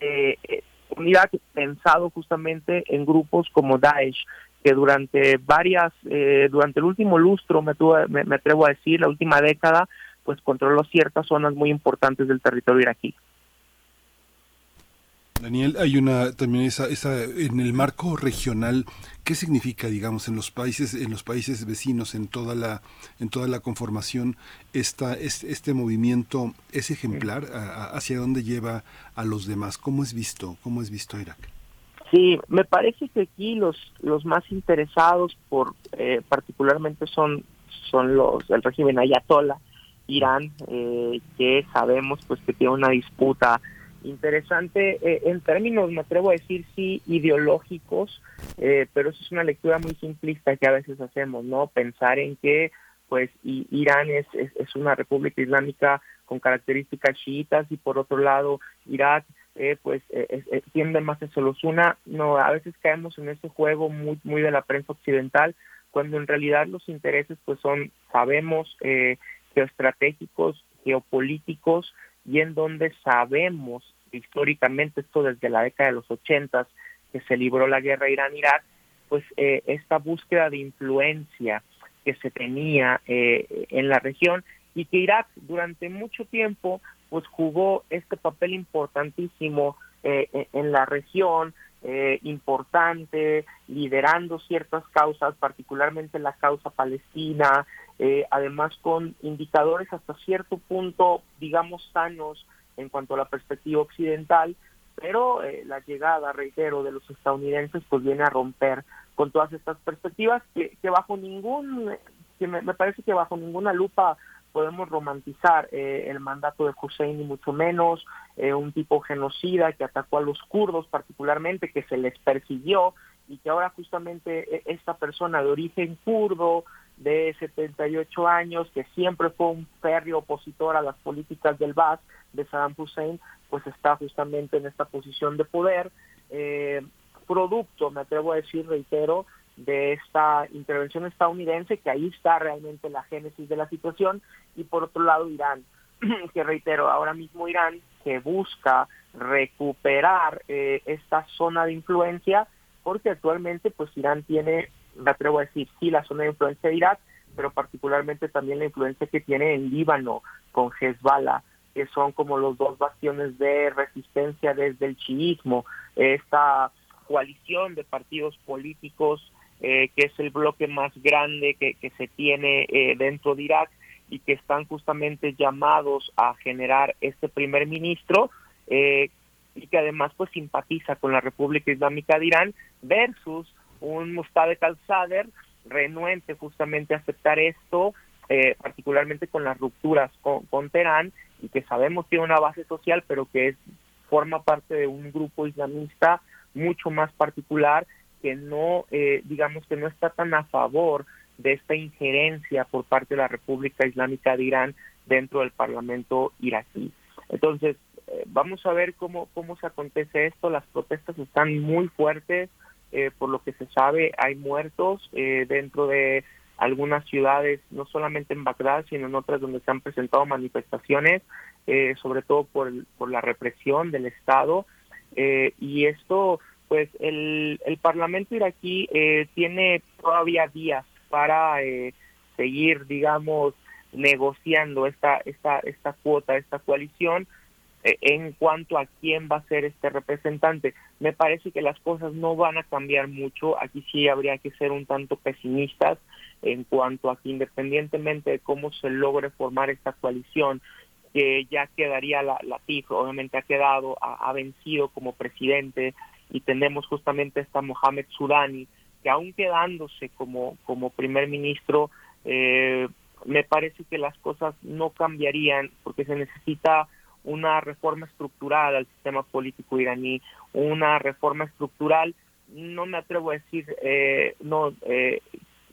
eh, un Irak pensado justamente en grupos como Daesh, que durante varias, eh, durante el último lustro, me, me, me, atrevo a decir, la última década, pues controló ciertas zonas muy importantes del territorio iraquí. Daniel, hay una también esa, esa en el marco regional, ¿qué significa, digamos, en los países, en los países vecinos, en toda la, en toda la conformación, esta, este, este movimiento es ejemplar a, a, hacia dónde lleva a los demás? ¿Cómo es visto? ¿Cómo es visto Irak? Sí, me parece que aquí los los más interesados por eh, particularmente son son los el régimen ayatola Irán eh, que sabemos pues que tiene una disputa interesante eh, en términos me atrevo a decir sí ideológicos pero eso es una lectura muy simplista que a veces hacemos no pensar en que pues Irán es, es, una república islámica con características chiitas y por otro lado Irak eh, pues eh, eh, tienden más a una. No a veces caemos en ese juego muy muy de la prensa occidental cuando en realidad los intereses pues son sabemos eh, geoestratégicos geopolíticos y en donde sabemos históricamente esto desde la década de los ochentas que se libró la guerra Irán-Irak pues eh, esta búsqueda de influencia que se tenía eh, en la región y que Irak durante mucho tiempo pues jugó este papel importantísimo eh, en la región, eh, importante, liderando ciertas causas, particularmente la causa palestina, eh, además con indicadores hasta cierto punto, digamos, sanos en cuanto a la perspectiva occidental, pero eh, la llegada, reitero, de los estadounidenses pues viene a romper con todas estas perspectivas que, que bajo ningún, que me, me parece que bajo ninguna lupa podemos romantizar eh, el mandato de Hussein y mucho menos, eh, un tipo genocida que atacó a los kurdos particularmente, que se les persiguió y que ahora justamente e, esta persona de origen kurdo, de 78 años, que siempre fue un férreo opositor a las políticas del Baas de Saddam Hussein, pues está justamente en esta posición de poder, eh, producto, me atrevo a decir, reitero, de esta intervención estadounidense, que ahí está realmente la génesis de la situación, y por otro lado Irán, que reitero, ahora mismo Irán, que busca recuperar eh, esta zona de influencia, porque actualmente pues Irán tiene, me atrevo a decir, sí, la zona de influencia de Irak, pero particularmente también la influencia que tiene en Líbano con Hezbollah, que son como los dos bastiones de resistencia desde el chiismo, esta coalición de partidos políticos eh, que es el bloque más grande que, que se tiene eh, dentro de Irak y que están justamente llamados a generar este primer ministro eh, y que además pues simpatiza con la República Islámica de Irán versus un Mustafa al-Sadr renuente justamente a aceptar esto, eh, particularmente con las rupturas con, con Teherán y que sabemos tiene una base social pero que es forma parte de un grupo islamista mucho más particular que no, eh, digamos que no está tan a favor de esta injerencia por parte de la República Islámica de Irán dentro del Parlamento iraquí. Entonces, eh, vamos a ver cómo, cómo se acontece esto. Las protestas están muy fuertes, eh, por lo que se sabe, hay muertos eh, dentro de algunas ciudades, no solamente en Bagdad, sino en otras donde se han presentado manifestaciones, eh, sobre todo por, por la represión del Estado. Eh, y esto, pues el, el Parlamento iraquí eh, tiene todavía días para eh, seguir, digamos, negociando esta, esta, esta cuota, esta coalición eh, en cuanto a quién va a ser este representante. Me parece que las cosas no van a cambiar mucho. Aquí sí habría que ser un tanto pesimistas en cuanto a que independientemente de cómo se logre formar esta coalición, que ya quedaría la, la obviamente ha quedado, ha vencido como presidente y tenemos justamente esta Mohamed Sudani, que aún quedándose como, como primer ministro, eh, me parece que las cosas no cambiarían porque se necesita una reforma estructural al sistema político iraní, una reforma estructural, no me atrevo a decir, eh, no, eh,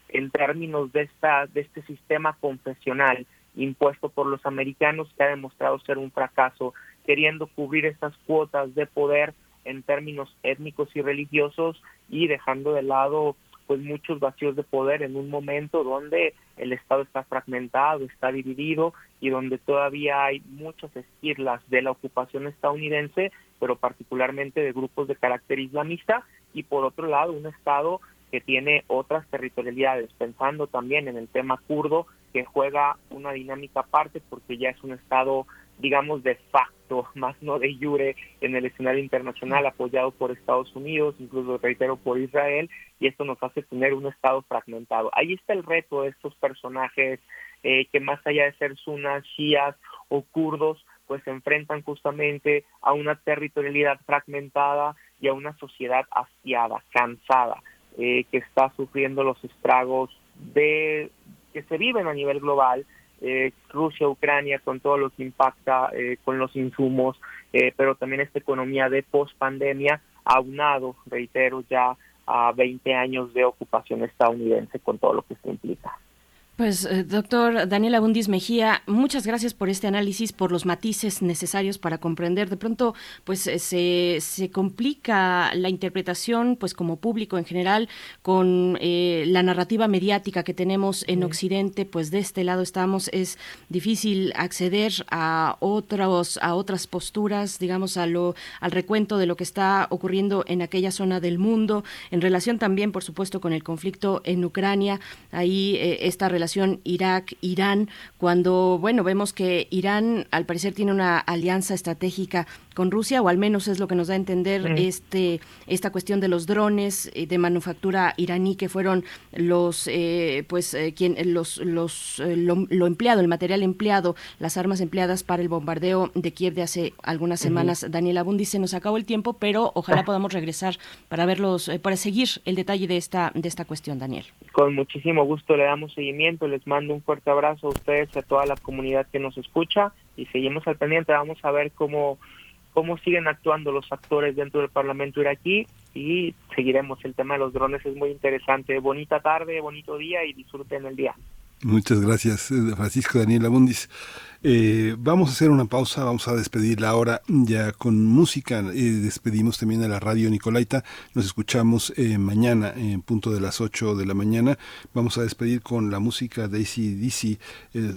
en términos de esta de este sistema confesional impuesto por los americanos que ha demostrado ser un fracaso, queriendo cubrir estas cuotas de poder en términos étnicos y religiosos y dejando de lado pues muchos vacíos de poder en un momento donde el Estado está fragmentado, está dividido y donde todavía hay muchas esquirlas de la ocupación estadounidense, pero particularmente de grupos de carácter islamista y por otro lado un Estado que tiene otras territorialidades, pensando también en el tema kurdo, que juega una dinámica aparte porque ya es un Estado, digamos, de facto, más no de jure, en el escenario internacional, apoyado por Estados Unidos, incluso, reitero, por Israel, y esto nos hace tener un Estado fragmentado. Ahí está el reto de estos personajes eh, que más allá de ser sunas, shias o kurdos, pues se enfrentan justamente a una territorialidad fragmentada y a una sociedad hastiada, cansada, eh, que está sufriendo los estragos de que se viven a nivel global, eh, Rusia, Ucrania, con todo lo que impacta eh, con los insumos, eh, pero también esta economía de post-pandemia, aunado, reitero, ya a 20 años de ocupación estadounidense con todo lo que esto implica. Pues, eh, doctor Daniel Abundis Mejía, muchas gracias por este análisis, por los matices necesarios para comprender. De pronto, pues eh, se, se complica la interpretación, pues como público en general, con eh, la narrativa mediática que tenemos en Occidente, pues de este lado estamos, es difícil acceder a otros, a otras posturas, digamos, a lo, al recuento de lo que está ocurriendo en aquella zona del mundo, en relación también, por supuesto, con el conflicto en Ucrania. Ahí esta relación Irak-Irán, cuando, bueno, vemos que Irán al parecer tiene una alianza estratégica con Rusia, o al menos es lo que nos da a entender Sí. este esta cuestión de los drones eh, de manufactura iraní que fueron los eh, pues eh, quien los los eh, lo, lo empleado el material empleado las armas empleadas para el bombardeo de Kiev de hace algunas semanas. Daniel Abundi se nos acabó el tiempo pero ojalá podamos regresar para verlos eh, para seguir el detalle de esta de esta cuestión Daniel Con muchísimo gusto le damos seguimiento, les mando un fuerte abrazo a ustedes y a toda la comunidad que nos escucha y seguimos al pendiente, vamos a ver cómo, cómo siguen actuando los actores dentro del Parlamento iraquí y seguiremos. El tema de los drones es muy interesante. Bonita tarde, bonito día y disfruten el día. Muchas gracias, eh, Francisco Daniel Abundis. Eh, vamos a hacer una pausa, vamos a despedirla ahora ya con música. Eh, despedimos también a la radio Nicolaita. Nos escuchamos eh, mañana en punto de las 8 de la mañana. Vamos a despedir con la música de ACDC, eh,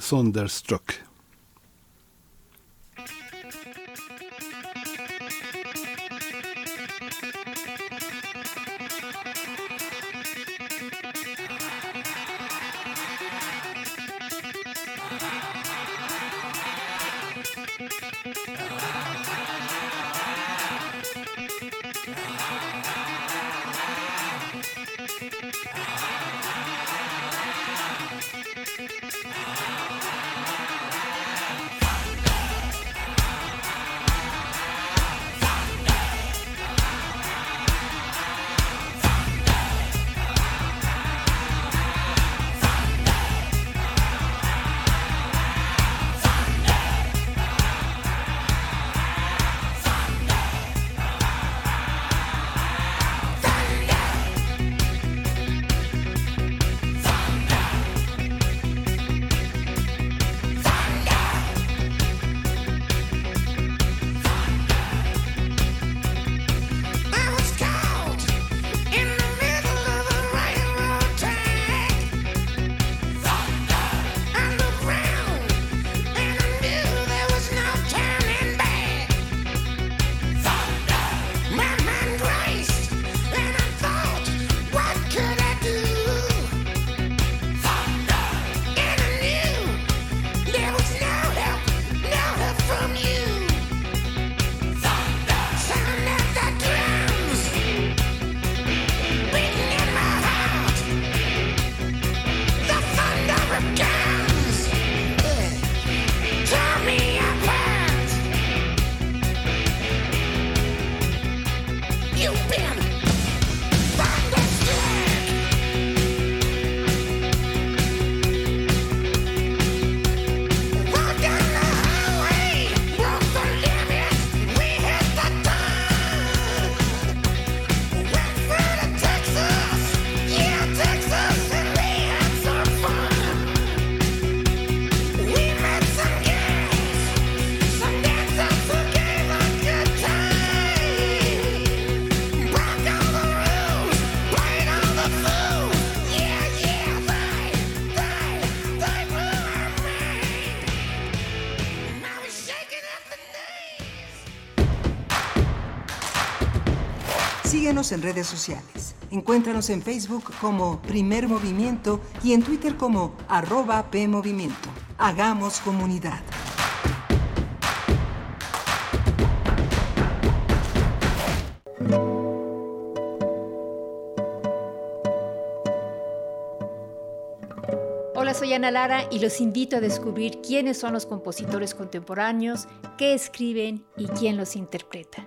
En redes sociales. Encuéntranos en Facebook como Primer Movimiento y en Twitter como arroba PMovimiento. Hagamos comunidad. Hola, soy Ana Lara y los invito a descubrir quiénes son los compositores contemporáneos, qué escriben y quién los interpreta.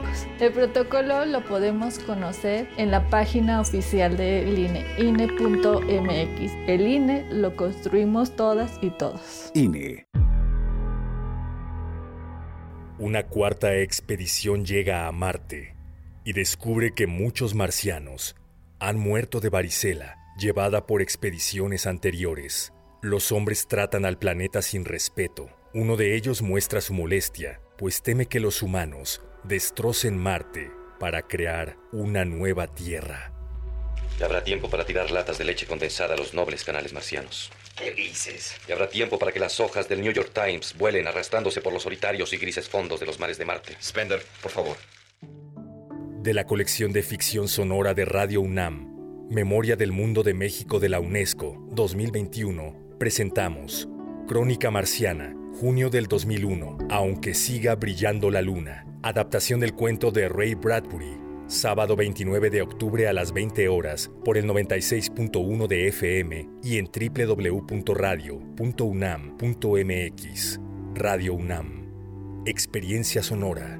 El protocolo lo podemos conocer en la página oficial del INE, INE.mx. El INE lo construimos todas y todos. INE. Una cuarta expedición llega a Marte y descubre que muchos marcianos han muerto de varicela llevada por expediciones anteriores. Los hombres tratan al planeta sin respeto. Uno de ellos muestra su molestia, pues teme que los humanos destrocen Marte para crear una nueva Tierra. Ya habrá tiempo para tirar latas de leche condensada a los nobles canales marcianos. ¿Qué dices? Y habrá tiempo para que las hojas del New York Times vuelen arrastrándose por los solitarios y grises fondos de los mares de Marte. Spender, por favor. De la colección de ficción sonora de Radio UNAM, Memoria del Mundo de México de la UNESCO 2021, presentamos Crónica Marciana, junio del 2001, Aunque siga brillando la luna, adaptación del cuento de Ray Bradbury, sábado 29 de octubre a las 20 horas por el 96.1 de FM y en www.radio.unam.mx. Radio UNAM. Experiencia sonora.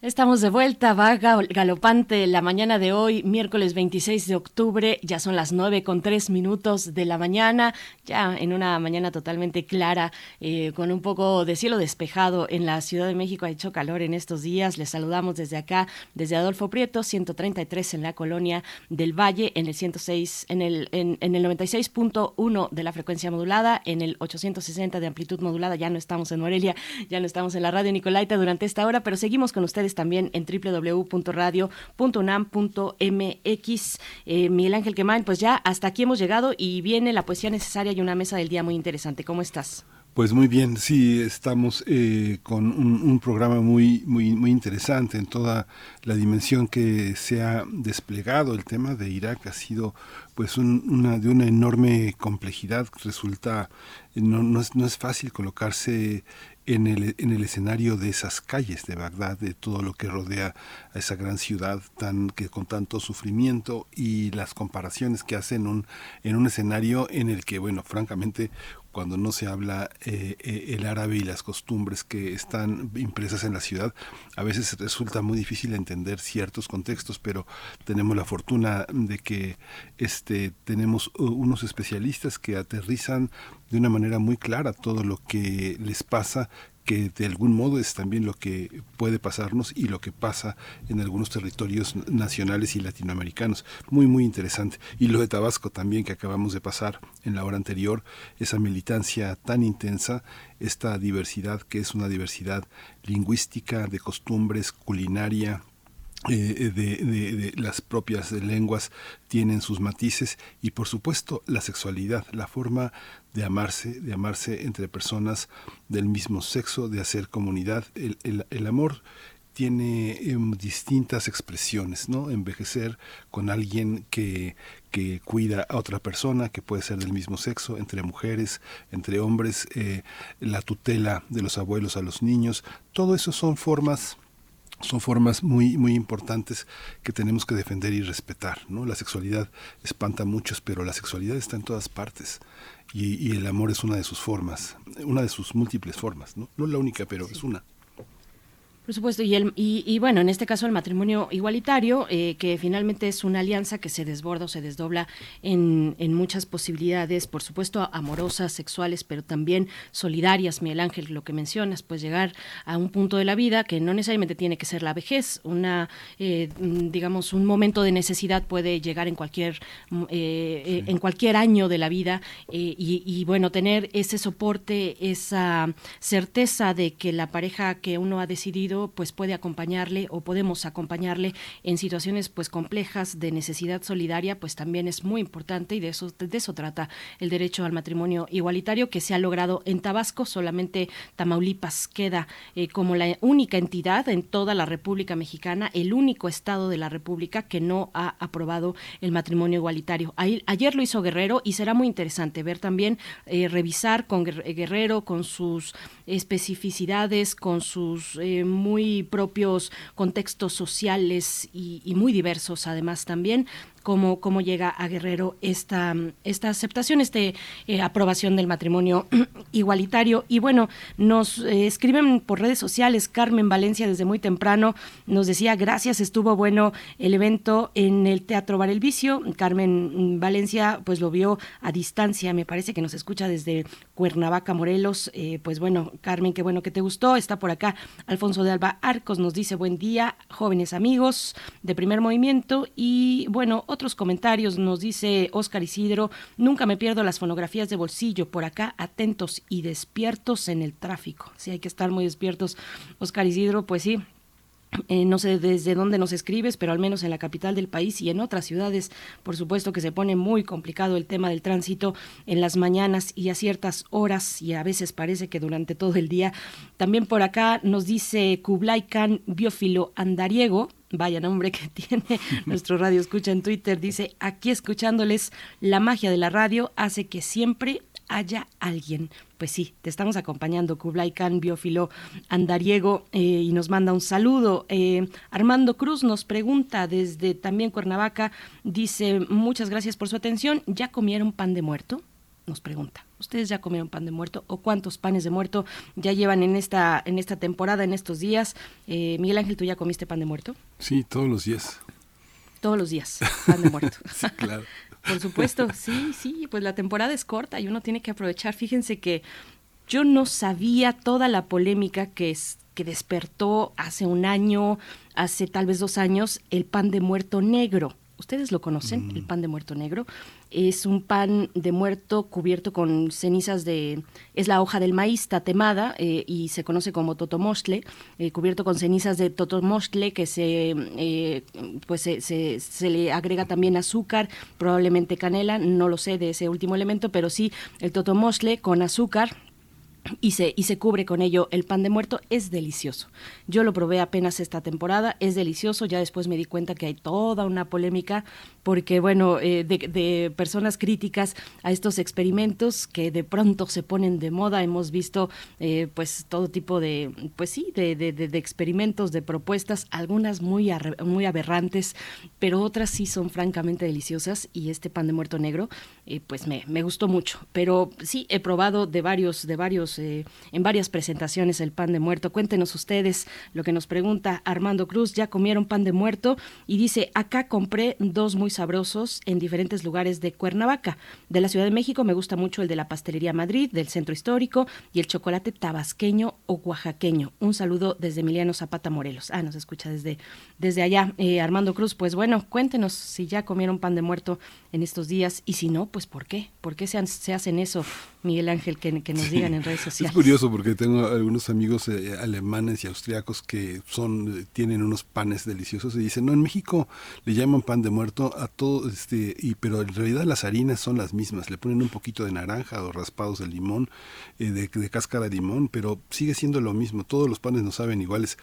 Estamos de vuelta, va gal- galopante la mañana de hoy, miércoles 26 de octubre, ya son las 9 con 3 minutos de la mañana, ya en una mañana totalmente clara, eh, con un poco de cielo despejado en la Ciudad de México, ha hecho calor en estos días, les saludamos desde acá, desde Adolfo Prieto, 133 en la colonia del Valle, en el 106, en el, en, en el 96.1 de la frecuencia modulada, en el 860 de amplitud modulada, ya no estamos en Morelia, ya no estamos en la radio Nicolaita durante esta hora, pero seguimos con ustedes también en www.radio.unam.mx. Eh, Miguel Ángel Quemán, pues ya hasta aquí hemos llegado y viene la poesía necesaria y una mesa del día muy interesante. ¿Cómo estás? Pues muy bien, sí, estamos eh, con un, programa muy, muy, muy interesante en toda la dimensión que se ha desplegado. El tema de Irak ha sido pues un- una, de una enorme complejidad. Resulta, no, no, es, no es fácil colocarse en el, en el escenario de esas calles de Bagdad, de todo lo que rodea a esa gran ciudad tan que con tanto sufrimiento y las comparaciones que hacen un, en un escenario en el que, bueno, francamente, cuando no se habla eh, eh, el árabe y las costumbres que están impresas en la ciudad, a veces resulta muy difícil entender ciertos contextos, pero tenemos la fortuna de que este, tenemos uh, unos especialistas que aterrizan de una manera muy clara todo lo que les pasa que de algún modo es también lo que puede pasarnos y lo que pasa en algunos territorios nacionales y latinoamericanos. Muy, muy interesante. Y lo de Tabasco también que acabamos de pasar en la hora anterior, esa militancia tan intensa, esta diversidad que es una diversidad lingüística, de costumbres, culinaria, eh, de, de- las propias lenguas tienen sus matices y por supuesto la sexualidad, la forma de amarse, de amarse entre personas del mismo sexo, de hacer comunidad. El, el- el amor tiene em, distintas expresiones, ¿no? Envejecer con alguien que, que cuida a otra persona, que puede ser del mismo sexo, entre mujeres, entre hombres, eh, la tutela de los abuelos a los niños, todo eso son formas son formas muy muy importantes que tenemos que defender y respetar no la sexualidad espanta a muchos pero la sexualidad está en todas partes y, y el amor es una de sus formas una de sus múltiples formas no no la única pero es una Por supuesto, y, el, y, y bueno, en este caso el matrimonio igualitario, eh, que finalmente es una alianza que se desborda o se desdobla en, en muchas posibilidades, por supuesto, amorosas, sexuales, pero también solidarias, Miguel Ángel, lo que mencionas, pues llegar a un punto de la vida que no necesariamente tiene que ser la vejez, una, eh, digamos, un momento de necesidad puede llegar en cualquier, mm, eh, eh, en cualquier año de la vida, eh, y, y bueno, tener ese soporte, esa certeza de que la pareja que uno ha decidido pues puede acompañarle o podemos acompañarle en situaciones pues complejas de necesidad solidaria pues también es muy importante y de eso de eso trata el derecho al matrimonio igualitario que se ha logrado en Tabasco. Solamente Tamaulipas queda eh, como la única entidad en toda la República Mexicana el único estado de la República que no ha aprobado el matrimonio igualitario. Ayer lo hizo Guerrero y será muy interesante ver también eh, revisar con Guer- Guerrero con sus especificidades con sus eh, muy propios contextos sociales y, muy diversos además también cómo, cómo llega a Guerrero esta, esta aceptación, esta aprobación del matrimonio igualitario. Y bueno, nos eh, escriben por redes sociales, Carmen Valencia desde muy temprano nos decía, gracias, estuvo bueno el evento en el Teatro Bar El Vicio. Carmen Valencia pues lo vio a distancia, me parece que nos escucha desde Cuernavaca, Morelos. Eh, pues bueno, Carmen, qué bueno que te gustó. Está por acá Alfonso de Alba Arcos, nos dice buen día, jóvenes amigos de primer movimiento. Y bueno, otros comentarios nos dice Óscar Isidro, nunca me pierdo las fonografías de bolsillo, por acá atentos y despiertos en el tráfico. Sí, hay que estar muy despiertos. Óscar Isidro, pues sí, eh, no sé desde dónde nos escribes, pero al menos en la capital del país y en otras ciudades, por supuesto que se pone muy complicado el tema del tránsito en las mañanas y a ciertas horas y a veces parece que durante todo el día. También por acá nos dice Kublai Khan Biófilo Andariego, vaya nombre que tiene nuestro radio escucha en Twitter, dice, aquí escuchándoles, la magia de la radio hace que siempre haya alguien. Pues sí, te estamos acompañando, Kublai Khan, biófilo andariego, eh, y nos manda un saludo. Eh, Armando Cruz nos pregunta desde también Cuernavaca, dice, muchas gracias por su atención, ¿ya comieron pan de muerto? Nos pregunta. ¿Ustedes ya comieron pan de muerto o cuántos panes de muerto ya llevan en esta en esta temporada, en estos días? Eh, Miguel Ángel, ¿tú ya comiste pan de muerto? Sí, todos los días. Todos los días, pan de muerto. Sí, claro. Por supuesto, sí, sí, pues la temporada es corta y uno tiene que aprovechar. Fíjense que yo no sabía toda la polémica que es que despertó hace un año, hace tal vez dos años, el pan de muerto negro. ¿Ustedes lo conocen, el pan de muerto negro? Es un pan de muerto cubierto con cenizas de... Es la hoja del maíz tatemada eh, y se conoce como totomostle, eh, cubierto con cenizas de totomostle que se, eh, pues se, se- se le agrega también azúcar, probablemente canela, no lo sé de ese último elemento, pero sí el totomostle con azúcar, y se, y se cubre con ello el pan de muerto, es delicioso. Yo lo probé apenas esta temporada, es delicioso, ya después me di cuenta que hay toda una polémica porque, bueno, eh, de, de personas críticas a estos experimentos que de pronto se ponen de moda, hemos visto eh, pues todo tipo de, pues sí, de, de- experimentos, de propuestas, algunas muy, muy aberrantes, pero otras sí son francamente deliciosas y este pan de muerto negro, eh, pues me, me gustó mucho. Pero sí, he probado de varios, de varios, eh, en varias presentaciones el pan de muerto. Cuéntenos ustedes lo que nos pregunta Armando Cruz, ¿ya comieron pan de muerto? Y dice, acá compré dos muy sabrosos en diferentes lugares de Cuernavaca. De la Ciudad de México me gusta mucho el de la Pastelería Madrid, del Centro Histórico y el chocolate tabasqueño o oaxaqueño. Un saludo desde Emiliano Zapata Morelos. Ah, nos escucha desde, desde allá. Eh, Armando Cruz, pues bueno, cuéntenos si ya comieron pan de muerto en estos días y si no, pues ¿por qué? ¿Por qué se, han- se hacen eso, Miguel Ángel, que, que nos digan en redes sociales? Es curioso porque tengo algunos amigos eh, alemanes y austriacos que son eh, tienen unos panes deliciosos y dicen, no, en México le llaman pan de muerto a todo, este, y pero en realidad las harinas son las mismas, le ponen un poquito de naranja o raspados de limón, eh, de cáscara de limón, pero sigue siendo lo mismo, todos los panes no saben iguales.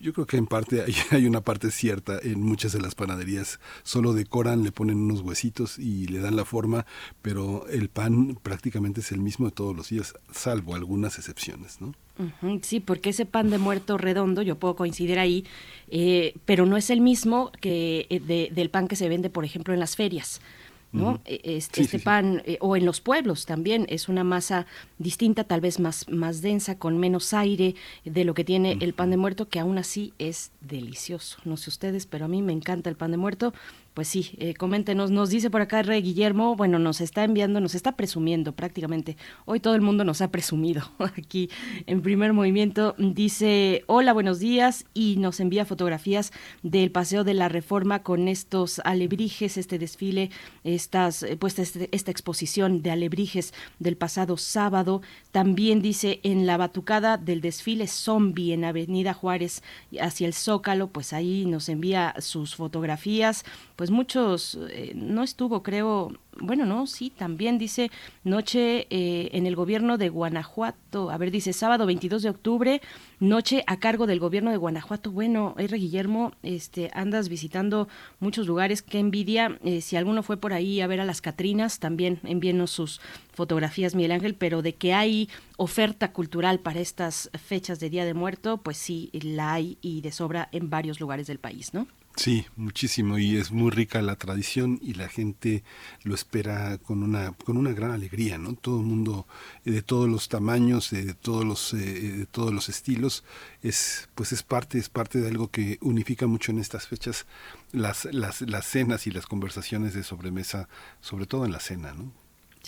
Yo creo que en parte hay, una parte cierta en muchas de las panaderías. Solo decoran, le ponen unos huesitos y le dan la forma, pero el pan prácticamente es el mismo de todos los días, salvo algunas excepciones, ¿no? Sí, porque ese pan de muerto redondo, yo puedo coincidir ahí, eh, pero no es el mismo que eh, de, del pan que se vende, por ejemplo, en las ferias. ¿No? Este, sí, este sí, pan, sí. Eh, o en los pueblos también, es una masa distinta, tal vez más, más densa, con menos aire de lo que tiene el pan de muerto, que aún así es delicioso. No sé ustedes, pero a mí me encanta el pan de muerto. Pues sí, eh, coméntenos, nos dice por acá Rey Guillermo, bueno, nos está enviando, nos está presumiendo prácticamente. Hoy todo el mundo nos ha presumido aquí en primer movimiento. Dice, hola, buenos días, y nos envía fotografías del Paseo de la Reforma con estos alebrijes, este desfile, estas, pues este, esta exposición de alebrijes del pasado sábado. También dice, en la batucada del desfile zombie en Avenida Juárez hacia el Zócalo, pues ahí nos envía sus fotografías pues muchos, eh, no estuvo, creo, bueno, no, sí, también dice noche eh, en el gobierno de Guanajuato, a ver, dice sábado 22 de octubre, noche a cargo del gobierno de Guanajuato. Bueno, R. Guillermo, este, andas visitando muchos lugares, qué envidia. Eh, si alguno fue por ahí a ver a las Catrinas, también envíenos sus fotografías, Miguel Ángel, pero de que hay oferta cultural para estas fechas de Día de Muerto, pues sí, la hay y de sobra en varios lugares del país, ¿no? Sí, muchísimo y es muy rica la tradición y la gente lo espera con una con una gran alegría, ¿no? Todo el mundo eh, de todos los tamaños, de todos los eh, de todos los estilos es pues es parte es parte de algo que unifica mucho en estas fechas las las las cenas y las conversaciones de sobremesa, sobre todo en la cena, ¿no?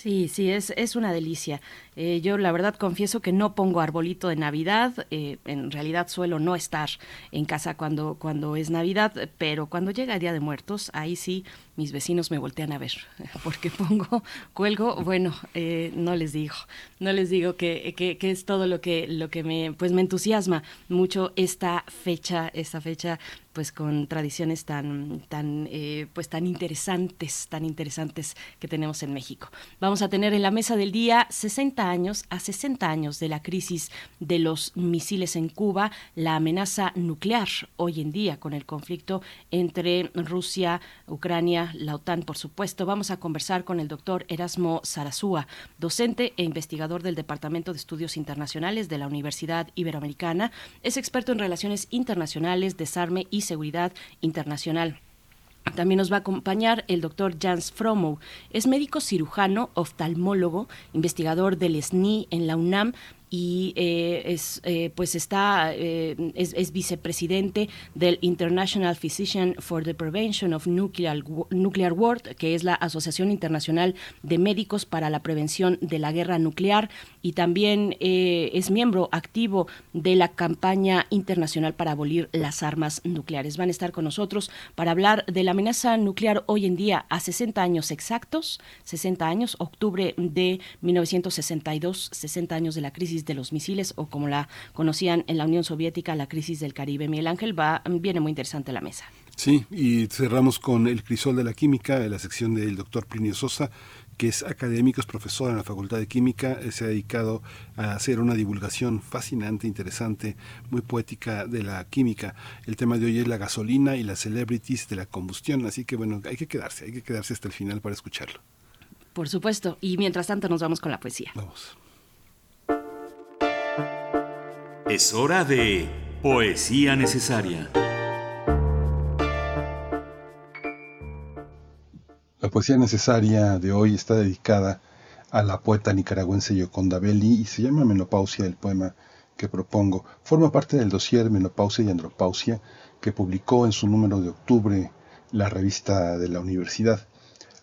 Sí, sí, es, es una delicia. Eh, yo la verdad confieso que no pongo arbolito de Navidad, eh, en realidad suelo no estar en casa cuando, cuando es Navidad, pero cuando llega el Día de Muertos, ahí sí mis vecinos me voltean a ver, porque pongo, cuelgo, bueno, eh, no les digo, no les digo que, que, que, es todo lo que, lo que me, pues me entusiasma mucho esta fecha, esta fecha pues con tradiciones tan tan eh, pues tan interesantes tan interesantes que tenemos en México. Vamos a tener en la mesa del día 60 años a 60 años de la crisis de los misiles en Cuba la amenaza nuclear hoy en día con el conflicto entre Rusia Ucrania la OTAN por supuesto. Vamos a conversar con el doctor Erasmo Sarazúa docente e investigador del Departamento de Estudios Internacionales de la Universidad Iberoamericana. Es experto en relaciones internacionales desarme y seguridad internacional. También nos va a acompañar el doctor Jans Fromow. Es médico cirujano, oftalmólogo, investigador del SNI en la UNAM y eh, es eh, pues está eh, es, es, vicepresidente del International Physician for the Prevention of Nuclear, Nuclear War, que es la Asociación Internacional de Médicos para la Prevención de la Guerra Nuclear y también es miembro activo de la campaña internacional para abolir las armas nucleares. Van a estar con nosotros para hablar de la amenaza nuclear hoy en día a 60 años exactos, 60 años, octubre de 1962, 60 años de la crisis de los misiles o como la conocían en la Unión Soviética, la crisis del Caribe. Miguel Ángel va, viene muy interesante la mesa. Sí, y cerramos con el crisol de la química, de la sección del doctor Plinio Sosa, que es académico, es profesor en la Facultad de Química, se ha dedicado a hacer una divulgación fascinante, interesante, muy poética de la química. El tema de hoy es la gasolina y las celebrities de la combustión, así que bueno, hay que quedarse, hay que quedarse hasta el final para escucharlo. Por supuesto, y mientras tanto nos vamos con la poesía. Vamos. Es hora de Poesía Necesaria. La poesía necesaria de hoy está dedicada a la poeta nicaragüense Yoconda Belli y se llama Menopausia, el poema que propongo. Forma parte del dossier Menopausia y Andropausia que publicó en su número de octubre la revista de la universidad.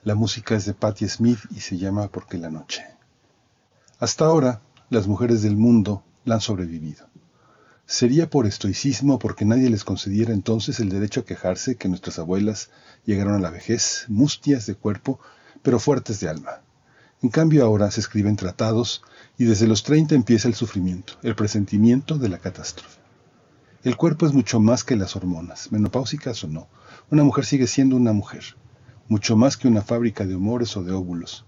La música es de Patti Smith y se llama Porque la noche. Hasta ahora, las mujeres del mundo la han sobrevivido. Sería por estoicismo porque nadie les concediera entonces el derecho a quejarse que nuestras abuelas llegaron a la vejez mustias de cuerpo, pero fuertes de alma. En cambio ahora se escriben tratados y desde los 30 empieza el sufrimiento, el presentimiento de la catástrofe. El cuerpo es mucho más que las hormonas, menopáusicas o no. Una mujer sigue siendo una mujer, mucho más que una fábrica de humores o de óvulos.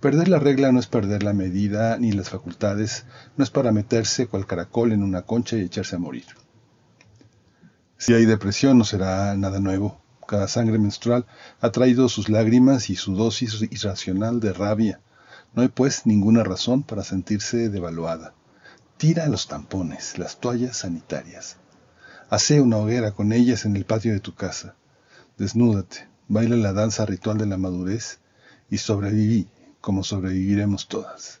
Perder la regla no es perder la medida ni las facultades, no es para meterse cual caracol en una concha y echarse a morir. Si hay depresión no será nada nuevo. Cada sangre menstrual ha traído sus lágrimas y su dosis irracional de rabia. No hay pues ninguna razón para sentirse devaluada. Tira los tampones, las toallas sanitarias. Hace una hoguera con ellas en el patio de tu casa. Desnúdate, baila la danza ritual de la madurez y sobreviví como sobreviviremos todas.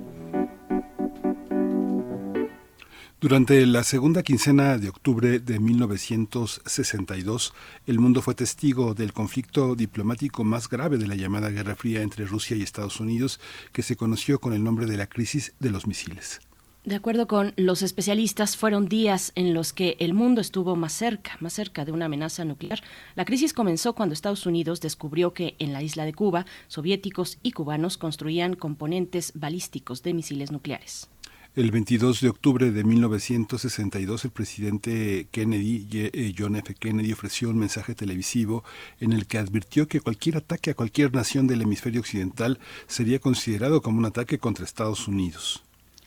Durante la segunda quincena de octubre de 1962, el mundo fue testigo del conflicto diplomático más grave de la llamada Guerra Fría entre Rusia y Estados Unidos, que se conoció con el nombre de la crisis de los misiles. De acuerdo con los especialistas, fueron días en los que el mundo estuvo más cerca, más cerca de una amenaza nuclear. La crisis comenzó cuando Estados Unidos descubrió que en la isla de Cuba, soviéticos y cubanos construían componentes balísticos de misiles nucleares. El 22 de octubre de 1962, el presidente Kennedy, eh, John F. Kennedy, ofreció un mensaje televisivo en el que advirtió que cualquier ataque a cualquier nación del hemisferio occidental sería considerado como un ataque contra Estados Unidos.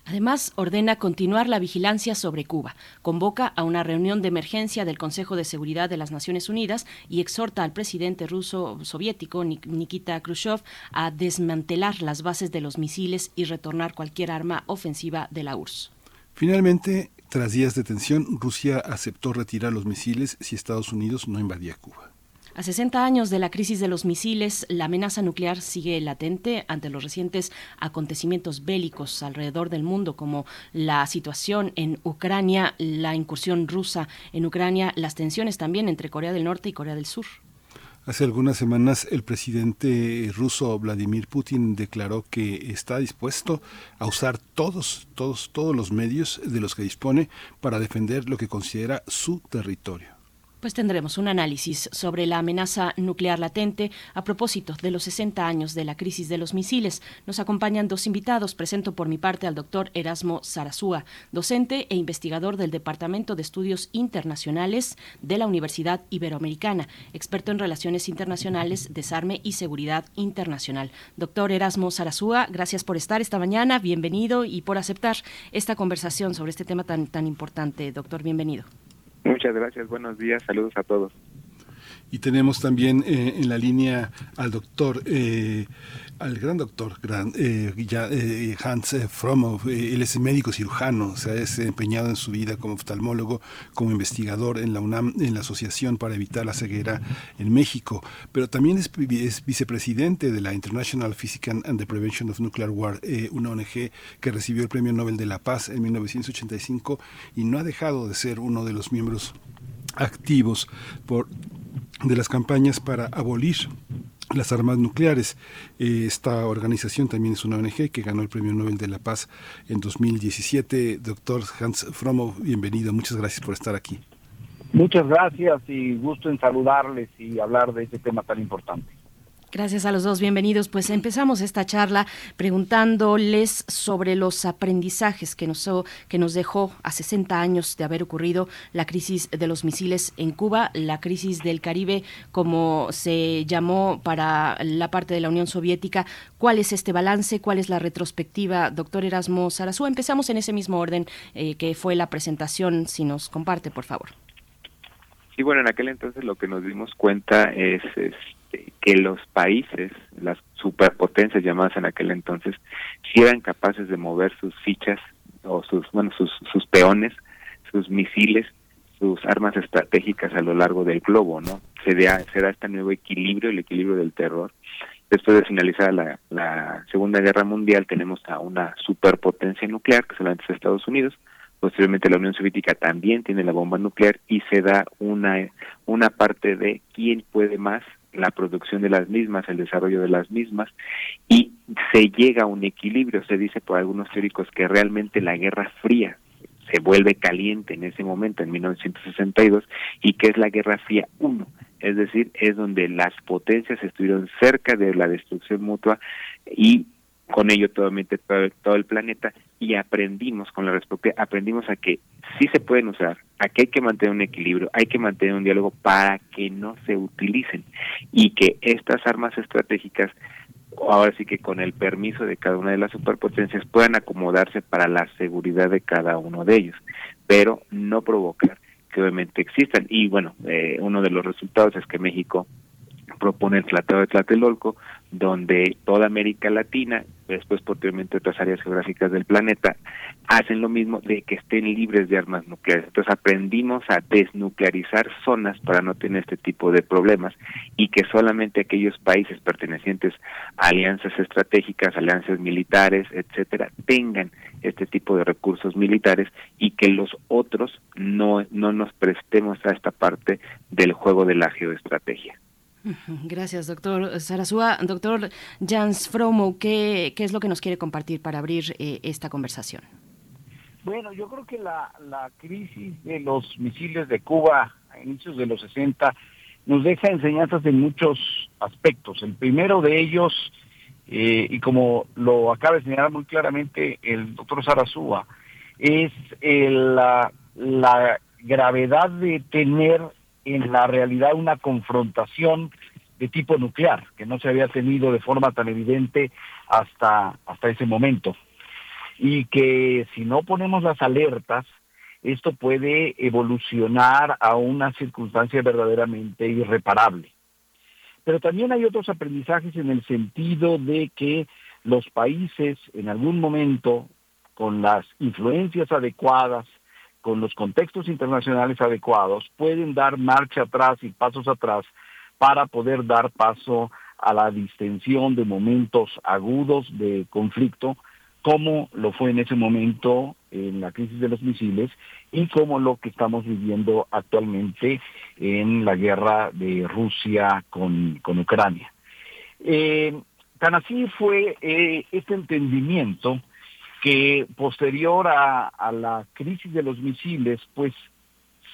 Además, ordena continuar la vigilancia sobre Cuba, convoca a una reunión de emergencia del Consejo de Seguridad de las Naciones Unidas y exhorta al presidente ruso soviético Nik- Nikita Khrushchev a desmantelar las bases de los misiles y retornar cualquier arma ofensiva de la URSS. Finalmente, Tras días de tensión, Rusia aceptó retirar los misiles si Estados Unidos no invadía Cuba. A 60 años de la crisis de los misiles, la amenaza nuclear sigue latente ante los recientes acontecimientos bélicos alrededor del mundo, como la situación en Ucrania, la incursión rusa en Ucrania, las tensiones también entre Corea del Norte y Corea del Sur. Hace algunas semanas el presidente ruso Vladimir Putin declaró que está dispuesto a usar todos, todos, todos los medios de los que dispone para defender lo que considera su territorio pues tendremos un análisis sobre la amenaza nuclear latente a propósito de los 60 años de la crisis de los misiles. Nos acompañan dos invitados. Presento por mi parte al doctor Erasmo Sarazúa, docente e investigador del Departamento de Estudios Internacionales de la Universidad Iberoamericana, experto en relaciones internacionales, desarme y seguridad internacional. Doctor Erasmo Sarazúa, gracias por estar esta mañana, bienvenido y por aceptar esta conversación sobre este tema tan, tan importante. Doctor, bienvenido. Muchas gracias, buenos días, saludos a todos. Y tenemos también eh, en la línea al doctor, eh, al gran doctor gran, eh, ya, eh, Hans Fromo. él es médico cirujano, se ha desempeñado en su vida como oftalmólogo, como investigador en la UNAM, en la Asociación para Evitar la Ceguera en México, pero también es, es vicepresidente de la International Physical and the Prevention of Nuclear War, una ONG que recibió el Premio Nobel de la Paz en 1985 y no ha dejado de ser uno de los miembros activos de las campañas para abolir las armas nucleares. Eh, esta organización también es una ONG que ganó el Premio Nobel de la Paz en 2017. Doctor Hans Fromo, bienvenido. Muchas gracias por estar aquí. Muchas gracias y gusto en saludarles y hablar de este tema tan importante. Gracias a los dos, bienvenidos. Pues empezamos esta charla preguntándoles sobre los aprendizajes que nos, que nos dejó a 60 años de haber ocurrido la crisis de los misiles en Cuba, la crisis del Caribe, como se llamó para la parte de la Unión Soviética. ¿Cuál es este balance? ¿Cuál es la retrospectiva? Doctor Erasmo Sarazúa, empezamos en ese mismo orden eh, que fue la presentación, si nos comparte, por favor. Sí, bueno, en aquel entonces lo que nos dimos cuenta es que los países, las superpotencias llamadas en aquel entonces, si eran capaces de mover sus fichas o sus, bueno, sus, sus peones, sus misiles, sus armas estratégicas a lo largo del globo, ¿no? Se da, se da este nuevo equilibrio, el equilibrio del terror. Después de finalizar la, la Segunda Guerra Mundial, tenemos a una superpotencia nuclear, que solamente es Estados Unidos, posteriormente la Unión Soviética también tiene la bomba nuclear y se da una, una parte de quién puede más la producción de las mismas, el desarrollo de las mismas, y se llega a un equilibrio. Se dice por algunos teóricos que realmente la Guerra Fría se vuelve caliente en ese momento, en 1962, y que es la Guerra Fría 1, es decir, es donde las potencias estuvieron cerca de la destrucción mutua y con ello totalmente todo, el planeta y aprendimos con la respuesta aprendimos a que sí se pueden usar, a que hay que mantener un equilibrio, hay que mantener un diálogo para que no se utilicen y que estas armas estratégicas ahora sí que con el permiso de cada una de las superpotencias puedan acomodarse para la seguridad de cada uno de ellos, pero no provocar que obviamente existan. Y bueno, eh, uno de los resultados es que México propone el Tratado de Tlatelolco, donde toda América Latina, después posteriormente otras áreas geográficas del planeta, hacen lo mismo de que estén libres de armas nucleares. Entonces aprendimos a desnuclearizar zonas para no tener este tipo de problemas y que solamente aquellos países pertenecientes a alianzas estratégicas, alianzas militares, etcétera, tengan este tipo de recursos militares y que los otros no, no nos prestemos a esta parte del juego de la geoestrategia. Gracias, doctor Sarasúa. Doctor Jans Fromo, ¿qué, ¿qué, es lo que nos quiere compartir para abrir eh, esta conversación? Bueno, yo creo que la, la crisis de los misiles de Cuba a inicios de los 60 nos deja enseñanzas en muchos aspectos. El primero de ellos, eh, y como lo acaba de señalar muy claramente el doctor Sarasúa, es el, la, la gravedad de tener en la realidad una confrontación de tipo nuclear, que no se había tenido de forma tan evidente hasta, hasta ese momento. Y que si no ponemos las alertas, esto puede evolucionar a una circunstancia verdaderamente irreparable. Pero también hay otros aprendizajes en el sentido de que los países en algún momento, con las influencias adecuadas, con los contextos internacionales adecuados, pueden dar marcha atrás y pasos atrás para poder dar paso a la distensión de momentos agudos de conflicto, como lo fue en ese momento en la crisis de los misiles y como lo que estamos viviendo actualmente en la guerra de Rusia con, con Ucrania. Eh, tan así fue eh, este entendimiento que posterior a, la crisis de los misiles, pues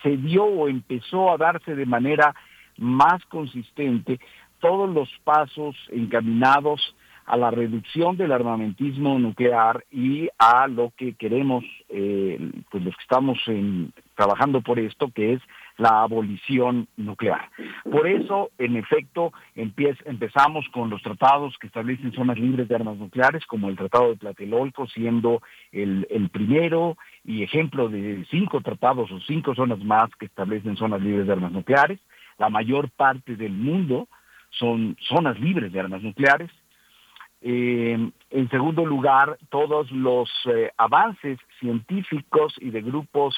se dio o empezó a darse de manera más consistente todos los pasos encaminados a la reducción del armamentismo nuclear y a lo que queremos, eh, pues los que estamos en- trabajando por esto, que es la abolición nuclear. Por eso, en efecto, empezamos con los tratados que establecen zonas libres de armas nucleares, como el Tratado de Tlatelolco, siendo el, el primero y ejemplo de cinco tratados o cinco zonas más que establecen zonas libres de armas nucleares. La mayor parte del mundo son zonas libres de armas nucleares. Eh, en segundo lugar, todos los eh, avances científicos y de grupos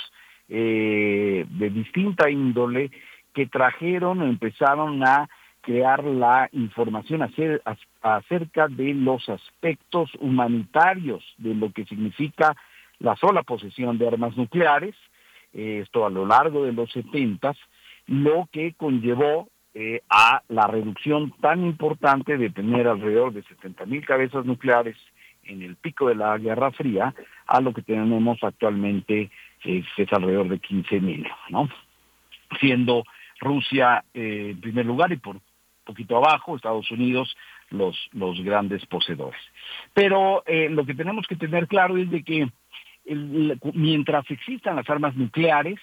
eh, de distinta índole que trajeron o empezaron a crear la información acer- ac- acerca de los aspectos humanitarios de lo que significa la sola posesión de armas nucleares, eh, esto a lo largo de los setentas, lo que conllevó eh, a la reducción tan importante de tener alrededor de 70 mil cabezas nucleares en el pico de la Guerra Fría a lo que tenemos actualmente, es alrededor de 15 mil, ¿no? Siendo Rusia eh, en primer lugar y por poquito abajo Estados Unidos los, los grandes poseedores. Pero eh, lo que tenemos que tener claro es de que mientras existan las armas nucleares,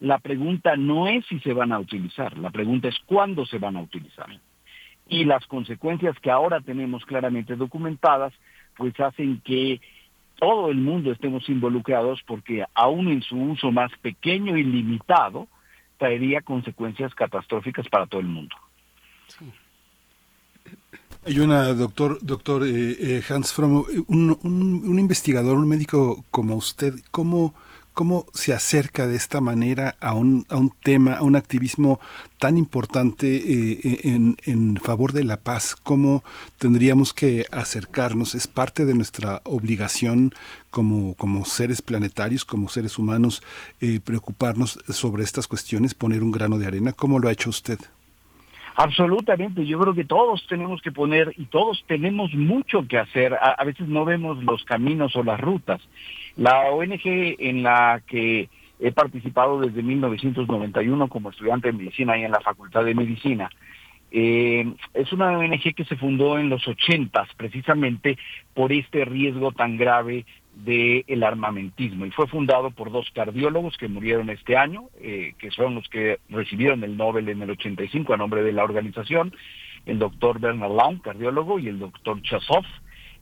la pregunta no es si se van a utilizar, la pregunta es cuándo se van a utilizar. Y las consecuencias que ahora tenemos claramente documentadas, pues hacen que todo el mundo estemos involucrados porque aún en su uso más pequeño y limitado, traería consecuencias catastróficas para todo el mundo. Hay una, doctor, doctor eh, eh, Hans Fromm, un, un- un investigador, un médico como usted, ¿cómo, ¿cómo se acerca de esta manera a un, a un tema, a un activismo tan importante eh, en, en favor de la paz? ¿Cómo tendríamos que acercarnos? ¿Es parte de nuestra obligación como, como seres planetarios, como seres humanos, eh, preocuparnos sobre estas cuestiones, poner un grano de arena? ¿Cómo lo ha hecho usted? Absolutamente, yo creo que todos tenemos que poner y todos tenemos mucho que hacer. A veces no vemos los caminos o las rutas. La ONG en la que he participado desde 1991 como estudiante de medicina ahí en la Facultad de Medicina, eh, es una ONG que se fundó en los 80 precisamente por este riesgo tan grave del armamentismo. Y fue fundado por dos cardiólogos que murieron este año, eh, que son los que recibieron el Nobel en el 85 a nombre de la organización, el doctor Bernard Laun, cardiólogo, y el doctor Chasov,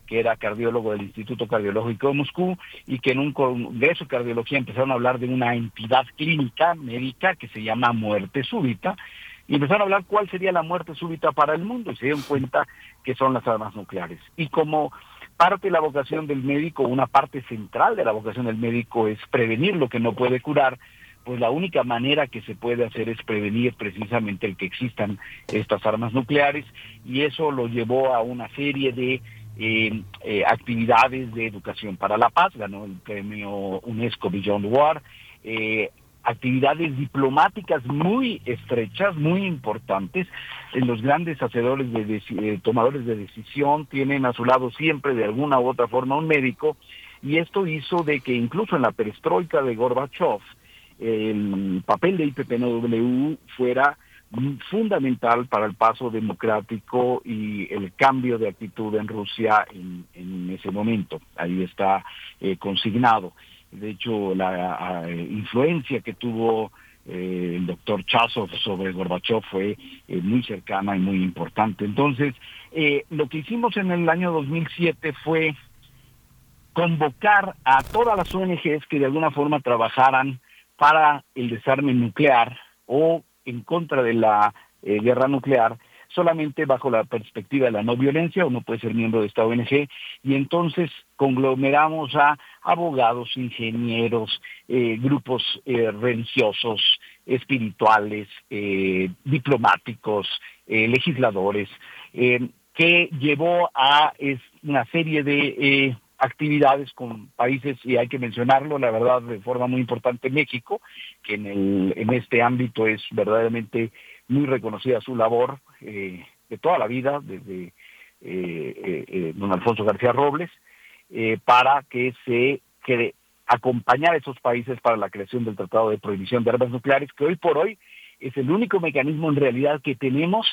que era cardiólogo del Instituto Cardiológico de Moscú, y que en un congreso de cardiología empezaron a hablar de una entidad clínica médica que se llama muerte súbita, y empezaron a hablar cuál sería la muerte súbita para el mundo, y se dieron cuenta que son las armas nucleares. Y como parte de la vocación del médico, una parte central de la vocación del médico es prevenir lo que no puede curar, pues la única manera que se puede hacer es prevenir precisamente el que existan estas armas nucleares y eso lo llevó a una serie de eh, eh, actividades de educación para la paz, ganó el premio UNESCO Beyond War, eh, actividades diplomáticas muy estrechas, muy importantes. Los grandes hacedores de eh, tomadores de decisión tienen a su lado siempre de alguna u otra forma un médico y esto hizo de que incluso en la perestroika de Gorbachev el papel de IPPNW fuera fundamental para el paso democrático y el cambio de actitud en Rusia en, ese momento. Ahí está eh, consignado. De hecho, la influencia que tuvo eh, el doctor Chasov sobre Gorbachev fue eh, muy cercana y muy importante. Entonces, lo que hicimos en el año 2007 fue convocar a todas las ONGs que de alguna forma trabajaran para el desarme nuclear o en contra de la eh, guerra nuclear, solamente bajo la perspectiva de la no violencia, uno puede ser miembro de esta ONG, y entonces conglomeramos a abogados, ingenieros, eh, grupos eh, religiosos, espirituales, eh, diplomáticos, legisladores, que llevó a es, una serie de actividades con países, y hay que mencionarlo, la verdad, de forma muy importante, México, que en, el, en este ámbito es verdaderamente muy reconocida su labor eh, de toda la vida, desde eh, eh, eh, don Alfonso García Robles, eh, para que se quede acompañar a esos países para la creación del Tratado de Prohibición de Armas Nucleares, que hoy por hoy es el único mecanismo en realidad que tenemos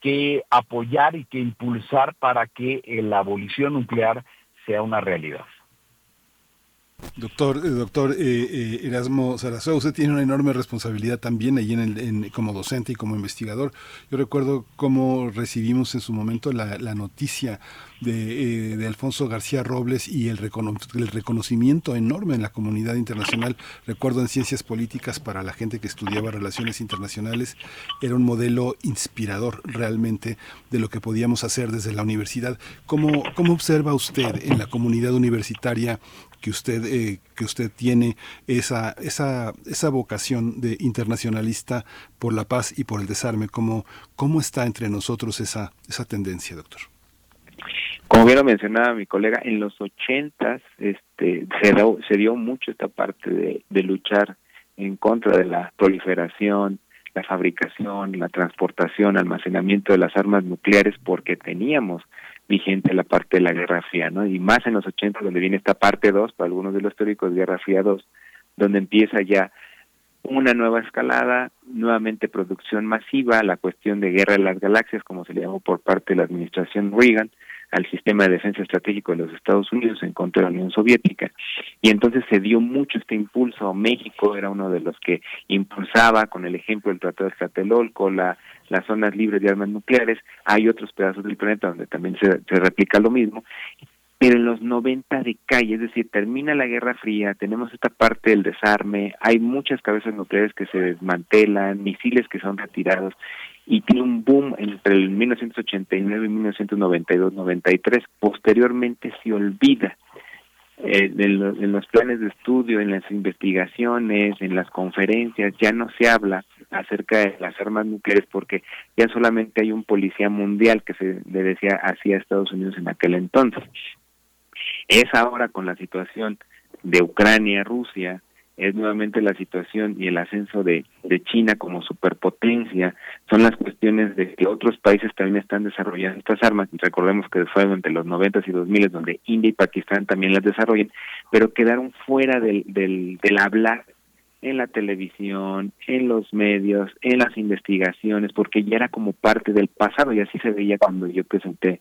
que apoyar y que impulsar para que la abolición nuclear sea una realidad. Doctor, eh, doctor eh, eh, Erasmo Sarasua, usted tiene una enorme responsabilidad también allí en el, como docente y como investigador. Yo recuerdo cómo recibimos en su momento la, noticia de, eh, de Alfonso García Robles y el reconocimiento enorme en la comunidad internacional. Recuerdo en ciencias políticas para la gente que estudiaba relaciones internacionales, era un modelo inspirador realmente de lo que podíamos hacer desde la universidad. ¿Cómo, cómo observa usted en la comunidad universitaria que usted eh, que usted tiene esa esa esa vocación de internacionalista por la paz y por el desarme cómo cómo está entre nosotros esa esa tendencia doctor Como bien lo mencionaba mi colega, en los ochentas este, se, dio, se dio mucho esta parte de, de luchar en contra de la proliferación, la fabricación, la transportación, almacenamiento de las armas nucleares, porque teníamos vigente la parte de la Guerra Fría, ¿no? Y más en los ochentas, donde viene esta parte 2, para algunos de los teóricos, Guerra Fría 2, donde empieza ya una nueva escalada, nuevamente producción masiva, la cuestión de guerra de las galaxias, como se le llamó por parte de la administración Reagan, al sistema de defensa estratégico de los Estados Unidos en contra de la Unión Soviética. Y entonces se dio mucho este impulso. México era uno de los que impulsaba con el ejemplo del Tratado de Tlatelolco, la, las zonas libres de armas nucleares. Hay otros pedazos del planeta donde también se, se replica lo mismo pero en los 90 decae, es decir, termina la Guerra Fría, tenemos esta parte del desarme, hay muchas cabezas nucleares que se desmantelan, misiles que son retirados, y tiene un boom entre el 1989 y 1992-93. Posteriormente se olvida eh, en, lo- en los planes de estudio, en las investigaciones, en las conferencias, ya no se habla acerca de las armas nucleares porque ya solamente hay un policía mundial que se le decía así a Estados Unidos en aquel entonces. Es ahora con la situación de Ucrania, Rusia, es nuevamente la situación y el ascenso de, China como superpotencia, son las cuestiones de que otros países también están desarrollando estas armas, recordemos que fue entre los 90 y 2000 donde India y Pakistán también las desarrollan, pero quedaron fuera del, del hablar en la televisión, en los medios, en las investigaciones, porque ya era como parte del pasado y así se veía cuando yo presenté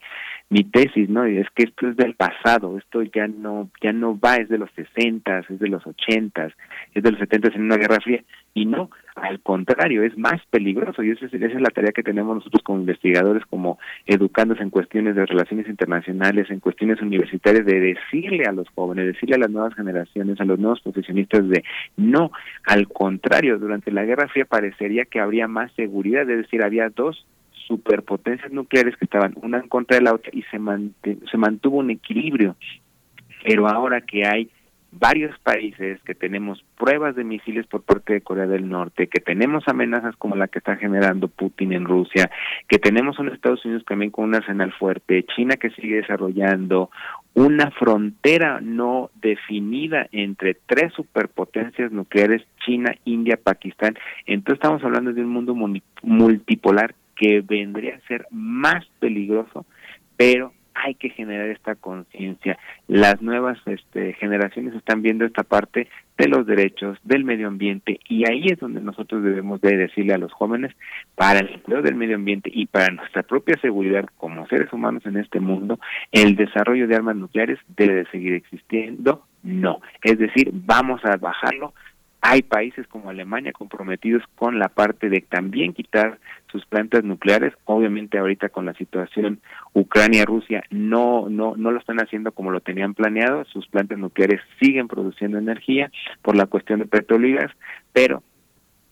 mi tesis, ¿no? Es que esto es del pasado, esto ya no ya no va, es de los 60, es de los 80, es de los 70 en una guerra fría y no, al contrario, es más peligroso y esa es, esa es la tarea que tenemos nosotros como investigadores, como educándose en cuestiones de relaciones internacionales, en cuestiones universitarias, de decirle a los jóvenes, decirle a las nuevas generaciones, a los nuevos profesionistas de no, al contrario, durante la Guerra Fría parecería que habría más seguridad, es decir, había dos superpotencias nucleares que estaban una en contra de la otra y se mantuvo un equilibrio. Pero ahora que hay varios países, que tenemos pruebas de misiles por parte de Corea del Norte, que tenemos amenazas como la que está generando Putin en Rusia, que tenemos un Estados Unidos también con un arsenal fuerte, China que sigue desarrollando una frontera no definida entre tres superpotencias nucleares, China, India, Pakistán. Entonces estamos hablando de un mundo multipolar que vendría a ser más peligroso, pero hay que generar esta conciencia. Las nuevas este, generaciones están viendo esta parte de los derechos, del medio ambiente, y ahí es donde nosotros debemos de decirle a los jóvenes, para el empleo del medio ambiente y para nuestra propia seguridad como seres humanos en este mundo, el desarrollo de armas nucleares debe de seguir existiendo, no. Es decir, vamos a bajarlo hay países como Alemania comprometidos con la parte de también quitar sus plantas nucleares. Obviamente ahorita con la situación Ucrania-Rusia no no no lo están haciendo como lo tenían planeado. Sus plantas nucleares siguen produciendo energía por la cuestión de petróleo y gas, pero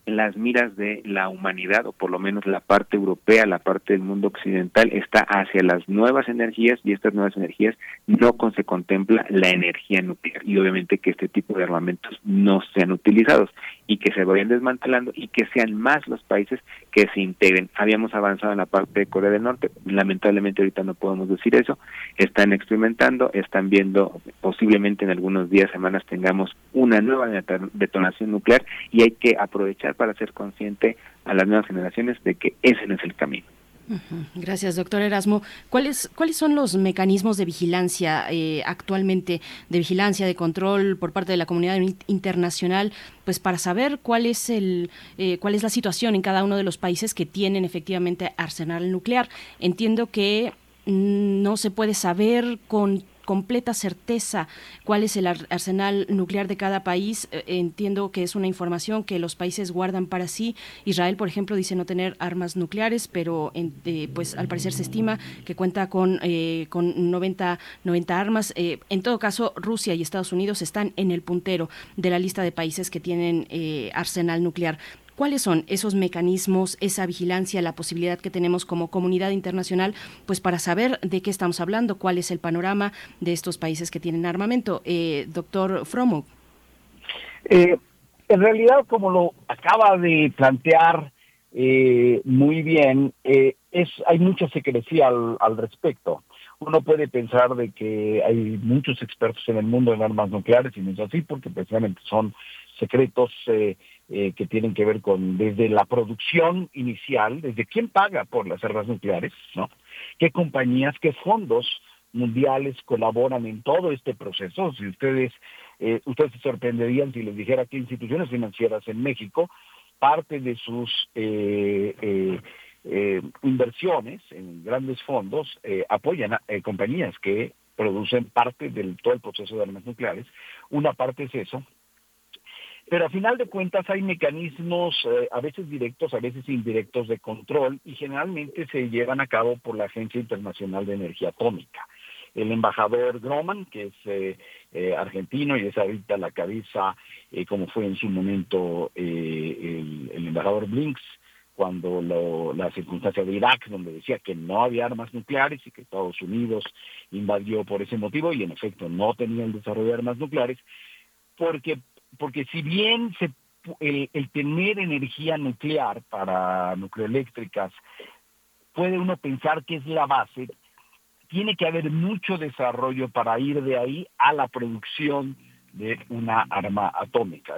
las miras de la humanidad, o por lo menos la parte europea, la parte del mundo occidental, está hacia las nuevas energías y estas nuevas energías no se contempla la energía nuclear y obviamente que este tipo de armamentos no sean utilizados y que se vayan desmantelando y que sean más los países que se integren. Habíamos avanzado en la parte de Corea del Norte, lamentablemente ahorita no podemos decir eso, están experimentando, están viendo posiblemente en algunos días, semanas tengamos una nueva detonación nuclear y hay que aprovechar para ser consciente a las nuevas generaciones de que ese no es el camino. Gracias, doctor Erasmo. ¿Cuáles, ¿Cuáles son los mecanismos de vigilancia eh, actualmente, de vigilancia, de control por parte de la comunidad internacional, pues para saber cuál es el, eh, cuál es la situación en cada uno de los países que tienen efectivamente arsenal nuclear? Entiendo que mm, no se puede saber con completa certeza cuál es el arsenal nuclear de cada país. Eh, entiendo que es una información que los países guardan para sí. Israel, por ejemplo, dice no tener armas nucleares, pero pues al parecer se estima que cuenta con, eh, con 90, 90 armas. Eh, en todo caso, Rusia y Estados Unidos están en el puntero de la lista de países que tienen arsenal nuclear. ¿Cuáles son esos mecanismos, esa vigilancia, la posibilidad que tenemos como comunidad internacional, pues para saber de qué estamos hablando, cuál es el panorama de estos países que tienen armamento? Eh, doctor Fromo. Eh, en realidad, como lo acaba de plantear eh, muy bien, eh, es hay mucha secrecía al, al respecto uno puede pensar de que hay muchos expertos en el mundo en armas nucleares y no es así porque precisamente son secretos eh, eh, que tienen que ver con desde la producción inicial, desde quién paga por las armas nucleares, ¿no? ¿Qué compañías, qué fondos mundiales colaboran en todo este proceso? Si ustedes, eh, ustedes se sorprenderían si les dijera que instituciones financieras en México, parte de sus eh, inversiones en grandes fondos apoyan a compañías que producen parte del todo el proceso de armas nucleares. Una parte es eso, pero a final de cuentas hay mecanismos, eh, a veces directos, a veces indirectos de control y generalmente se llevan a cabo por la Agencia Internacional de Energía Atómica. El embajador Groman, que es eh, eh, argentino y es ahorita la cabeza, como fue en su momento el, embajador Blinks, cuando lo, la circunstancia de Irak, donde decía que no había armas nucleares y que Estados Unidos invadió por ese motivo y en efecto no tenía el desarrollo de armas nucleares, porque porque si bien se, el, tener energía nuclear para nucleoeléctricas puede uno pensar que es la base, tiene que haber mucho desarrollo para ir de ahí a la producción de una arma atómica.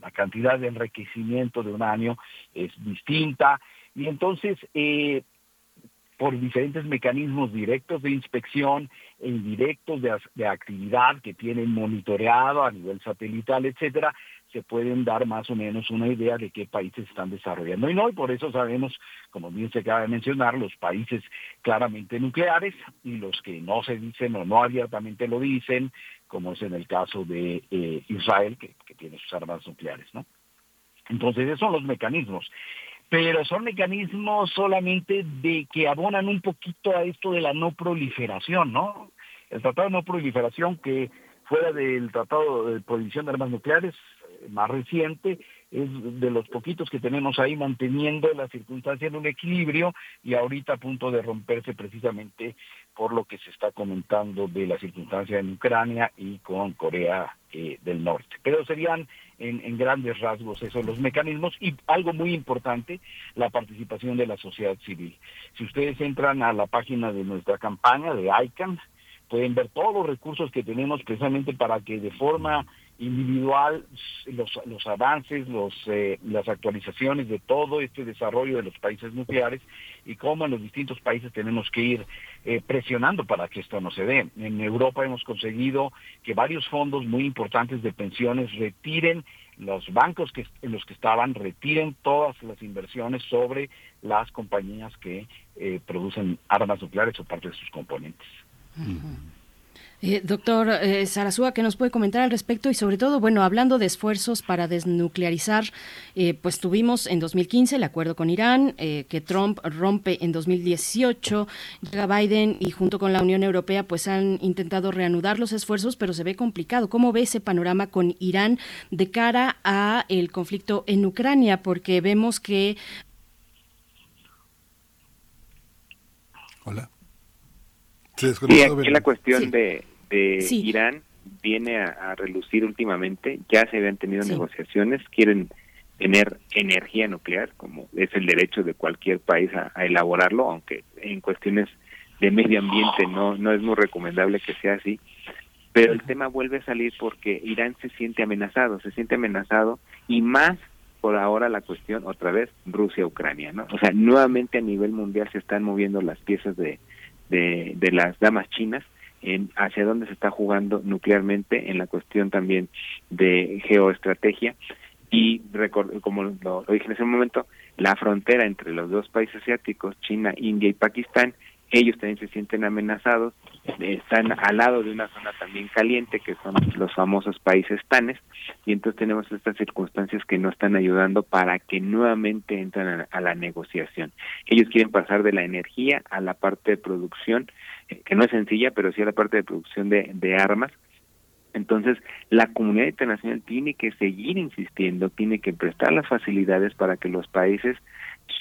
la cantidad de enriquecimiento de un año es distinta y entonces eh, por diferentes mecanismos directos de inspección e indirectos de, de, actividad que tienen monitoreado a nivel satelital, etcétera, se pueden dar más o menos una idea de qué países están desarrollando. Y no, y por eso sabemos, como bien se acaba de mencionar, los países claramente nucleares y los que no se dicen o no abiertamente lo dicen, como es en el caso de eh, Israel, que, que tiene sus armas nucleares, ¿no? Entonces, esos son los mecanismos pero son mecanismos solamente de que abonan un poquito a esto de la no proliferación, ¿no? El tratado de no proliferación que fuera del tratado de prohibición de armas nucleares eh, más reciente, es de los poquitos que tenemos ahí manteniendo la circunstancia en un equilibrio y ahorita a punto de romperse precisamente por lo que se está comentando de la circunstancia en Ucrania y con Corea eh, del Norte. Pero serían en, grandes rasgos esos los mecanismos y algo muy importante, la participación de la sociedad civil. Si ustedes entran a la página de nuestra campaña de ICANN, pueden ver todos los recursos que tenemos precisamente para que de forma individual los, los avances, los, eh, las actualizaciones de todo este desarrollo de los países nucleares y cómo en los distintos países tenemos que ir eh, presionando para que esto no se dé. En Europa hemos conseguido que varios fondos muy importantes de pensiones retiren los bancos que, en los que estaban, retiren todas las inversiones sobre las compañías que eh, producen armas nucleares o parte de sus componentes. Eh, doctor eh, Sarasúa, ¿qué nos puede comentar al respecto? Y sobre todo, bueno, hablando de esfuerzos para desnuclearizar, eh, pues tuvimos en 2015 el acuerdo con Irán, eh, que Trump rompe en 2018, llega Biden y junto con la Unión Europea pues han intentado reanudar los esfuerzos, pero se ve complicado. ¿Cómo ve ese panorama con Irán de cara a el conflicto en Ucrania? Porque vemos que Hola. Sí, aquí la cuestión de, de Irán viene a, a relucir últimamente. Ya se habían tenido negociaciones, quieren tener energía nuclear, como es el derecho de cualquier país a, a elaborarlo, aunque en cuestiones de medio ambiente no, no es muy recomendable que sea así. Pero el tema vuelve a salir porque Irán se siente amenazado, se siente amenazado y más por ahora la cuestión otra vez Rusia-Ucrania, ¿no? O sea, nuevamente a nivel mundial se están moviendo las piezas de, de, de las damas chinas en hacia dónde se está jugando nuclearmente en la cuestión también de geoestrategia y como lo dije en ese momento, la frontera entre los dos países asiáticos, China, India y Pakistán, ellos también se sienten amenazados, están al lado de una zona también caliente que son los famosos países tanes y entonces tenemos estas circunstancias que no están ayudando para que nuevamente entren a, a la negociación. Ellos quieren pasar de la energía a la parte de producción, eh, que no es sencilla, pero sí a la parte de producción de, de armas, entonces, la comunidad internacional tiene que seguir insistiendo, tiene que prestar las facilidades para que los países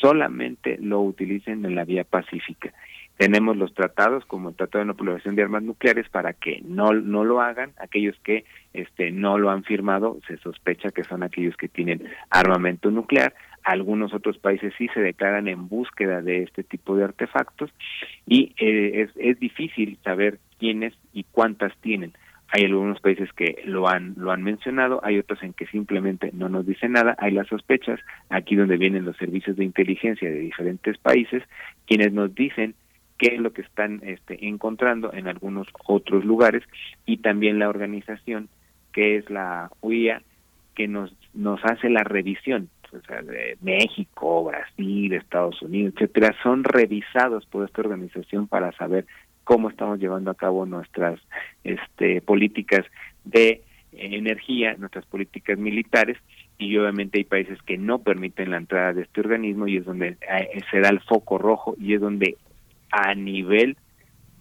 solamente lo utilicen en la vía pacífica. Tenemos los tratados como el Tratado de No Proliferación de Armas Nucleares para que no no lo hagan, aquellos que este no lo han firmado se sospecha que son aquellos que tienen armamento nuclear, algunos otros países sí se declaran en búsqueda de este tipo de artefactos y eh, es, es difícil saber quiénes y cuántas tienen. Hay algunos países que lo han lo han mencionado, hay otros en que simplemente no nos dicen nada, hay las sospechas, aquí donde vienen los servicios de inteligencia de diferentes países, quienes nos dicen qué es lo que están este, encontrando en algunos otros lugares y también la organización que es la UIA que nos nos hace la revisión o sea, de México, Brasil, Estados Unidos, etcétera, son revisados por esta organización para saber cómo estamos llevando a cabo nuestras este, políticas de energía, nuestras políticas militares, y obviamente hay países que no permiten la entrada de este organismo y es donde eh, se da el foco rojo y es donde a nivel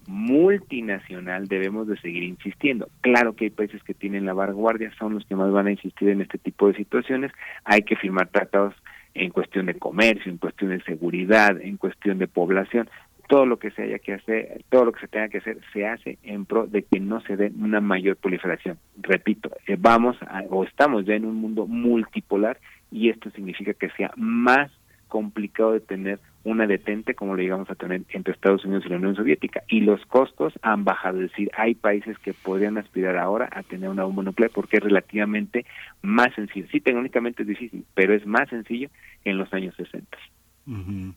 multinacional debemos de seguir insistiendo. Claro que hay países que tienen la vanguardia, son los que más van a insistir en este tipo de situaciones. Hay que firmar tratados en cuestión de comercio, en cuestión de seguridad, en cuestión de población. Todo lo que se haya que hacer, todo lo que se tenga que hacer, se hace en pro de que no se dé una mayor proliferación. Repito, eh, vamos a, o estamos ya en un mundo multipolar y esto significa que sea más complicado de tener una detente como lo llegamos a tener entre Estados Unidos y la Unión Soviética y los costos han bajado, es decir, hay países que podrían aspirar ahora a tener una bomba nuclear porque es relativamente más sencillo. Sí, tecnológicamente es difícil, pero es más sencillo en los años 60. Ujú.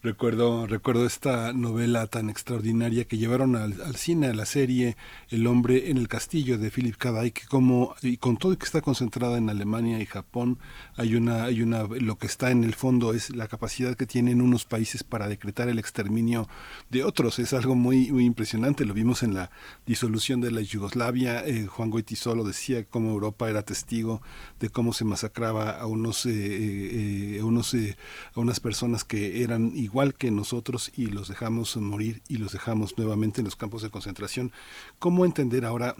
Recuerdo, recuerdo esta novela tan extraordinaria que llevaron al, cine, a la serie El hombre en el castillo de Philip K. Dick, como y con todo que está concentrada en Alemania y Japón, hay una, hay una, lo que está en el fondo es la capacidad que tienen unos países para decretar el exterminio de otros. Es algo muy, muy impresionante. Lo vimos en la disolución de la Yugoslavia. Eh, Juan Goitisolo decía cómo Europa era testigo de cómo se masacraba a unos, eh, eh, eh, a unos, eh, a unas personas que eran igual que nosotros y los dejamos morir y los dejamos nuevamente en los campos de concentración. ¿Cómo entender ahora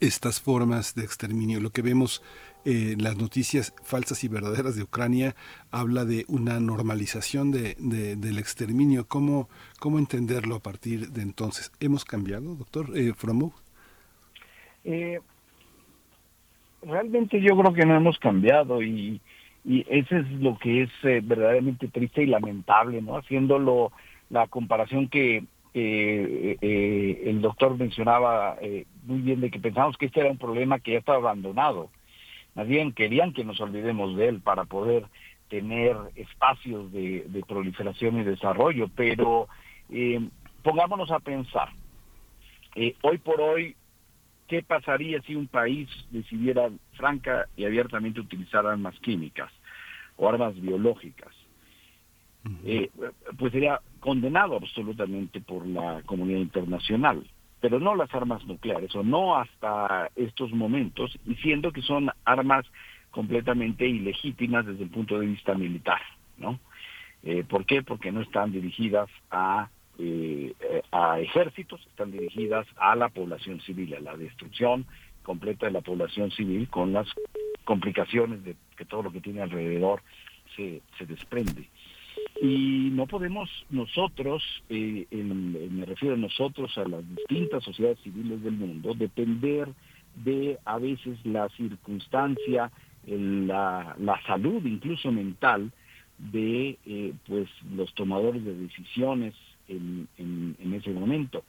estas formas de exterminio? Lo que vemos eh, las noticias falsas y verdaderas de Ucrania habla de una normalización de, de- del exterminio. ¿Cómo, ¿Cómo entenderlo a partir de entonces? ¿Hemos cambiado, doctor eh, Fromo? Eh, realmente yo creo que no hemos cambiado y, y eso es lo que es eh, verdaderamente triste y lamentable, ¿no? Haciéndolo la comparación que eh, eh, el doctor mencionaba eh, muy bien de que pensamos que este era un problema que ya estaba abandonado. Más bien querían que nos olvidemos de él para poder tener espacios de, de proliferación y desarrollo, pero pongámonos a pensar, hoy por hoy ¿qué pasaría si un país decidiera franca y abiertamente utilizar armas químicas o armas biológicas? Eh, pues sería condenado absolutamente por la comunidad internacional. pero no las armas nucleares, o no hasta estos momentos, y siendo que son armas completamente ilegítimas desde el punto de vista militar, ¿no? Eh, ¿Por qué? Porque no están dirigidas a, eh, a ejércitos, están dirigidas a la población civil, a la destrucción completa de la población civil con las complicaciones de que todo lo que tiene alrededor se, se desprende. Y no podemos nosotros, eh, en- me refiero a nosotros, a las distintas sociedades civiles del mundo, depender de a veces la circunstancia, la, la salud incluso mental de eh, pues los tomadores de decisiones en, en- en ese momento.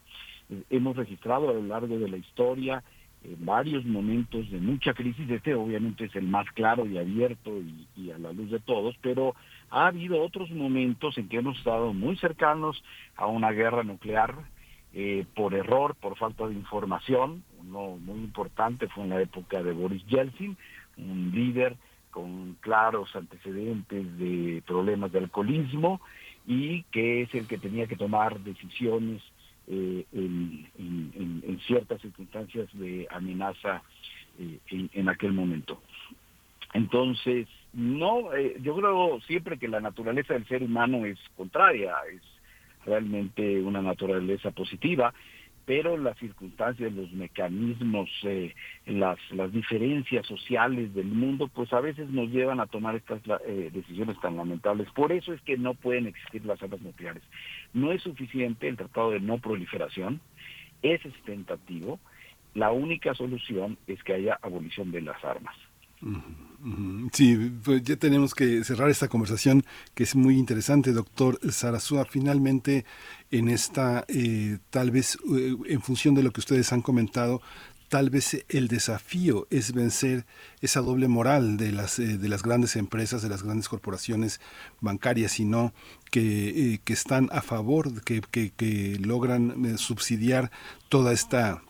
Hemos registrado a lo largo de la historia varios momentos de mucha crisis, este obviamente es el más claro y abierto y, y a la luz de todos, pero ha habido otros momentos en que hemos estado muy cercanos a una guerra nuclear eh, por error, por falta de información. Uno muy importante fue en la época de Boris Yeltsin, un líder con claros antecedentes de problemas de alcoholismo y que es el que tenía que tomar decisiones eh, en, en- ciertas circunstancias de amenaza eh, en, en aquel momento. Entonces, no, eh, yo creo siempre que la naturaleza del ser humano es contraria, es realmente una naturaleza positiva, pero las circunstancias, los mecanismos, eh, las, las diferencias sociales del mundo, pues a veces nos llevan a tomar estas eh, decisiones tan lamentables. Por eso es que no pueden existir las armas nucleares. No es suficiente el tratado de no proliferación, ese es tentativo. La única solución es que haya abolición de las armas. Sí, pues ya tenemos que cerrar esta conversación que es muy interesante, doctor Sarasúa. Finalmente, en esta, eh, tal vez eh, en función de lo que ustedes han comentado, tal vez el desafío es vencer esa doble moral de las, eh, de las grandes empresas, de las grandes corporaciones bancarias, sino que, que están a favor, que, que, que logran subsidiar toda esta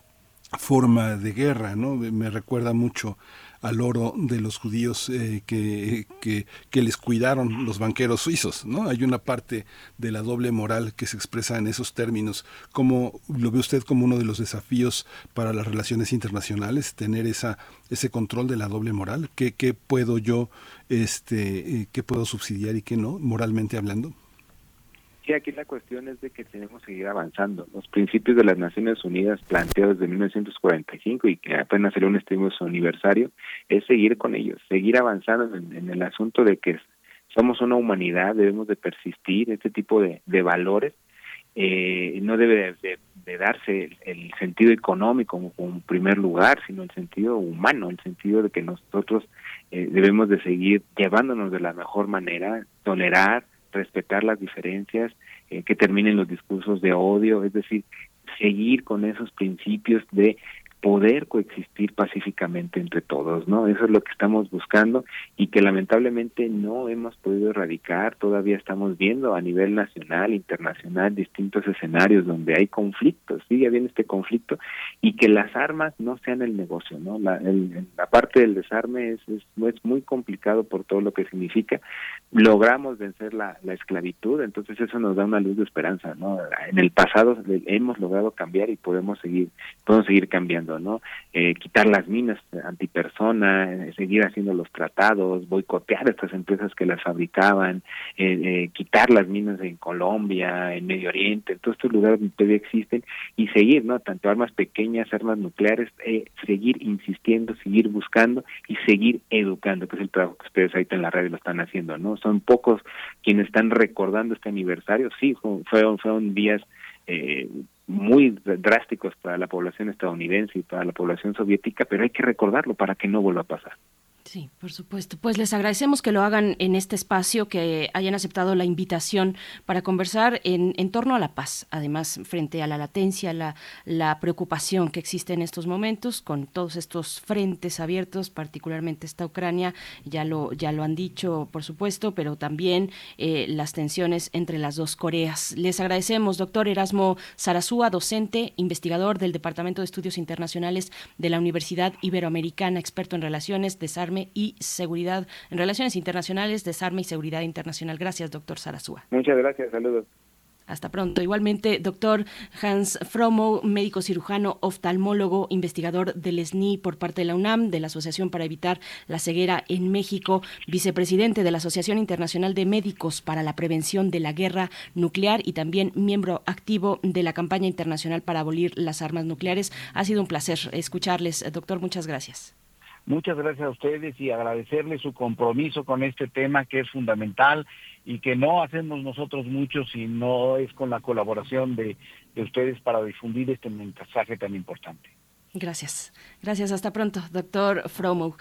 forma de guerra, ¿no? Me recuerda mucho al oro de los judíos eh, que, que, que les cuidaron los banqueros suizos, ¿no? Hay una parte de la doble moral que se expresa en esos términos. ¿Cómo lo ve usted como uno de los desafíos para las relaciones internacionales, tener esa, ese control de la doble moral? ¿Qué, qué puedo yo, este, eh, qué puedo subsidiar y qué no, moralmente hablando? Sí, aquí la cuestión es de que tenemos que seguir avanzando. Los principios de las Naciones Unidas planteados desde 1945 y que apenas salió un estudio su aniversario, es seguir con ellos, seguir avanzando en, el asunto de que somos una humanidad, debemos de persistir, este tipo de, valores. Eh, no debe de, de- de darse el, el sentido económico como, como primer lugar, sino el sentido humano, el sentido de que nosotros eh, debemos de seguir llevándonos de la mejor manera, tolerar, respetar las diferencias, eh, que terminen los discursos de odio, es decir, seguir con esos principios de poder coexistir pacíficamente entre todos, ¿no? Eso es lo que estamos buscando y que lamentablemente no hemos podido erradicar, todavía estamos viendo a nivel nacional, internacional, distintos escenarios donde hay conflictos, sigue habiendo este conflicto y que las armas no sean el negocio, ¿no? La, el- la parte del desarme es, es, es muy complicado por todo lo que significa, logramos vencer la, la esclavitud, entonces eso nos da una luz de esperanza, ¿no? En el pasado hemos logrado cambiar y podemos seguir, podemos seguir cambiando, ¿no? Eh, quitar las minas antipersona, eh, seguir haciendo los tratados, boicotear a estas empresas que las fabricaban, eh, eh, quitar las minas en Colombia, en Medio Oriente, en todos estos lugares donde todavía existen y seguir, ¿no? Tanto armas pequeñas, armas nucleares, eh, seguir insistiendo, seguir buscando y seguir educando, que es el trabajo que ustedes ahorita en la radio lo están haciendo, ¿no? Son pocos quienes están recordando este aniversario, sí, fue- fueron, fueron días eh, muy drásticos para la población estadounidense y para la población soviética, pero hay que recordarlo para que no vuelva a pasar. Sí, por supuesto. Pues les agradecemos que lo hagan en este espacio, que hayan aceptado la invitación para conversar en, en torno a la paz, además frente a la latencia, la, preocupación que existe en estos momentos con todos estos frentes abiertos, particularmente esta Ucrania, ya lo, ya lo han dicho, por supuesto, pero también eh, las tensiones entre las dos Coreas. Les agradecemos, doctor Erasmo Sarasúa, docente, investigador del Departamento de Estudios Internacionales de la Universidad Iberoamericana, experto en relaciones, desarme y seguridad, en relaciones internacionales, desarme y seguridad internacional. Gracias, doctor Sarasúa. Muchas gracias, saludos. Hasta pronto. Igualmente, doctor Hans Fromo, médico cirujano, oftalmólogo, investigador del SNI por parte de la UNAM, de la Asociación para Evitar la Ceguera en México, vicepresidente de la Asociación Internacional de Médicos para la Prevención de la Guerra Nuclear y también miembro activo de la campaña internacional para abolir las armas nucleares. Ha sido un placer escucharles, doctor. Muchas gracias. Muchas gracias a ustedes y agradecerles su compromiso con este tema que es fundamental y que no hacemos nosotros mucho si no es con la colaboración de, de ustedes para difundir este mensaje tan importante. Gracias. Gracias. Hasta pronto, doctor Fromo.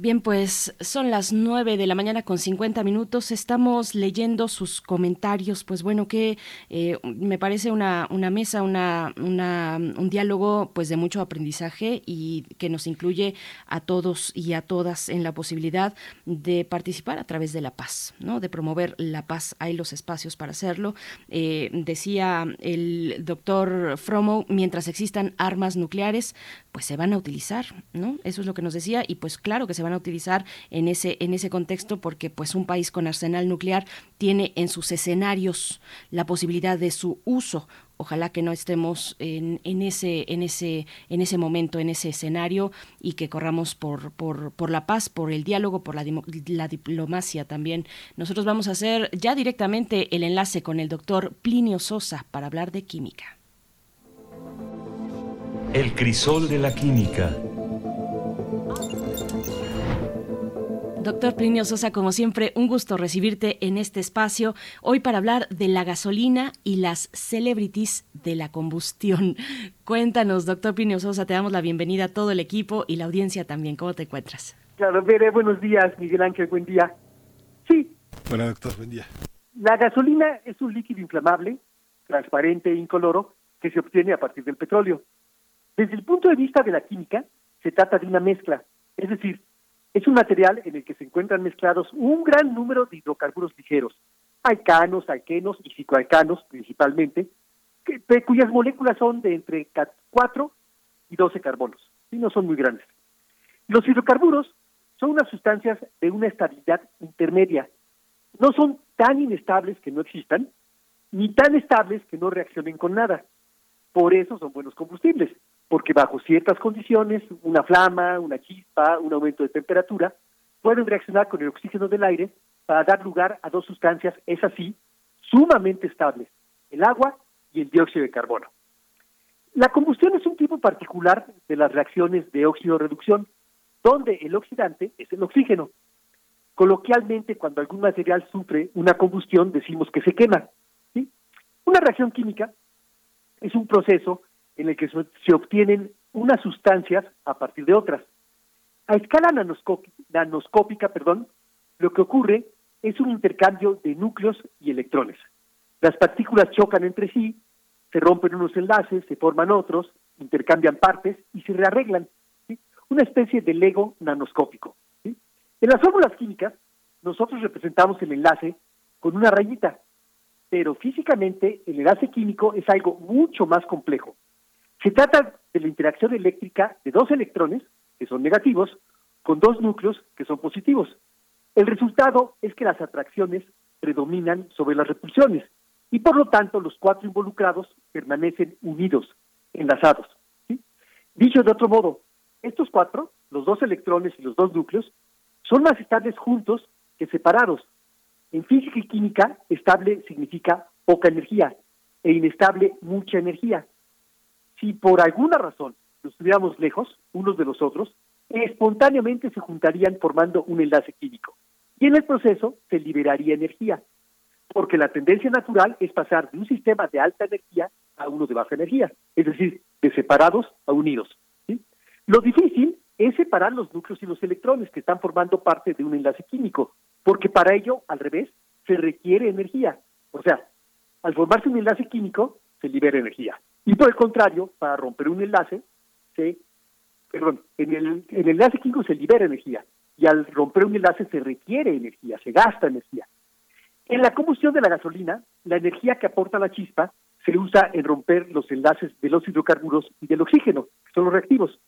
Bien, pues son las nueve de la mañana con 50 minutos. Estamos leyendo sus comentarios. Pues bueno, que eh, me parece una, una mesa, una, una, un diálogo pues de mucho aprendizaje y que nos incluye a todos y a todas en la posibilidad de participar a través de la paz, ¿no? De promover la paz. Hay los espacios para hacerlo. Eh, decía el doctor Fromo, mientras existan armas nucleares, pues se van a utilizar, ¿no? Eso es lo que nos decía y pues claro que se van a utilizar en ese en ese contexto porque pues un país con arsenal nuclear tiene en sus escenarios la posibilidad de su uso. Ojalá que no estemos en, en ese en ese en ese momento, en ese escenario y que corramos por por, por la paz, por el diálogo, por la, la diplomacia también. Nosotros vamos a hacer ya directamente el enlace con el doctor Plinio Sosa para hablar de química. El crisol de la química. Doctor Plinio Sosa, como siempre, un gusto recibirte en este espacio, hoy para hablar de la gasolina y las celebrities de la combustión. Cuéntanos, doctor Plinio Sosa, te damos la bienvenida a todo el equipo y la audiencia también. ¿Cómo te encuentras? Claro, Bere, buenos días, Miguel Ángel, buen día. Sí. Bueno, doctor, buen día. La gasolina es un líquido inflamable, transparente e incoloro, que se obtiene a partir del petróleo. Desde el punto de vista de la química, se trata de una mezcla, es decir, es un material en el que se encuentran mezclados un gran número de hidrocarburos ligeros, alcanos, alquenos y cicloalcanos principalmente, que, cuyas moléculas son de entre 4 y 12 carbonos, y no son muy grandes. Los hidrocarburos son unas sustancias de una estabilidad intermedia. No son tan inestables que no existan, ni tan estables que no reaccionen con nada. Por eso son buenos combustibles porque bajo ciertas condiciones, una flama, una chispa, un aumento de temperatura, pueden reaccionar con el oxígeno del aire para dar lugar a dos sustancias, es así, sumamente estables, el agua y el dióxido de carbono. La combustión es un tipo particular de las reacciones de óxido-reducción, donde el oxidante es el oxígeno. Coloquialmente, cuando algún material sufre una combustión, decimos que se quema. ¿sí? Una reacción química es un proceso en el que se obtienen unas sustancias a partir de otras. A escala nanoscópica, lo que ocurre es un intercambio de núcleos y electrones. Las partículas chocan entre sí, se rompen unos enlaces, se forman otros, intercambian partes y se rearreglan. Una especie de lego nanoscópico. En las fórmulas químicas, nosotros representamos el enlace con una rayita, pero físicamente el enlace químico es algo mucho más complejo. Se trata de la interacción eléctrica de dos electrones, que son negativos, con dos núcleos, que son positivos. El resultado es que las atracciones predominan sobre las repulsiones y por lo tanto los cuatro involucrados permanecen unidos, enlazados. Dicho de otro modo, estos cuatro, los dos electrones y los dos núcleos, son más estables juntos que separados. En física y química, estable significa poca energía e inestable mucha energía si por alguna razón nos estuviéramos lejos unos de los otros, espontáneamente se juntarían formando un enlace químico. Y en el proceso se liberaría energía, porque la tendencia natural es pasar de un sistema de alta energía a uno de baja energía, es decir, de separados a unidos. Lo difícil es separar los núcleos y los electrones que están formando parte de un enlace químico, porque para ello, al revés, se requiere energía. O sea, al formarse un enlace químico, se libera energía. Y por el contrario, para romper un enlace, se, perdón, en el, en el enlace químico se libera energía y al romper un enlace se requiere energía, se gasta energía. En la combustión de la gasolina, la energía que aporta la chispa se usa en romper los enlaces de los hidrocarburos y del oxígeno, que son los reactivos.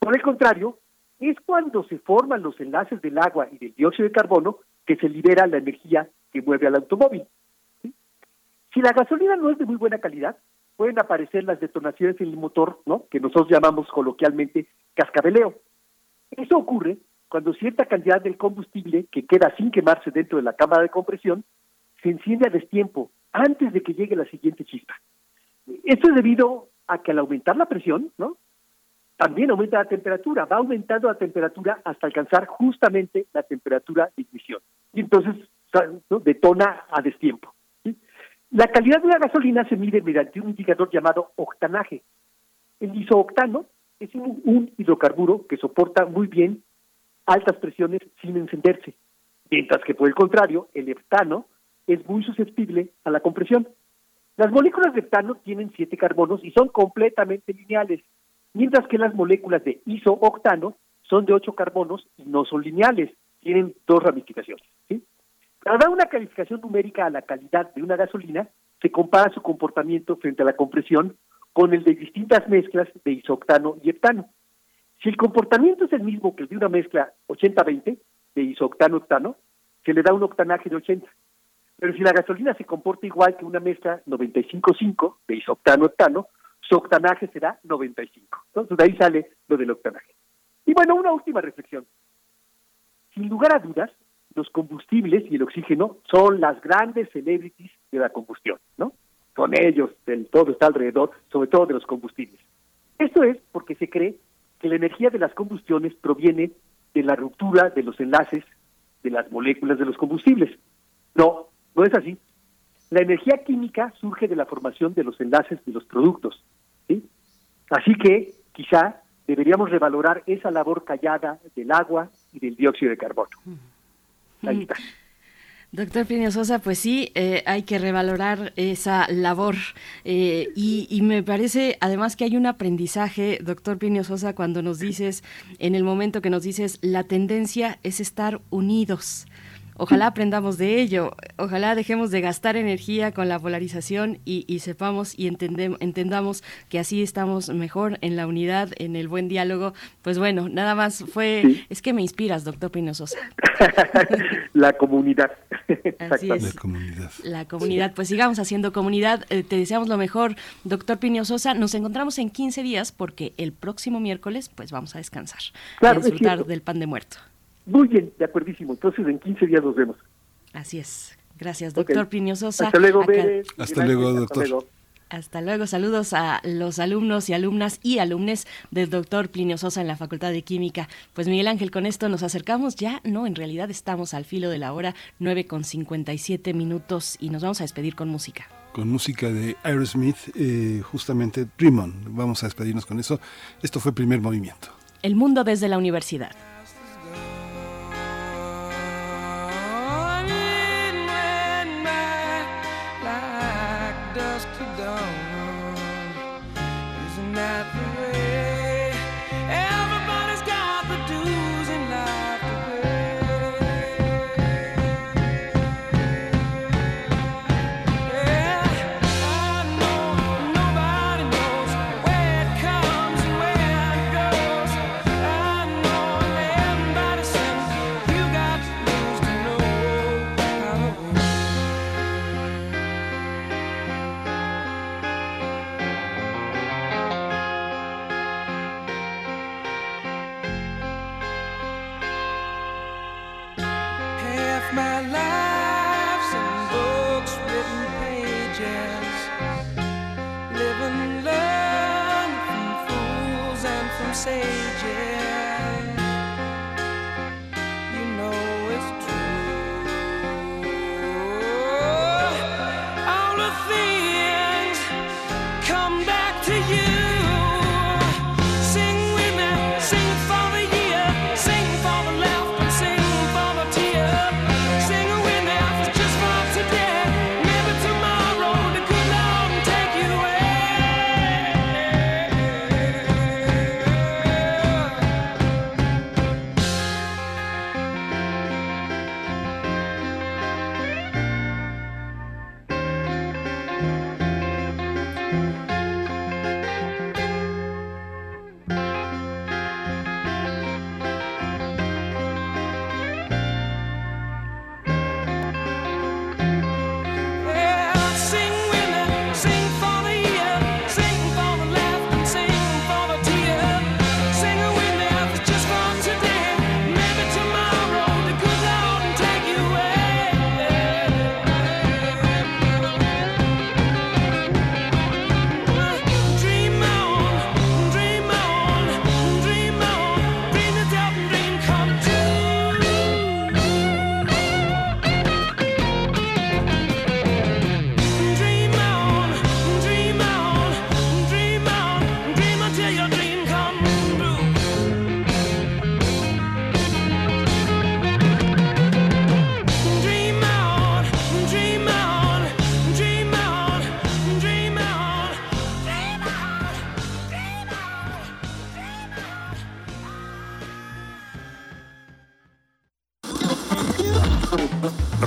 Por el contrario, es cuando se forman los enlaces del agua y del dióxido de carbono que se libera la energía que mueve al automóvil. Si la gasolina no es de muy buena calidad, pueden aparecer las detonaciones en el motor, ¿no? Que nosotros llamamos coloquialmente cascabeleo. Eso ocurre cuando cierta cantidad del combustible que queda sin quemarse dentro de la cámara de compresión se enciende a destiempo antes de que llegue la siguiente chispa. Esto es debido a que al aumentar la presión, ¿no? También aumenta la temperatura, va aumentando la temperatura hasta alcanzar justamente la temperatura de ignición. Y entonces detona a destiempo. La calidad de la gasolina se mide mediante un indicador llamado octanaje. El isooctano es un, un hidrocarburo que soporta muy bien altas presiones sin encenderse, mientras que por el contrario, el heptano es muy susceptible a la compresión. Las moléculas de heptano tienen siete carbonos y son completamente lineales, mientras que las moléculas de isooctano son de ocho carbonos y no son lineales, tienen dos ramificaciones. Para dar una calificación numérica a la calidad de una gasolina, se compara su comportamiento frente a la compresión con el de distintas mezclas de isooctano y heptano. Si el comportamiento es el mismo que el de una mezcla 80-20 de isooctano-octano, se le da un octanaje de 80. Pero si la gasolina se comporta igual que una mezcla 95-5 de isooctano-octano, su octanaje será 95. Entonces de ahí sale lo del octanaje. Y bueno, una última reflexión. Sin lugar a dudas, los combustibles y el oxígeno son las grandes celebrities de la combustión, ¿no? Con ellos, del todo está alrededor, sobre todo de los combustibles. Esto es porque se cree que la energía de las combustiones proviene de la ruptura de los enlaces de las moléculas de los combustibles. No, no es así. La energía química surge de la formación de los enlaces de los productos. ¿sí? Así que quizá deberíamos revalorar esa labor callada del agua y del dióxido de carbono. Doctor Plinio Sosa, pues sí, eh, hay que revalorar esa labor eh, y, y, me parece además que hay un aprendizaje, doctor Plinio Sosa, cuando nos dices, en el momento que nos dices, la tendencia es estar unidos. Ojalá aprendamos de ello, ojalá dejemos de gastar energía con la polarización y, y sepamos y entendem, entendamos que así estamos mejor en la unidad, en el buen diálogo. Pues bueno, nada más fue, sí. es que me inspiras, doctor Pino Sosa. la comunidad. Así es. La comunidad. La comunidad, pues sigamos haciendo comunidad. Eh, te deseamos lo mejor, doctor Pino Sosa. Nos encontramos en 15 días porque el próximo miércoles pues vamos a descansar, claro, a disfrutar del pan de muerto. Muy bien, de acuerdísimo. Entonces, en 15 días nos vemos. Así es. Gracias, doctor okay. Plinio Sosa. Hasta luego, Acá... Bere. Hasta luego, doctor. Hasta luego. Hasta luego. Saludos a los alumnos y alumnas y alumnes del doctor Plinio Sosa en la Facultad de Química. Pues Miguel Ángel, con esto nos acercamos ya, no, en realidad estamos al filo de la hora, 9 con 57 minutos y nos vamos a despedir con música con música de Aerosmith, eh, justamente Dream On. Vamos a despedirnos con eso. Esto fue primer movimiento. El mundo desde la universidad.